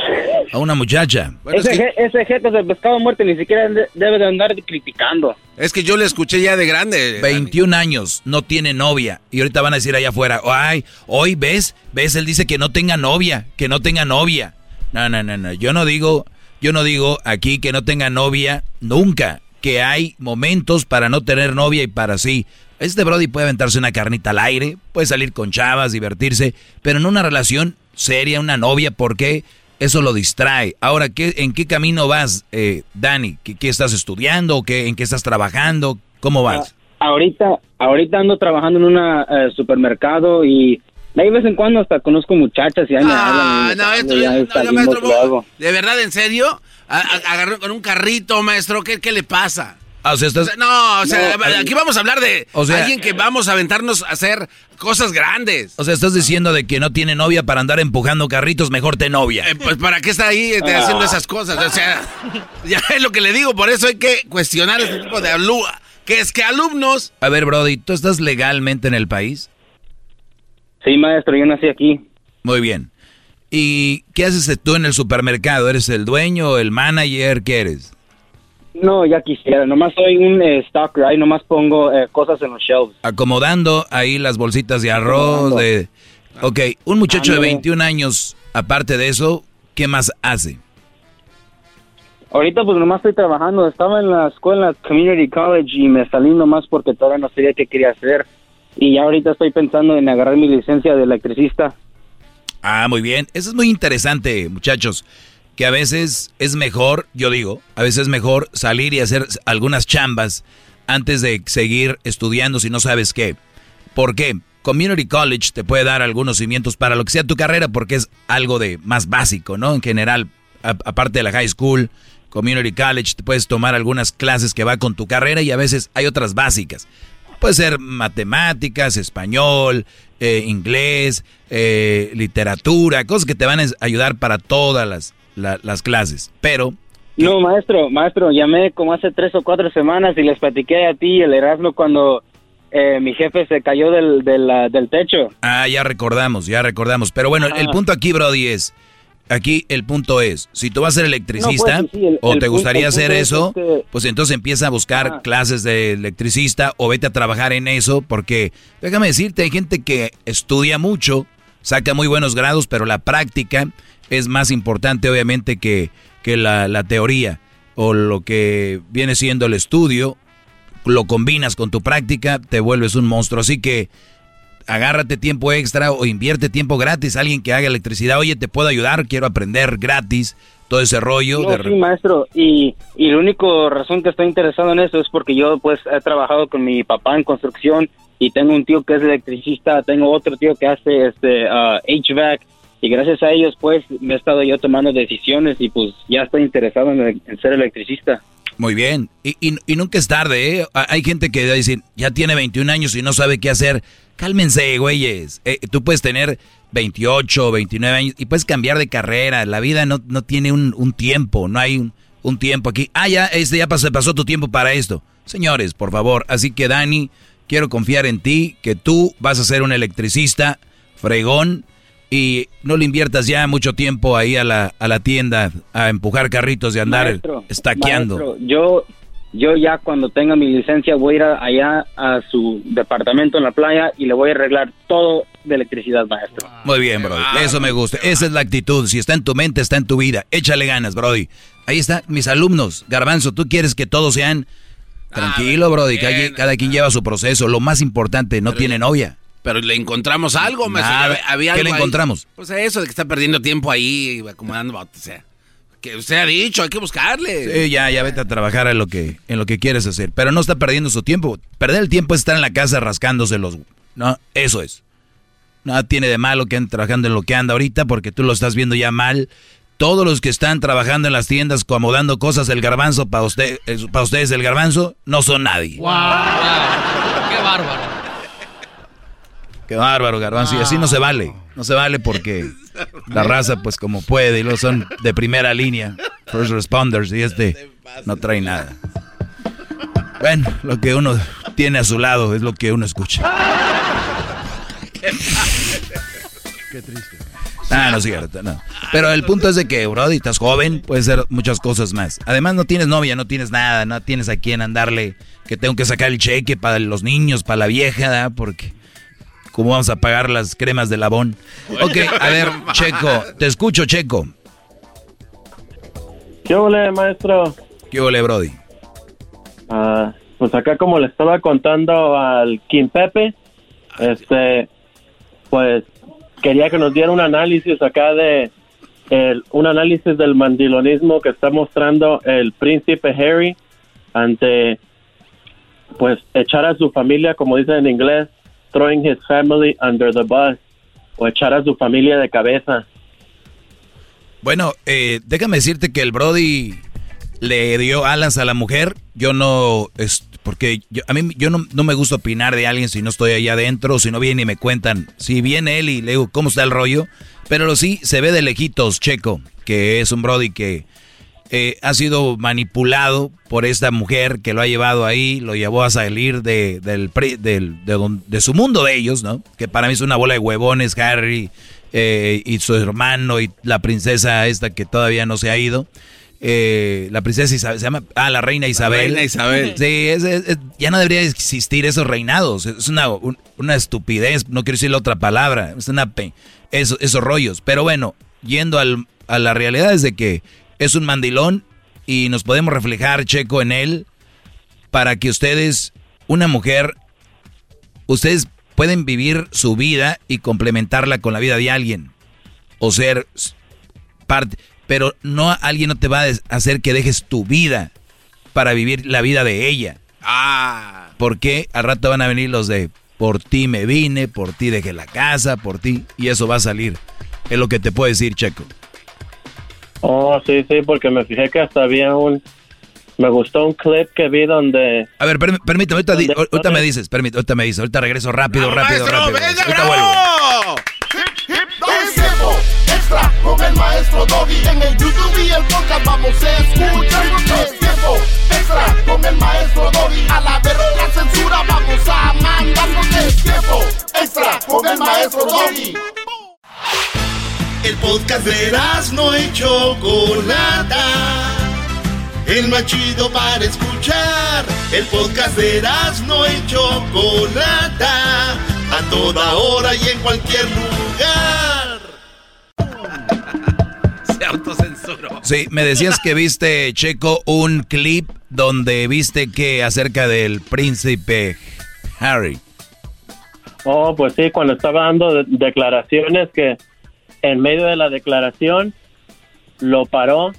a una muchacha. ese, je- ese jefe de pescado muerto ni siquiera de- debe de andar criticando. Es que yo le escuché ya de grande. 21 años, no tiene novia. Y ahorita van a decir allá afuera, ay, hoy ves, ves, él dice que no tenga novia, que no tenga novia. No, no, no, no, yo no digo, yo no digo aquí que no tenga novia nunca, que hay momentos para no tener novia y para sí. Este Brody puede aventarse una carnita al aire, puede salir con chavas, divertirse, pero en una relación seria, una novia, ¿por qué? Eso lo distrae. Ahora, ¿qué, ¿en qué camino vas, eh, Dani? ¿Qué, qué estás estudiando? ¿Qué, ¿En qué estás trabajando? ¿Cómo vas? Ahorita, ahorita ando trabajando en un supermercado y de vez en cuando hasta conozco muchachas y ahí me Ah, hablan. no, esto, no, no, maestro. ¿de verdad, en serio? A- a- Agarró con un carrito, maestro, ¿qué, qué le pasa? Ah, o sea, estás... O sea, no, o sea, No, aquí vamos a hablar de O sea- alguien que vamos a aventarnos a hacer cosas grandes. O sea, estás diciendo de que no tiene novia para andar empujando carritos, mejor te novia. Eh, pues para qué está ahí Ah. haciendo esas cosas, o sea, ya es lo que le digo, por eso hay que cuestionar este tipo de alumnos, que es que alumnos A ver, Brody, ¿tú estás legalmente en el país? Sí, maestro, yo nací aquí. Muy bien. ¿Y qué haces tú en el supermercado? ¿Eres el dueño, el manager? ¿Qué eres? No, ya quisiera, nomás soy un eh, stalker, ahí nomás pongo eh, cosas en los shelves. Acomodando ahí las bolsitas de arroz, de... Ok, un muchacho de Ándale. 21 años, aparte de eso, ¿qué más hace? Ahorita pues nomás estoy trabajando, estaba en la escuela Community College y me salí nomás porque todavía no sabía qué quería hacer. Y ya ahorita estoy pensando en agarrar mi licencia de electricista. Ah, muy bien. Eso es muy interesante, muchachos. Que a veces es mejor, yo digo, a veces es mejor salir y hacer algunas chambas antes de seguir estudiando si no sabes qué. ¿Por qué? Community College te puede dar algunos cimientos para lo que sea tu carrera porque es algo de más básico, ¿no? En general, aparte de la high school, Community College, te puedes tomar algunas clases que va con tu carrera y a veces hay otras básicas. Puede ser matemáticas, español, eh, inglés, eh, literatura, cosas que te van a ayudar para todas las, la- las clases. Pero, No, maestro, maestro, llamé como hace tres o cuatro semanas y les platiqué a ti y el Erasmo cuando eh, mi jefe se cayó del, del, del techo. ah, ya recordamos, ya recordamos. Pero bueno, el Ah. punto aquí, Brody, es, aquí el punto es, si tú vas a ser electricista No, pues, sí, sí, el- o el te punto- gustaría hacer es eso, que- pues entonces empieza a buscar Ah. clases de electricista o vete a trabajar en eso, porque déjame decirte, hay gente que estudia mucho, saca muy buenos grados, pero la práctica es más importante obviamente que, que la, la teoría o lo que viene siendo el estudio, lo combinas con tu práctica, te vuelves un monstruo. Así que agárrate tiempo extra o invierte tiempo gratis. Alguien que haga electricidad, oye, te puedo ayudar, quiero aprender gratis, todo ese rollo. No, de sí, maestro, y, y la única razón que estoy interesado en eso es porque yo pues he trabajado con mi papá en construcción y tengo un tío que es electricista, tengo otro tío que hace este ah, HVAC y gracias a ellos pues me he estado yo tomando decisiones y pues ya estoy interesado en, en ser electricista. Muy bien. Y, y- nunca es tarde, ¿eh? Hay gente que va a decir, ya tiene 21 años y no sabe qué hacer. Cálmense, güeyes. Eh, tú puedes tener 28, 29 años y puedes cambiar de carrera. La vida no, no tiene un, tiempo, no hay un, un tiempo aquí. Ah, ya, este ya pasó, pasó tu tiempo para esto. Señores, por favor. Así que, Dani, quiero confiar en ti, que tú vas a ser un electricista fregón y no le inviertas ya mucho tiempo ahí a la, a la tienda a empujar carritos y andar Maestro, estaqueando. maestro, yo, yo ya cuando tenga mi licencia voy a ir a- allá a su departamento en la playa y le voy a arreglar todo de electricidad, maestro. Muy bien, Brody. Eso me gusta. Esa es la actitud. Si está en tu mente, está en tu vida. Échale ganas, Brody. Ahí está, mis alumnos. Garbanzo, tú quieres que todos sean... Tranquilo, Brody. Cada, cada quien lleva su proceso. Lo más importante, no tiene novia. Pero le encontramos algo. Nada. Había ¿Qué algo le ahí. encontramos? Pues eso de que está perdiendo tiempo ahí acomodando o sea. Que usted ha dicho, hay que buscarle. Sí, ya, ya vete a trabajar en lo que, en lo que quieres hacer. Pero no está perdiendo su tiempo. Perder el tiempo es estar en la casa rascándose los... No, eso es. Nada tiene de malo que ande trabajando en lo que anda ahorita porque tú lo estás viendo ya mal. Todos los que están trabajando en las tiendas acomodando cosas, el garbanzo, para usted, para ustedes el garbanzo, no son nadie. ¡Wow! ¡Qué bárbaro! Qué bárbaro, garbanzo. Y así no se vale. No se vale porque la raza, pues como puede, y luego son de primera línea, first responders, y este no trae nada. Bueno, lo que uno tiene a su lado es lo que uno escucha. Qué triste. Ah, no es cierto, no. Pero el punto es de que, Brody, estás joven, puedes hacer muchas cosas más. Además, no tienes novia, no tienes nada, no tienes a quién andarle, que tengo que sacar el cheque para los niños, para la vieja, ¿verdad? Porque, ¿cómo vamos a pagar las cremas de labón? Ok, a ver, Checo, te escucho, Checo. ¿Qué ole, maestro? ¿Qué ole, Brody? Ah, pues acá como le estaba contando al Kim Pepe, este, pues quería que nos diera un análisis acá de el, un análisis del mandilonismo que está mostrando el príncipe Harry ante pues echar a su familia, como dicen en inglés, throwing his family under the bus o echar a su familia de cabeza. Bueno, eh, déjame decirte que el Brody le dio alas a la mujer. Yo no, es, porque yo, a mí yo no, no me gusta opinar de alguien si no estoy allá adentro, si no viene y me cuentan. Si viene él y le digo cómo está el rollo, pero sí se ve de lejitos, Checo, que es un Brody que eh, ha sido manipulado por esta mujer que lo ha llevado ahí, lo llevó a salir de, del, de, don- de su mundo de ellos, ¿no? Que para mí es una bola de huevones, Harry eh, y su hermano y la princesa esta que todavía no se ha ido. Eh, la princesa Isabel, se llama, ah, la reina Isabel. reina Isabel. Sí, es- es- es- ya no debería existir esos reinados. Es una, un- una estupidez, no quiero decir la otra palabra. Es una pe- eso- esos rollos. Pero bueno, yendo al- a la realidad es de que es un mandilón y nos podemos reflejar, Checo, en él para que ustedes, una mujer, ustedes pueden vivir su vida y complementarla con la vida de alguien o ser parte, pero no alguien no te va a hacer que dejes tu vida para vivir la vida de ella. Ah. Porque al rato van a venir los de por ti me vine, por ti dejé la casa, por ti y eso va a salir. Es lo que te puedo decir, Checo. Oh, sí, sí, porque me fijé que hasta había un... Me gustó un clip que vi donde... A ver, permí- permíteme, ahorita, di- ahorita me dices, permíteme, ahorita me dices, ahorita regreso rápido, rápido, rápido. Ahorita vuelvo. Es tiempo extra con el maestro Doggy. En el YouTube y el podcast vamos a escuchar. Es tiempo extra con el maestro Doggy. A la verga la censura vamos a mandarnos. Es tiempo extra con el maestro Doggy. El podcast de no y Chocolata. El más chido para escuchar. El podcast de no y Chocolata. A toda hora y en cualquier lugar. Se autocensuró. Sí, me decías que viste, Checo, un clip donde viste que acerca del príncipe Harry. Oh, pues sí, cuando estaba dando de- declaraciones que en medio de la declaración lo paró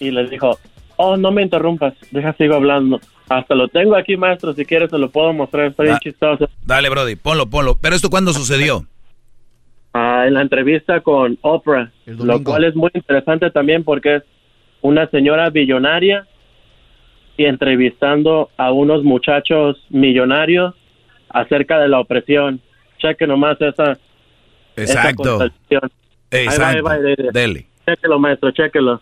y le dijo, oh, no me interrumpas, deja sigo hablando. Hasta lo tengo aquí, maestro, si quieres se lo puedo mostrar, está bien chistoso. Dale, Brody, ponlo, ponlo. Pero esto cuándo sucedió? Ah, en la entrevista con Oprah, lo cual es muy interesante también porque es una señora billonaria y entrevistando a unos muchachos millonarios acerca de la opresión. Cheque nomás esa. esa Exacto. conversación. Ahí va, ahí Exacto. va, ahí. Dele. Chéquelo, maestro, chéquelo.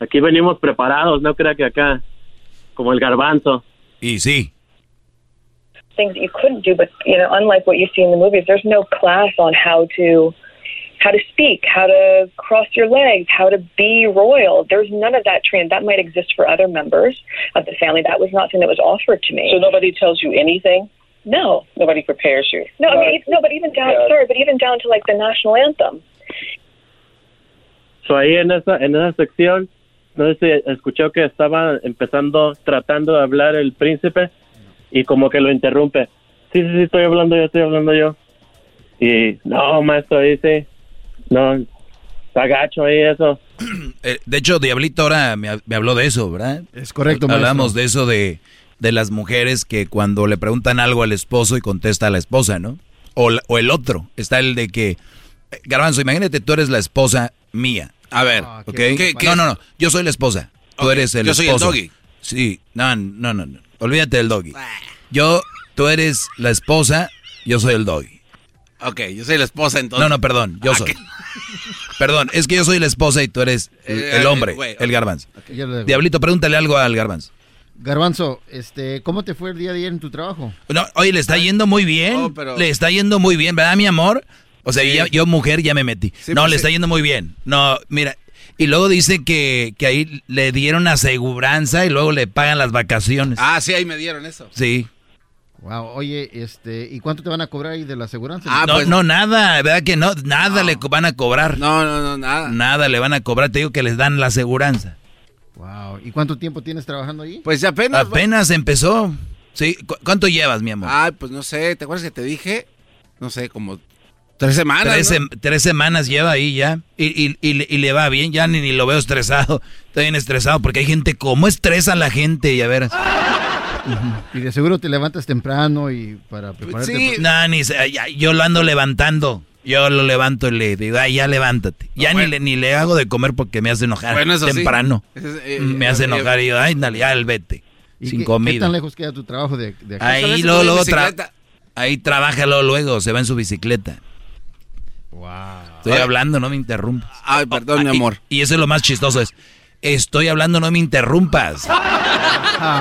Aquí venimos preparados, no crea que acá, como el garbanzo. Y sí. things that you couldn't do but you know unlike what you see in the movies there's no class on how to how to speak how to cross your legs how to be royal there's none of that training that might exist for other members of the family that was not something that was offered to me So nobody tells you anything? no Nobody prepares you? no i mean no but even down Yeah. sorry but even down to like the national anthem So ahí en esa, en esa sección, no sé si escuchó que estaba empezando, tratando de hablar el príncipe y como que lo interrumpe. Sí, sí, sí, estoy hablando yo, estoy hablando yo. Y no, maestro, dice, no, está gacho ahí eso. Eh, de hecho, Diablito ahora me, me habló de eso, ¿verdad? Es correcto, Hablamos de eso de, de las mujeres que cuando le preguntan algo al esposo y contesta a la esposa, ¿no? O, la- o el otro. Está el de que, eh, Garbanzo, imagínate, tú eres la esposa mía. A ver, ¿ok? ¿qué- qué no, es? no, no. Yo soy la esposa. Tú Ok, eres el yo soy el doggy. Sí, no, no, no, no. Olvídate del doggy. Yo, tú eres la esposa, yo soy el doggy. Ok, yo soy la esposa entonces. No, no, perdón, yo Ah, soy. ¿qué? Perdón, es que yo soy la esposa y tú eres el, Eh, el hombre, el garbanzo. Diablito, pregúntale algo al garbanzo. Garbanzo, este, ¿cómo te fue el día de ayer en tu trabajo? No, oye, le está yendo muy bien. Oh, pero- Le está yendo muy bien, ¿verdad, mi amor? O sea, Sí. ya- yo mujer ya me metí. Sí, no, pues le sí. está yendo muy bien. No, mira. Y luego dice que, que ahí le dieron aseguranza y luego le pagan las vacaciones. Ah, sí, ahí me dieron eso. Sí. Wow, oye, este, ¿y cuánto te van a cobrar ahí de la aseguranza? Ah, no, pues- no, nada, ¿verdad que no? Nada le van a cobrar. No, no, no, nada. Nada le van a cobrar. Te digo que les dan la aseguranza. Wow, ¿y cuánto tiempo tienes trabajando ahí? Pues apenas. Apenas empezó. Sí. ¿Cu- ¿Cuánto llevas, mi amor? Ay, pues no sé, ¿te acuerdas que te dije? No sé, como tres semanas. Tres, ¿no? sem- tres semanas lleva ahí ya. Y, y- y le- y le va bien, ya ni, ni lo veo estresado. Está bien estresado porque hay gente, ¿cómo estresa a la gente? Y a ver. Y de seguro te levantas temprano y para prepararte. para- No, ni se- ya- yo lo ando levantando. Yo lo levanto y le digo, ay, ya levántate. Ya ni, le, ni le hago de comer porque me hace enojar Bueno, eso sí. temprano. Es, eh, me eh, hace eh, enojar y yo, ay, dale, ya el vete. ¿Y Sin qué, comida. ¿Qué tan lejos queda tu trabajo de, de aquí? Ahí luego, luego tra- ahí trabaja luego, luego, se va en su bicicleta. Estoy Ay. hablando, no me interrumpas. Ay, perdón, mi Ah, y- amor. Y, eso es lo más chistoso, es, estoy hablando, no me interrumpas.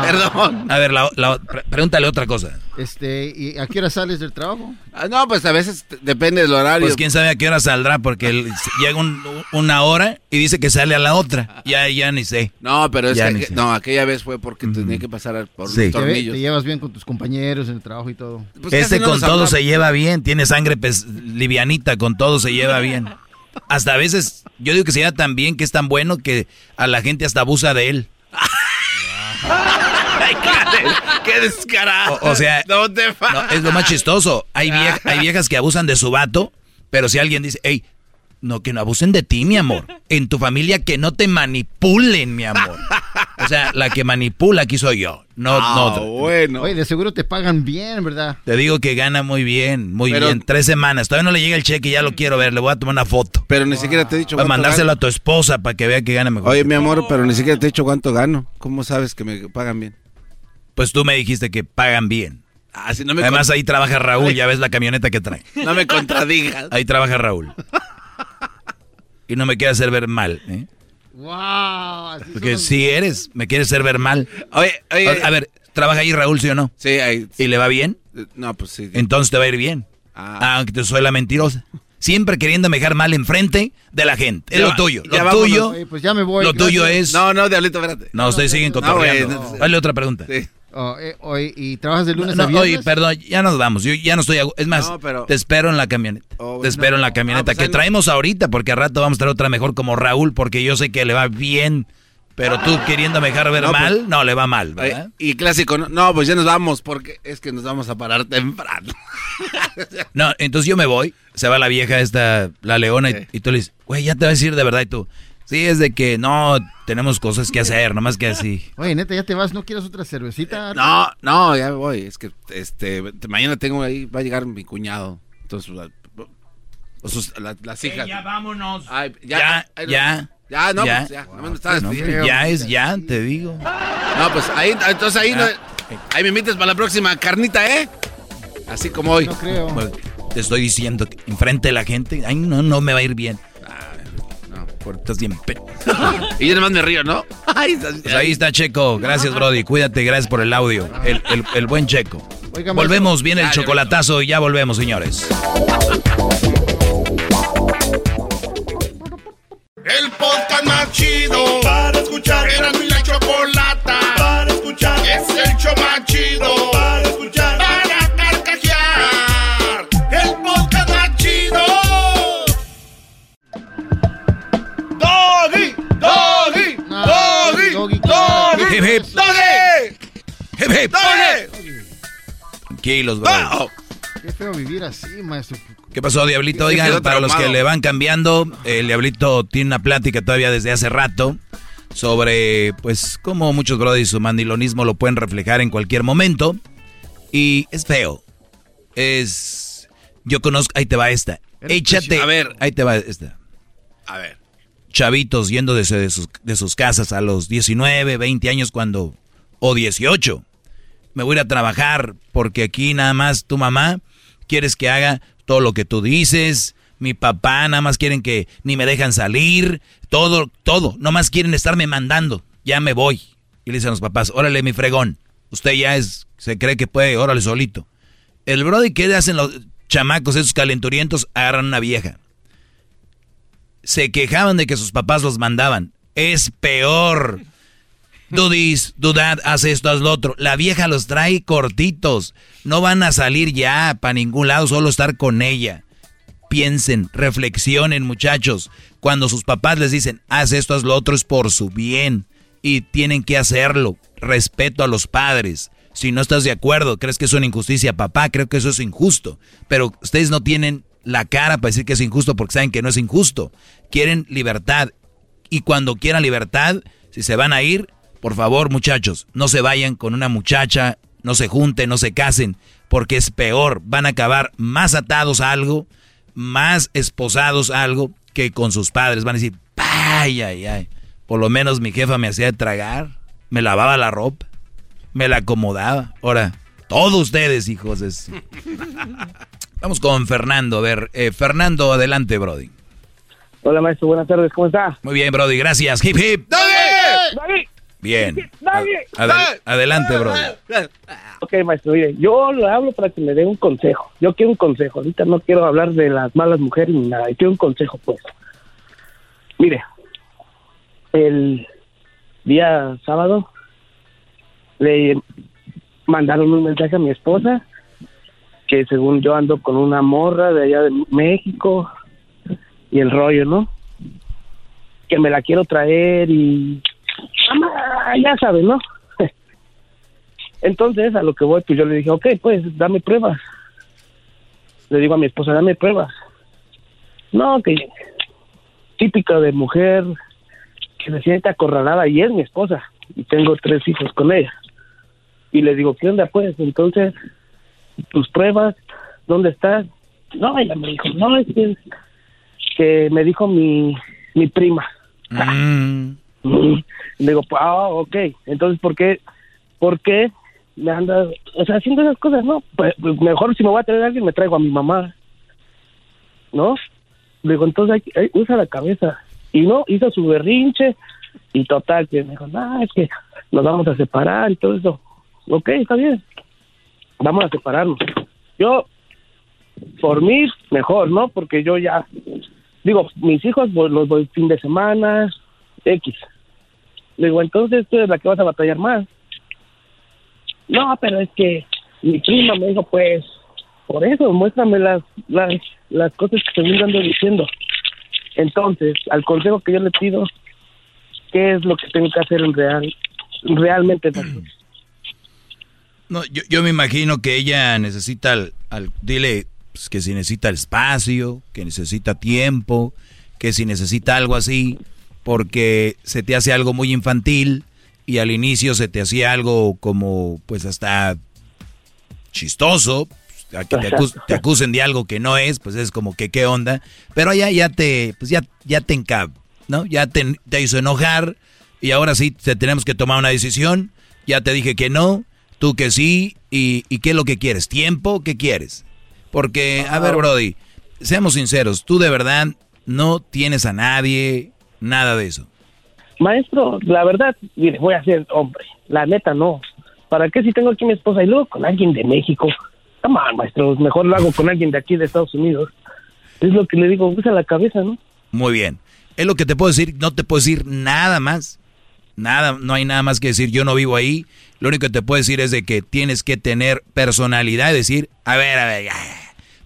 Perdón. A ver, la- la- pre- pregúntale otra cosa. Este, ¿y a qué hora sales del trabajo? Ah, no, pues a veces depende del horario. Pues quién sabe a qué hora saldrá, porque él llega un- una hora y dice que sale a la otra. Ya, ya ni sé. No, pero es Ya que, ni sé. no, aquella vez fue porque tenía que pasar por Sí. los ¿Te, ve- tornillos. te llevas bien con tus compañeros en el trabajo y todo? Pues este no con todo hablamos. se lleva bien, tiene sangre livianita, con todo se lleva bien. Hasta a veces, yo digo que se lleva tan bien que es tan bueno que a la gente hasta abusa de él. ¡Qué descarado! O, o sea, no te fa- no, es lo más chistoso. Hay, hay viejas que abusan de su vato, pero si alguien dice, hey, no, que no abusen de ti, mi amor. En tu familia que no te manipulen, mi amor. O sea, la que manipula aquí soy yo, no, Ah, no otro. bueno. Oye, de seguro te pagan bien, ¿verdad? Te digo que gana muy bien, muy Pero- bien. Tres semanas. Todavía no le llega el cheque, ya lo quiero ver. Le voy a tomar una foto. Pero ni siquiera te he dicho Para cuánto mandárselo gano. a tu esposa para que vea que gana mejor. Oye, mi amor, pero ni siquiera te he dicho cuánto gano. ¿Cómo sabes que me pagan bien? Pues tú me dijiste que pagan bien. Ah, si no me Además ahí trabaja Raúl, ya ves la camioneta que trae. No me contradigas. Ahí trabaja Raúl. Y no me quiere hacer ver mal, ¿eh? ¡Wow! así Porque son- si eres, me quieres hacer ver mal. Oye, oye. A, a ver, ¿trabaja ahí Raúl, sí o no? Sí, ahí. ¿Y le va bien? No, pues sí. Entonces te va a ir bien. Ah. Aunque te soy la mentirosa. Siempre queriendo dejar mal enfrente de la gente. Es Ya lo va- tuyo. ya Lo vámonos. tuyo. Oye, pues ya me voy. Lo tuyo es. No, no, Diablito, espérate. No, ustedes siguen No, cotorreando. no. Dale otra pregunta. Sí. Oh, eh, oye, ¿y trabajas de lunes No, a viernes? oye, perdón, ya nos vamos. Yo ya no estoy. a- Es más, No, pero- te espero en la camioneta. Oh, te espero en la camioneta Ah, pues que no- traemos ahorita, porque al rato vamos a traer otra mejor como Raúl, porque yo sé que le va bien. Pero tú queriendo dejar ver No, pues- mal, no le va mal, ¿verdad? y clásico, no, no, pues ya nos vamos porque es que nos vamos a parar temprano. No, entonces yo me voy, se va la vieja esta, la leona, y, y tú le dices, güey, ya te vas a decir de verdad, y tú, sí, es de que no, tenemos cosas que hacer, nomás que así. Oye, neta, ya te vas, ¿no quieres otra cervecita? No, no, ya me voy. Es que este mañana tengo ahí, va a llegar mi cuñado. Entonces, la- o sus- la- las hijas. vámonos. Ay, Ya, ay, no. ya, Ya, no, Ya. pues ya. nomás me estabas No, pidiendo. ya es ya, te digo. No, pues ahí, entonces ahí, no- ahí me invites para la próxima carnita, ¿eh? Así como hoy. No creo. Pues, te estoy diciendo que enfrente de la gente, ay, no, no me va a ir bien. Porque estás bien pe- Y yo nomás me río, ¿no? Ay, Pues ahí está Checo. Gracias, Brody. Cuídate, gracias por el audio. El, el- el buen Checo. Oiga, volvemos, viene el chocolatazo y ya volvemos, señores. El podcast más chido para escuchar. Era mi la chocolata para escuchar. Es el show más chido para escuchar. Hip, hip. doggy, Hip, hip. doggy. Tranquilos, Brody. Qué feo vivir así, maestro. ¿Qué pasó, Diablito? Oigan, para los que le van cambiando, el Diablito tiene una plática todavía desde hace rato sobre, pues, cómo muchos brodis su mandilonismo lo pueden reflejar en cualquier momento. Y es feo. Es... Yo conozco... Ahí te va esta. Échate... A ver. Ahí te va esta. A ver. Chavitos yendo de, su- de sus, de sus casas a los 19, 20 años cuando... O 18. Me voy a ir a trabajar porque aquí nada más tu mamá quieres que haga todo lo que tú dices. Mi papá nada más quieren que ni me dejan salir. Todo, todo. Nada más quieren estarme mandando. Ya me voy. Y le dicen los papás, órale mi fregón. Usted ya es, se cree que puede, órale solito. El brody que hacen los chamacos, esos calenturientos, agarran una vieja. Se quejaban de que sus papás los mandaban. Es peor. Do this, do that, haz esto, haz lo otro. La vieja los trae cortitos. No van a salir ya para ningún lado, solo estar con ella. Piensen, reflexionen, muchachos. Cuando sus papás les dicen, haz esto, haz lo otro, es por su bien. Y tienen que hacerlo. Respeto a los padres. Si no estás de acuerdo, crees que es una injusticia, papá, creo que eso es injusto. Pero ustedes no tienen la cara para decir que es injusto porque saben que no es injusto. Quieren libertad. Y cuando quieran libertad, si se van a ir, por favor, muchachos, no se vayan con una muchacha, no se junten, no se casen, porque es peor. Van a acabar más atados a algo, más esposados a algo que con sus padres. Van a decir, ay, ay, ay. Por lo menos mi jefa me hacía tragar, me lavaba la ropa, me la acomodaba. Ahora, todos ustedes, hijos de... Vamos con Fernando. A ver, eh, Fernando, adelante, Brody. Hola, maestro, buenas tardes, ¿cómo está? Muy bien, Brody, gracias. Hip, hip. Doggy. Bien. Adel- adelante, Brody. Ok, maestro, mire, yo le hablo para que me dé un consejo. Yo quiero un consejo. Ahorita no quiero hablar de las malas mujeres ni nada. Yo quiero un consejo, pues. Mire, el día sábado le mandaron un mensaje a mi esposa que según yo ando con una morra de allá de México y el rollo, ¿no? Que me la quiero traer y... Ya sabes, ¿no? Entonces, a lo que voy, pues yo le dije, ok, pues dame pruebas. Le digo a mi esposa, dame pruebas. No, que típica de mujer que se siente acorralada y es mi esposa. Y tengo tres hijos con ella. Y le digo, ¿qué onda pues? Entonces, tus pruebas, ¿dónde están? No, ella me dijo, no, es que, que me dijo mi, mi prima. Mm. Le digo, ah, ok. Entonces, ¿por qué, por qué me anda, o sea, haciendo esas cosas, no? Pues, pues, mejor si me voy a traer a alguien, me traigo a mi mamá. ¿No? Le digo, entonces, hay, hay- usa la cabeza. Y no, hizo su berrinche y total, que me dijo, no, es que nos vamos a separar y todo eso. Ok, está bien. Vamos a separarnos. Yo, por mí, mejor, ¿no? Porque yo ya, digo, mis hijos los voy fin de semana, X. Digo, entonces tú eres la que vas a batallar más. No, pero es que mi prima me dijo, pues, por eso, muéstrame las, las, las cosas que te ando diciendo. Entonces, al consejo que yo le pido, ¿qué es lo que tengo que hacer en real, realmente? No, yo, yo me imagino que ella necesita, al, al- dile pues, que si necesita espacio, que necesita tiempo, que si necesita algo así, porque se te hace algo muy infantil y al inicio se te hacía algo como, pues hasta chistoso, a que te, acus- te acusen de algo que no es, pues es como que qué onda, pero ya, ya te, pues ya, ya te enca- ¿no? Ya te, te hizo enojar y ahora sí te tenemos que tomar una decisión. Ya te dije que no, tú que sí, y, y ¿qué es lo que quieres? ¿Tiempo? ¿Qué quieres? Porque, a ver, Brody, seamos sinceros, tú de verdad no tienes a nadie, nada de eso. Maestro, la verdad, mire, voy a ser hombre. La neta, no. ¿Para qué si tengo aquí mi esposa y luego con alguien de México? Come on, maestro, mejor lo hago con alguien de aquí de Estados Unidos. Es lo que le digo, usa la cabeza, ¿no? Muy bien. Es lo que te puedo decir, no te puedo decir nada más. Nada, no hay nada más que decir, yo no vivo ahí. Lo único que te puedo decir es de que tienes que tener personalidad y decir, a ver, a ver, ya.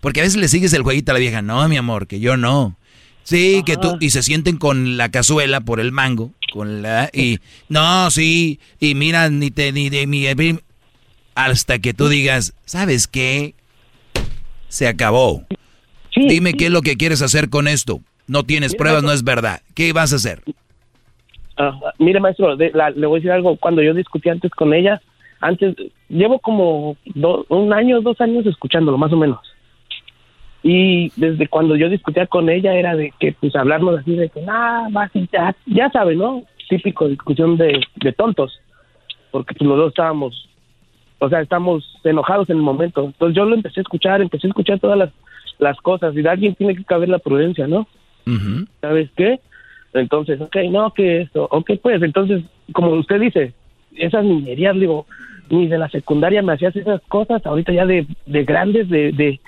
Porque a veces le sigues el jueguito a la vieja, no, mi amor, que yo no. Sí, que tú, y se sienten con la cazuela por el mango, con la, y, no, sí, y mira, ni te, ni de mi, hasta que tú digas, ¿sabes qué? Se acabó. Dime qué es lo que quieres hacer con esto. No tienes pruebas, no es verdad. ¿Qué vas a hacer? Mire, maestro, de- la- le voy a decir algo. Cuando yo discutí antes con ella, antes, llevo como do- un año, dos años escuchándolo, más o menos. Y desde cuando yo discutía con ella era de que, pues, hablarnos así de que, nada, más y ya, ya sabe, ¿no? Típico discusión de, de tontos. Porque pues, los dos estábamos, o sea, estamos enojados en el momento. Entonces yo lo empecé a escuchar, empecé a escuchar todas las, las cosas. Y de alguien tiene que caber la prudencia, ¿no? ¿sabes qué? Entonces, ok, no, que esto, ok, pues, entonces, como usted dice, esas niñerías, digo, ni de la secundaria me hacías esas cosas, ahorita ya de, de grandes, de, de,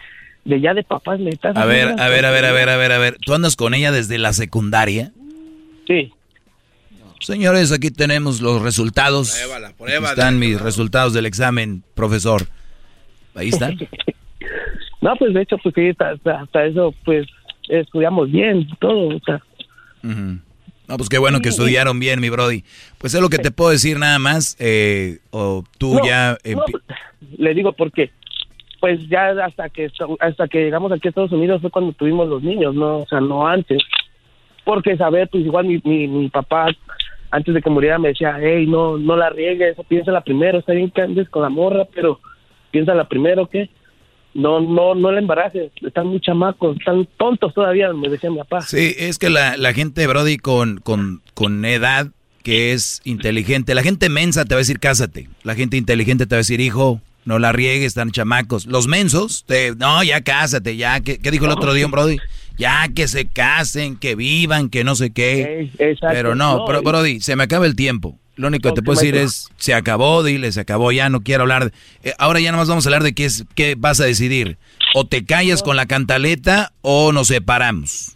de ya de papás me estás A ver, a ver, a ver, a ver, a ver, a ver. ¿Tú andas con ella desde la secundaria? Sí. Señores, aquí tenemos los resultados. Pruébala, Aquí pruébala. están mis resultados del examen, profesor. Ahí están. No, pues de hecho, pues sí, hasta, hasta- hasta eso, pues estudiamos bien, todo, o sea. No, pues qué bueno que estudiaron bien, mi Brody. Pues es lo que te puedo decir nada más. eh, o tú No, ya... no, empi- le digo porque pues ya hasta que hasta que llegamos aquí a Estados Unidos fue cuando tuvimos los niños no o sea no antes porque saber pues igual mi, mi, mi papá antes de que muriera me decía hey no no la riegues piénsala primero está bien que andes con la morra pero piénsala primero que no no no la embaraces están muy chamacos están tontos todavía me decía mi papá Sí, es que la, la gente, Brody, con, con, con edad que es inteligente, la gente mensa te va a decir cásate, la gente inteligente te va a decir hijo, no la riegues, están chamacos. Los mensos, te, no, ya cásate, ya, ¿qué, qué dijo el otro día un Brody? Ya que se casen, que vivan, que no sé qué. exacto. Pero no, No, bro- Brody, se me acaba el tiempo. Lo único que te puedo decir es, se acabó, dile, se acabó, ya no quiero hablar. de- eh, ahora ya nomás vamos a hablar de qué, es, qué vas a decidir. O te callas con la cantaleta o nos separamos.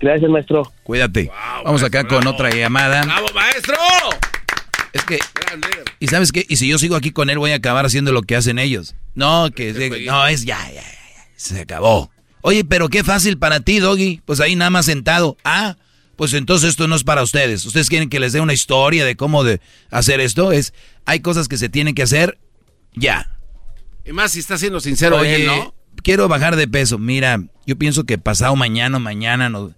gracias maestro Cuídate. Vamos acá con otra llamada. ¡Bravo, maestro! Es que, ¿y sabes qué? Y si yo sigo aquí con él, voy a acabar haciendo lo que hacen ellos. No, que no, es ya, ya, ya, ya, se acabó. Oye, pero qué fácil para ti, Doggy. Pues ahí nada más sentado. Ah, pues entonces esto no es para ustedes. ¿Ustedes quieren que les dé una historia de cómo de hacer esto? Es, hay cosas que se tienen que hacer ya. Y más si está siendo sincero Oye, él, ¿no? quiero bajar de peso. Mira, yo pienso que pasado mañana, mañana, no,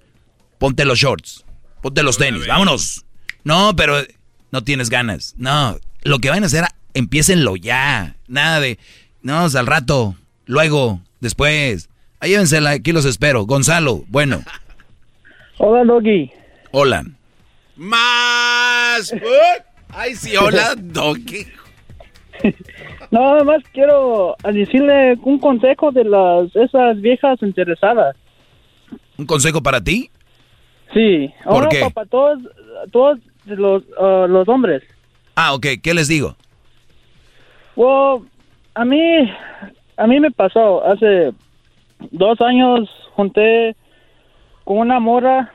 ponte los shorts, ponte los tenis, vámonos. No, pero no tienes ganas. No, lo que van a hacer, empiecenlo ya. Nada de, no, al rato, luego, después. Ahí llévensela, aquí los espero. Gonzalo, bueno, Hola, Doggy. hola. Más. Ay, sí, hola, Donkey. No, nada más quiero decirle un consejo de las esas viejas interesadas. ¿Un consejo para ti? Sí, ¿Por ahora qué? para todos, todos los, ah, los hombres. Ah, ok, ¿qué les digo? Well, a mí, a mí me pasó hace dos años junté con una mora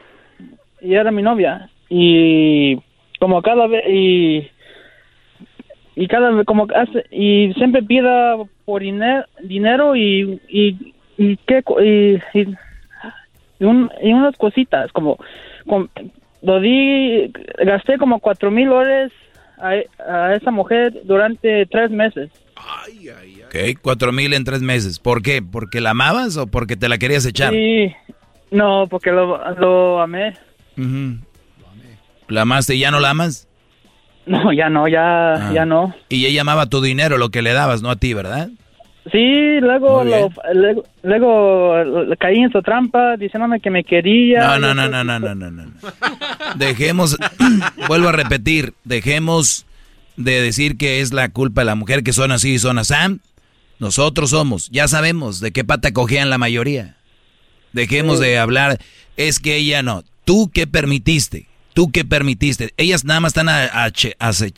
y era mi novia y como cada vez y y cada vez como hace y siempre pida por diner- dinero y y y qué y, y, y un- y unas cositas como, como lo di gasté como cuatro mil dólares a, a esa mujer durante tres meses Ok, cuatro mil en tres meses. ¿Por qué? ¿Porque la amabas o porque te la querías echar? Sí, no, porque lo, lo amé. ¿La amaste y ya no la amas? No, ya no, ya, Ah. ya no. Y ella amaba tu dinero, lo que le dabas, no a ti, ¿verdad? Sí, luego, lo- luego, luego, caí en su trampa diciéndome que me quería. No, no, no, no, no, no, no, no. Dejemos, vuelvo a repetir, dejemos de decir que es la culpa de la mujer que son así y son así. Nosotros somos, ya sabemos de qué pata cogían la mayoría. Dejemos de hablar, es que ella no. ¿Tú qué permitiste? ¿Tú qué permitiste? Ellas nada más están a- a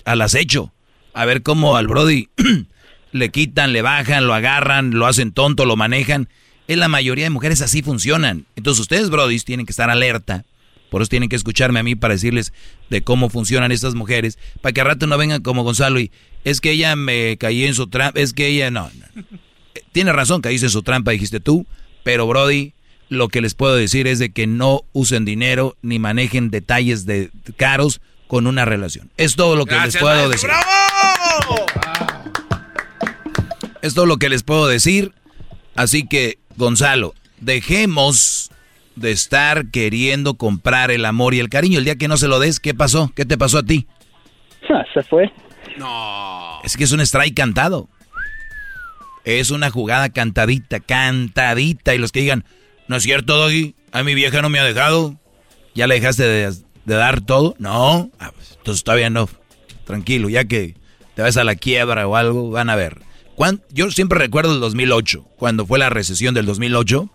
al acecho. A ver cómo al Brody le quitan, le bajan, lo agarran, lo hacen tonto, lo manejan. En la mayoría de mujeres así funcionan. Entonces ustedes, Brody, tienen que estar alerta. Por eso tienen que escucharme a mí para decirles de cómo funcionan estas mujeres. Para que al rato no vengan como Gonzalo y es que ella me caí en su trampa. Es que ella no. no. Eh, Tiene razón, caíste en su trampa, dijiste tú. Pero Brody, lo que les puedo decir es de que no usen dinero ni manejen detalles de caros con una relación. Es todo lo que les Gracias, puedo maestro. decir. Es todo lo que les puedo decir. Así que, Gonzalo, dejemos de estar queriendo comprar el amor y el cariño. El día que no se lo des, ¿qué pasó? ¿Qué te pasó a ti? Se fue. Es que es un strike cantado. Es una jugada cantadita, cantadita. Y los que digan, no es cierto, Doggy, a mi vieja no me ha dejado. ¿Ya le dejaste de, dar todo? No. Ah, pues, entonces todavía no. Tranquilo, ya que te vas a la quiebra o algo, van a ver. ¿Cuán- Yo siempre recuerdo el 2008, cuando fue la recesión del 2008.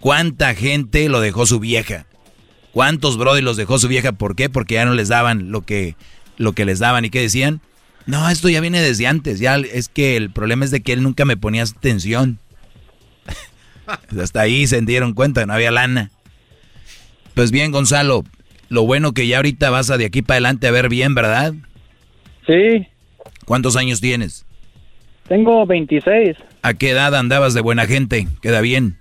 ¿Cuánta gente lo dejó su vieja? ¿Cuántos brody los dejó su vieja? ¿Por qué? Porque ya no les daban lo que, lo que les daban. ¿Y qué decían? No, esto ya viene desde antes. Ya es que el problema es de que él nunca me ponía atención. Hasta ahí se dieron cuenta, no había lana. Pues bien, Gonzalo, lo bueno que ya ahorita vas a de aquí para adelante a ver bien, ¿verdad? Sí, ¿Cuántos años tienes? tengo 26. ¿A qué edad andabas de buena gente? Queda bien.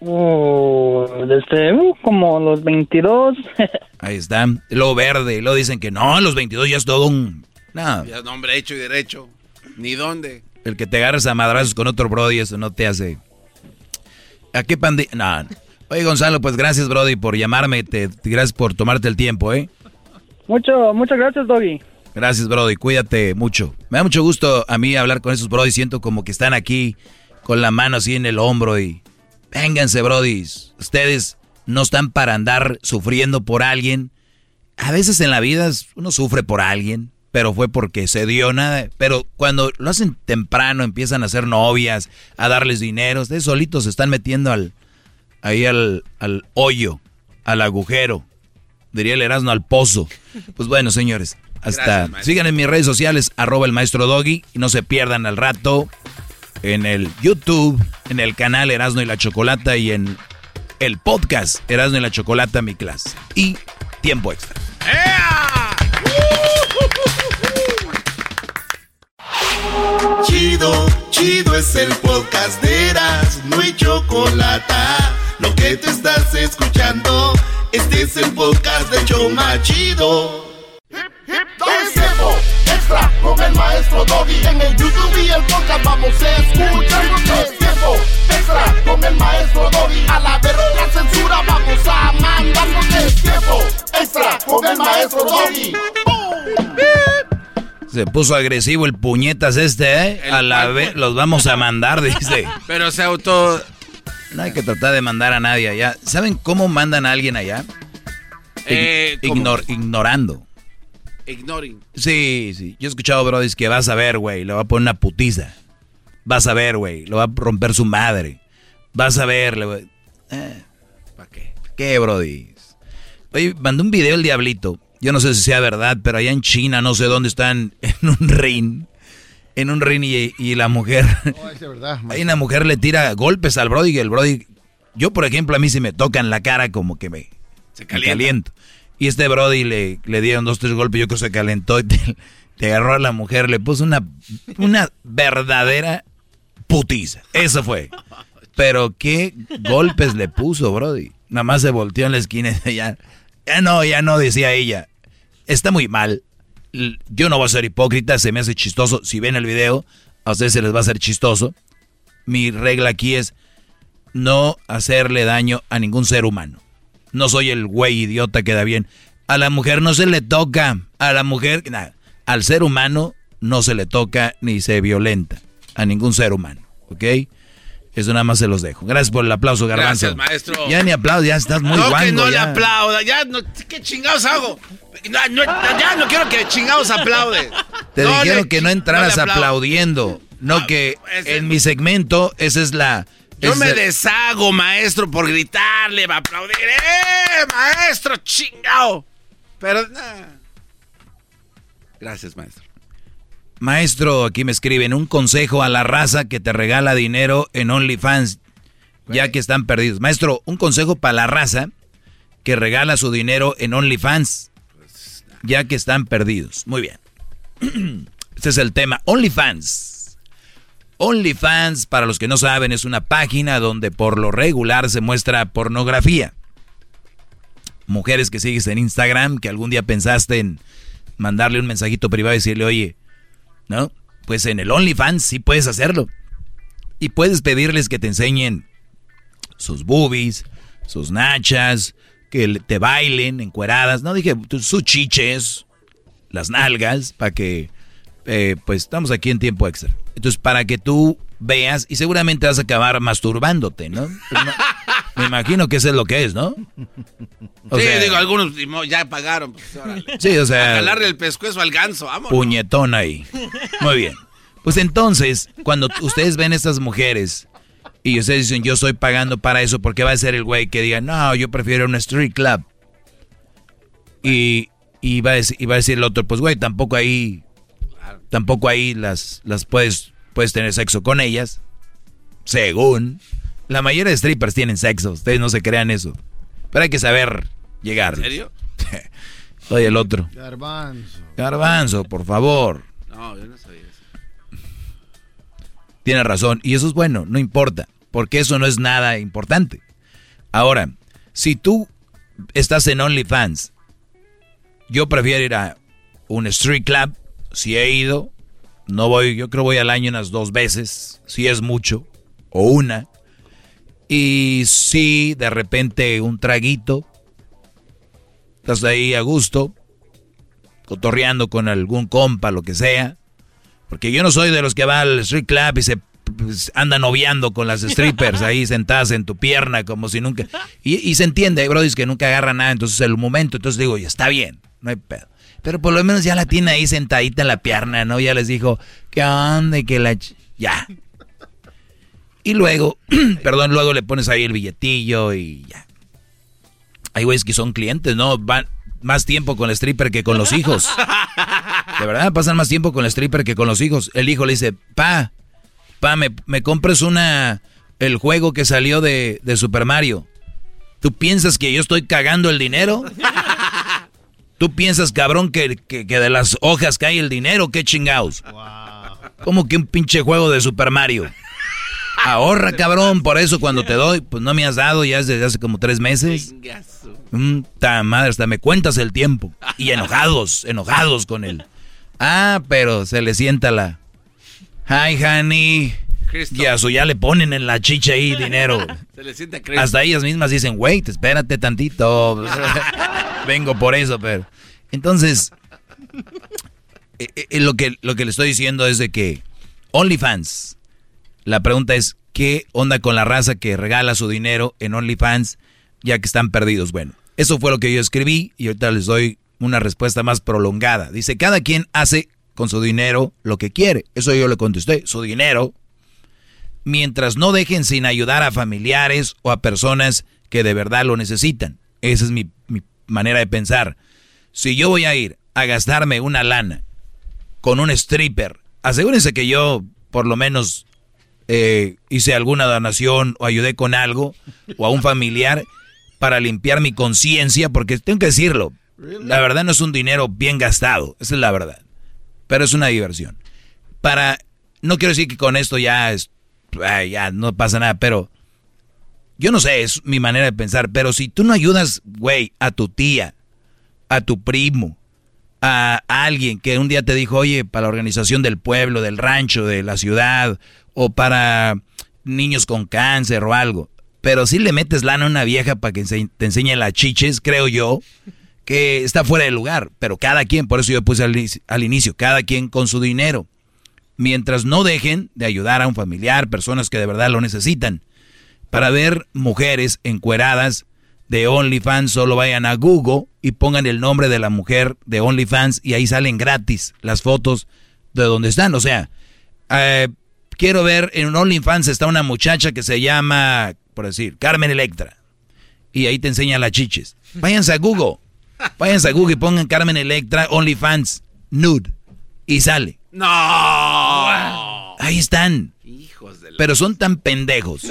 Oh, desde uh, como los 22. Ahí está. Lo verde. Lo dicen que no, a los 22 ya es todo un... No, Ya nombre hecho y derecho. Ni dónde. el que te agarres a madrazos con otro brody, eso no te hace... ¿A qué pandi... No. Oye, Gonzalo, pues gracias, brody, por llamarme. Te, gracias por tomarte el tiempo, ¿eh? Mucho, muchas gracias, Doggy. Gracias, Brody. Cuídate mucho. Me da mucho gusto a mí hablar con esos Brody. Siento como que están aquí con la mano así en el hombro y... Vénganse, Brody. Ustedes no están para andar sufriendo por alguien. A veces en la vida uno sufre por alguien, pero fue porque se dio nada. Pero cuando lo hacen temprano, empiezan a hacer novias, a darles dinero. Ustedes solitos se están metiendo al, ahí al, al hoyo, al agujero. Diría el Erasmo al pozo. Pues bueno, señores, hasta Gracias, sigan en mis redes sociales, arroba el maestro Doggy, y no se pierdan al rato en el YouTube, en el canal Erasmo y la Chocolata y en el podcast Erasmo y la Chocolata, mi clase. Y tiempo extra. Chido, chido es el podcast de Eras, no hay chocolate. Lo que te estás escuchando, este es el podcast de Choma Chido. Es tiempo extra con el maestro Doggy. En el YouTube y el podcast vamos a escuchar. Es tiempo extra con el maestro Doggy. A la verga la censura vamos a mandar. Es tiempo extra con el maestro Doggy. Se puso agresivo el puñetas este, ¿eh? El A la vez los vamos a mandar, dice. Pero se auto... No hay que tratar de mandar a nadie allá. ¿Saben cómo mandan a alguien allá? Eh. Ignor- ignorando. Ignoring. Sí, sí. Yo he escuchado, bro, que vas a ver, güey, le va a poner una putiza. Vas a ver, güey, lo va a romper su madre. Vas a ver, le va... Eh, ¿Para qué? ¿Qué, brody? Oye, mandó un video el diablito. Yo no sé si sea verdad, pero allá en China, no sé dónde están, en un ring. En un ring y, y la mujer... No, es de verdad. Ahí una mujer le tira golpes al brody y el brody... Yo, por ejemplo, a mí si me tocan la cara como que me, Se me calienta. caliento. Y este brody le, le dieron dos, tres golpes, yo creo que se calentó y te, te agarró a la mujer, le puso una, una verdadera putiza. Eso fue. Pero qué golpes le puso, brody. Nada más se volteó en la esquina y ya... Ya no, ya no, decía ella. Está muy mal. Yo no voy a ser hipócrita, se me hace chistoso. Si ven el video, a ustedes se les va a hacer chistoso. Mi regla aquí es no hacerle daño a ningún ser humano. No soy el güey idiota que da bien. A la mujer no se le toca. A la mujer, nada. Al ser humano no se le toca ni se violenta. a ningún ser humano, ¿ok? Eso nada más se los dejo. Gracias por el aplauso, Garbanzo. Gracias, maestro. Ya ni aplauso, ya estás muy no, guango. que no le aplauda. Ya, no, ¿qué chingados hago? No, no, ya no quiero que chingados aplaude. Te No dijeron que no entraras aplaudo. aplaudiendo. No que en mi segmento, esa es la... Yo me deshago, maestro, por gritarle, va a aplaudir. ¡Eh, maestro, chingao! Pero, nah. Gracias, maestro. Maestro, aquí me escriben un consejo a la raza que te regala dinero en OnlyFans, ya que están perdidos. Maestro, un consejo para la raza que regala su dinero en OnlyFans, ya que están perdidos. Muy bien. Este es el tema. OnlyFans. OnlyFans, para los que no saben, es una página donde por lo regular se muestra pornografía. Mujeres que sigues en Instagram, que algún día pensaste en mandarle un mensajito privado y decirle, oye, ¿no? Pues en el OnlyFans sí puedes hacerlo. Y puedes pedirles que te enseñen sus boobies, sus nachas, que te bailen encueradas. No dije tu- sus chiches, las nalgas, para que, eh, pues estamos aquí en tiempo extra. Entonces, para que tú veas y seguramente vas a acabar masturbándote, ¿no? Pues no- me imagino que eso es lo que es, ¿no? O sí, sea- digo, algunos ya pagaron. Pues, órale. Sí, o sea- A jalarle el pescuezo al ganso, vamos. Puñetón ahí. Muy bien. Pues entonces, cuando ustedes ven estas mujeres y ustedes dicen, yo estoy pagando para eso, porque va a ser el güey que diga, no, yo prefiero un street club. Y, y, va, a decir, y va a decir el otro, pues güey, tampoco ahí, tampoco ahí las, las puedes, puedes tener sexo con ellas. Según. La mayoría de strippers tienen sexo, ustedes no se crean eso. Pero hay que saber llegar. ¿En serio? Soy el otro. Garbanzo. Garbanzo, por favor. No, yo no sabía eso. Tiene razón. Y eso es bueno, no importa. Porque eso no es nada importante. Ahora, si tú estás en OnlyFans, yo prefiero ir a un street club. Si he ido, no voy, yo creo voy al año unas dos veces, si es mucho, o una. Y si de repente un traguito, estás ahí a gusto, cotorreando con algún compa, lo que sea. Porque yo no soy de los que va al street club y se pues, anda noviando con las strippers ahí sentadas en tu pierna como si nunca... Y, y se entiende, hay brodis que nunca agarran nada, entonces el momento, entonces digo, ya está bien, no hay pedo. Pero por lo menos ya la tiene ahí sentadita en la pierna, ¿no? Ya les dijo, ¿qué onda? Y que la... Ya. Y luego, perdón, luego le pones ahí el billetillo y ya. Hay güeyes que son clientes, ¿no? Van más tiempo con el stripper que con los hijos. De verdad, pasan más tiempo con el stripper que con los hijos. El hijo le dice, pa, pa, me, me compres una, el juego que salió de, de Super Mario. ¿Tú piensas que yo estoy cagando el dinero? ¿Tú piensas, cabrón, que, que, que de las hojas cae el dinero? ¿Qué chingados? ¿Cómo que un pinche juego de Super Mario? Ahorra, cabrón, por eso cuando te doy, pues no me has dado ya desde hace como tres meses. Mm, ta madre, hasta me cuentas el tiempo. Y enojados, enojados con él. Ah, pero se le sienta la... Hi, honey. Cristo. Y a su ya le ponen en la chicha ahí dinero. Se le siente a Cristo. Hasta ellas mismas dicen, wait, espérate tantito. Vengo por eso, pero... Entonces, eh, eh, lo, que, lo que le estoy diciendo es de que OnlyFans, la pregunta es, ¿qué onda con la raza que regala su dinero en OnlyFans ya que están perdidos? Bueno, eso fue lo que yo escribí y ahorita les doy una respuesta más prolongada. Dice, cada quien hace con su dinero lo que quiere. Eso yo le contesté, su dinero, mientras no dejen sin ayudar a familiares o a personas que de verdad lo necesitan. Esa es mi, mi manera de pensar. Si yo voy a ir a gastarme una lana con un stripper, asegúrense que yo por lo menos eh, hice alguna donación o ayudé con algo o a un familiar para limpiar mi conciencia, porque tengo que decirlo, la verdad no es un dinero bien gastado, esa es la verdad, pero es una diversión. Para, no quiero decir que con esto ya es, ya no pasa nada, pero yo no sé, es mi manera de pensar, pero si tú no ayudas, güey, a tu tía, a tu primo, a, alguien que un día te dijo, oye, para la organización del pueblo, del rancho, de la ciudad, o para niños con cáncer o algo, pero si le metes lana a una vieja para que te enseñe las chiches, creo yo, que está fuera de lugar, pero cada quien, por eso yo puse al inicio, cada quien con su dinero. mientras no dejen de ayudar a un familiar, personas que de verdad lo necesitan. Para ver mujeres encueradas de OnlyFans, solo vayan a Google y pongan el nombre de la mujer de OnlyFans y ahí salen gratis las fotos de donde están. O sea, eh, quiero ver en OnlyFans está una muchacha que se llama, por decir, Carmen Electra. Y ahí te enseña las chiches. Váyanse a Google. Váyanse a Google y pongan Carmen Electra, OnlyFans, nude. Y sale. No. Ahí están. Pero son tan pendejos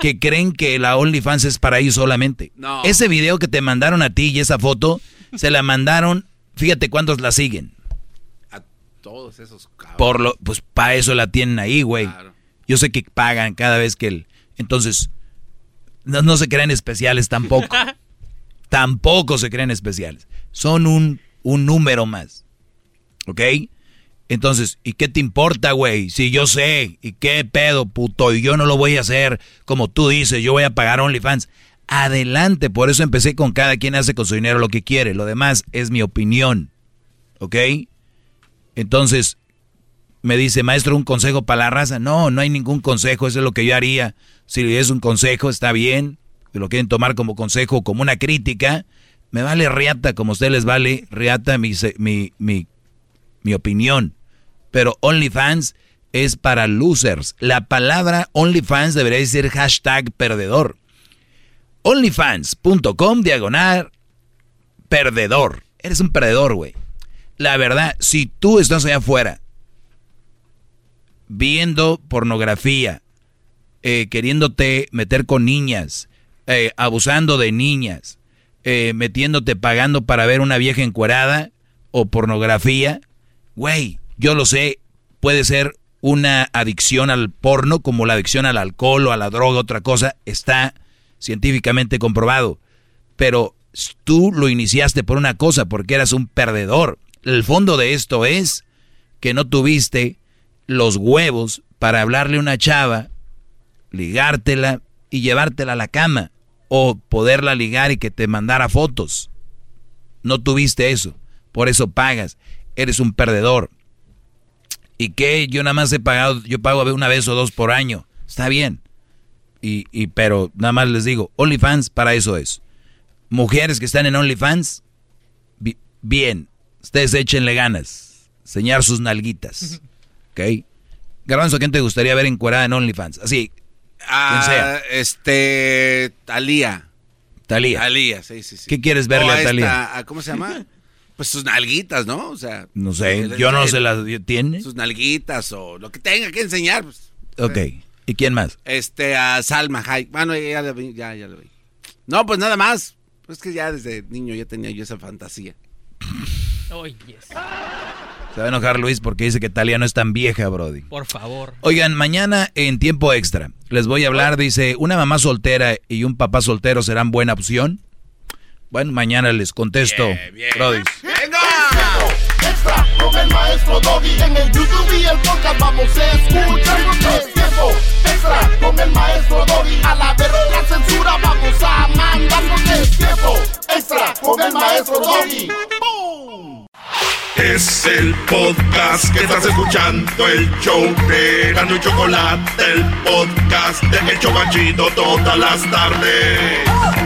que creen que la OnlyFans es para ellos solamente. No. Ese video que te mandaron a ti y esa foto, se la mandaron, fíjate cuántos la siguen. A todos esos. Por lo, pues para eso la tienen ahí, güey. Yo sé que pagan cada vez que el. Entonces, no, no se creen especiales tampoco. tampoco se creen especiales. Son un, un número más. ¿Ok? Entonces, ¿y qué te importa, güey? Si yo sé, ¿y qué pedo, puto? Y yo no lo voy a hacer como tú dices, yo voy a pagar OnlyFans. Adelante, por eso empecé con cada quien hace con su dinero lo que quiere. Lo demás es mi opinión. ¿Ok? Entonces, me dice, maestro, un consejo para la raza. No, no hay ningún consejo, eso es lo que yo haría. Si es un consejo, está bien. Si lo quieren tomar como consejo, como una crítica, me vale riata, como a ustedes les vale riata mi, mi, mi opinión. Pero OnlyFans es para losers. La palabra OnlyFans debería decir hashtag perdedor. OnlyFans.com diagonal perdedor. Eres un perdedor, güey. La verdad, si tú estás allá afuera viendo pornografía, eh, queriéndote meter con niñas, eh, abusando de niñas, eh, metiéndote pagando para ver una vieja encuerada o pornografía, güey, yo lo sé, puede ser una adicción al porno como la adicción al alcohol o a la droga, otra cosa, está científicamente comprobado. Pero tú lo iniciaste por una cosa, porque eras un perdedor. El fondo de esto es que no tuviste los huevos para hablarle a una chava, ligártela y llevártela a la cama o poderla ligar y que te mandara fotos. No tuviste eso, por eso pagas. Eres un perdedor. ¿Y qué? Yo nada más he pagado, yo pago una vez o dos por año. Está bien. Y, y pero nada más les digo, OnlyFans para eso es. Mujeres que están en OnlyFans, bi- bien. Ustedes échenle ganas. Enseñar sus nalguitas. ¿Ok? Garbanzo, ¿quién te gustaría ver encuerada en OnlyFans? Así, Ah, quien sea. Este. Talía. Talía. Talía, sí, sí, sí. ¿Qué quieres verle a Talía? a- ¿Cómo se llama? Pues sus nalguitas, ¿no? O sea. No sé, el- yo no el- se las tiene. Sus nalguitas o lo que tenga que enseñar. Pues. Ok. ¿Y quién más? Este, a Salma Hayek. Bueno, ya, ya, ya lo vi. No, pues nada más. Pues que ya desde niño ya tenía yo esa fantasía. Oh, yes. Se va a enojar Luis porque dice que Talia no es tan vieja, Brody. Por favor. Oigan, mañana en tiempo extra les voy a hablar, dice, ¿una mamá soltera y un papá soltero serán buena opción? Bueno, mañana les contesto, Brody. Extra con el maestro Doggy. En el YouTube y el podcast vamos a escuchar es tiempo. Extra con el maestro Doggy. A la verga la censura vamos a mandar es tiempo. Extra con el maestro Doggy. Es el podcast que estás escuchando, el show de Gano y Chocolate, el podcast de El Chocachito todas las tardes.